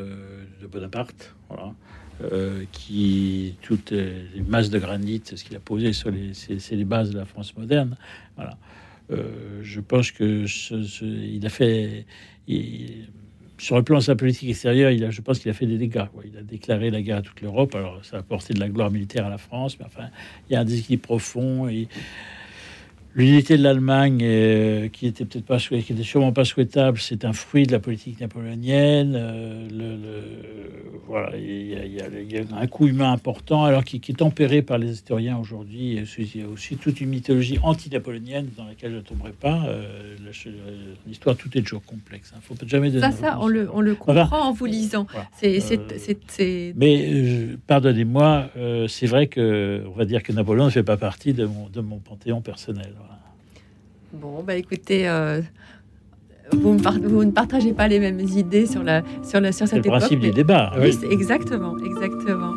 [SPEAKER 3] de Bonaparte, voilà, euh, qui toutes les masses de granit, ce qu'il a posé sur les, c'est, c'est les bases de la France moderne. Voilà. Euh, je pense que ce- ce- il a fait. il- sur le plan de sa politique extérieure, il a, je pense qu'il a fait des dégâts. Il a déclaré la guerre à toute l'Europe. Alors, ça a apporté de la gloire militaire à la France, mais enfin, il y a un déséquilibre profond. L'unité de l'Allemagne, euh, qui était peut-être pas, qui était sûrement pas souhaitable, c'est un fruit de la politique napoléonienne. Euh, le, le- voilà, il y, y y a un coup humain important, alors qui, qui est tempéré par les historiens aujourd'hui. Il y a aussi toute une mythologie anti-napoléonienne dans laquelle je ne tomberai pas. Euh, la- L'histoire, tout est toujours complexe. Il ne faut jamais donner
[SPEAKER 2] Ça, ça, on le, on le comprend en vous lisant. C'est,
[SPEAKER 3] Euh, Mais euh, pardonnez-moi, euh, c'est vrai que on va dire que Napoléon ne fait pas partie de mon, de mon panthéon personnel.
[SPEAKER 2] Bon, bah écoutez, euh, vous, me par- vous ne partagez pas les mêmes idées sur, la, sur, la, sur cette
[SPEAKER 3] le
[SPEAKER 2] époque.
[SPEAKER 3] principe du débat.
[SPEAKER 2] Oui, exactement, exactement.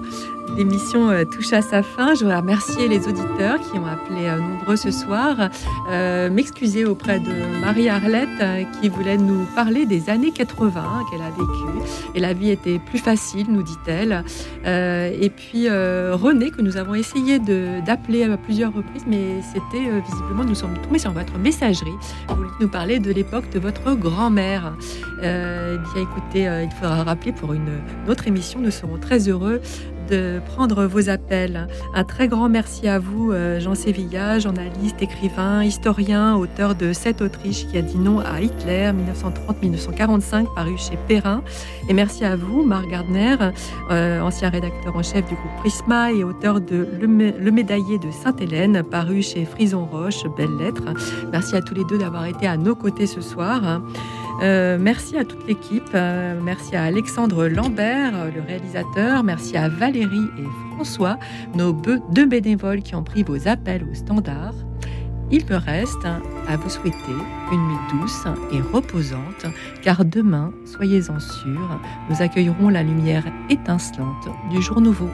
[SPEAKER 2] L'émission euh, touche à sa fin. Je voudrais remercier les auditeurs qui ont appelé euh, nombreux ce soir. Euh, M'excuser auprès de Marie-Arlette euh, qui voulait nous parler des années 80 qu'elle a vécues. Et la vie était plus facile, nous dit-elle. Et puis René, que nous avons essayé d'appeler à plusieurs reprises, mais c'était visiblement, nous sommes tombés sur votre messagerie. Vous voulez nous parler de l'époque de votre grand-mère. Eh bien, écoutez, il faudra rappeler pour une autre émission. Nous serons très heureux de prendre vos appels. Un très grand merci à vous, euh, Jean Sévilla, journaliste, écrivain, historien, auteur de Cette Autriche qui a dit non à Hitler, 1930-1945, paru chez Perrin. Et merci à vous, Marc Gardner, euh, ancien rédacteur en chef du groupe Prisma et auteur de Le, Le Médaillé de Sainte-Hélène, paru chez Frison Roche, belle lettre. Merci à tous les deux d'avoir été à nos côtés ce soir. Euh, merci à toute l'équipe. Euh, merci à Alexandre Lambert, le réalisateur. Merci à Valérie et François, nos deux bénévoles qui ont pris vos appels au standard. Il me reste à vous souhaiter une nuit douce et reposante, car demain, soyez-en sûrs, nous accueillerons la lumière étincelante du jour nouveau.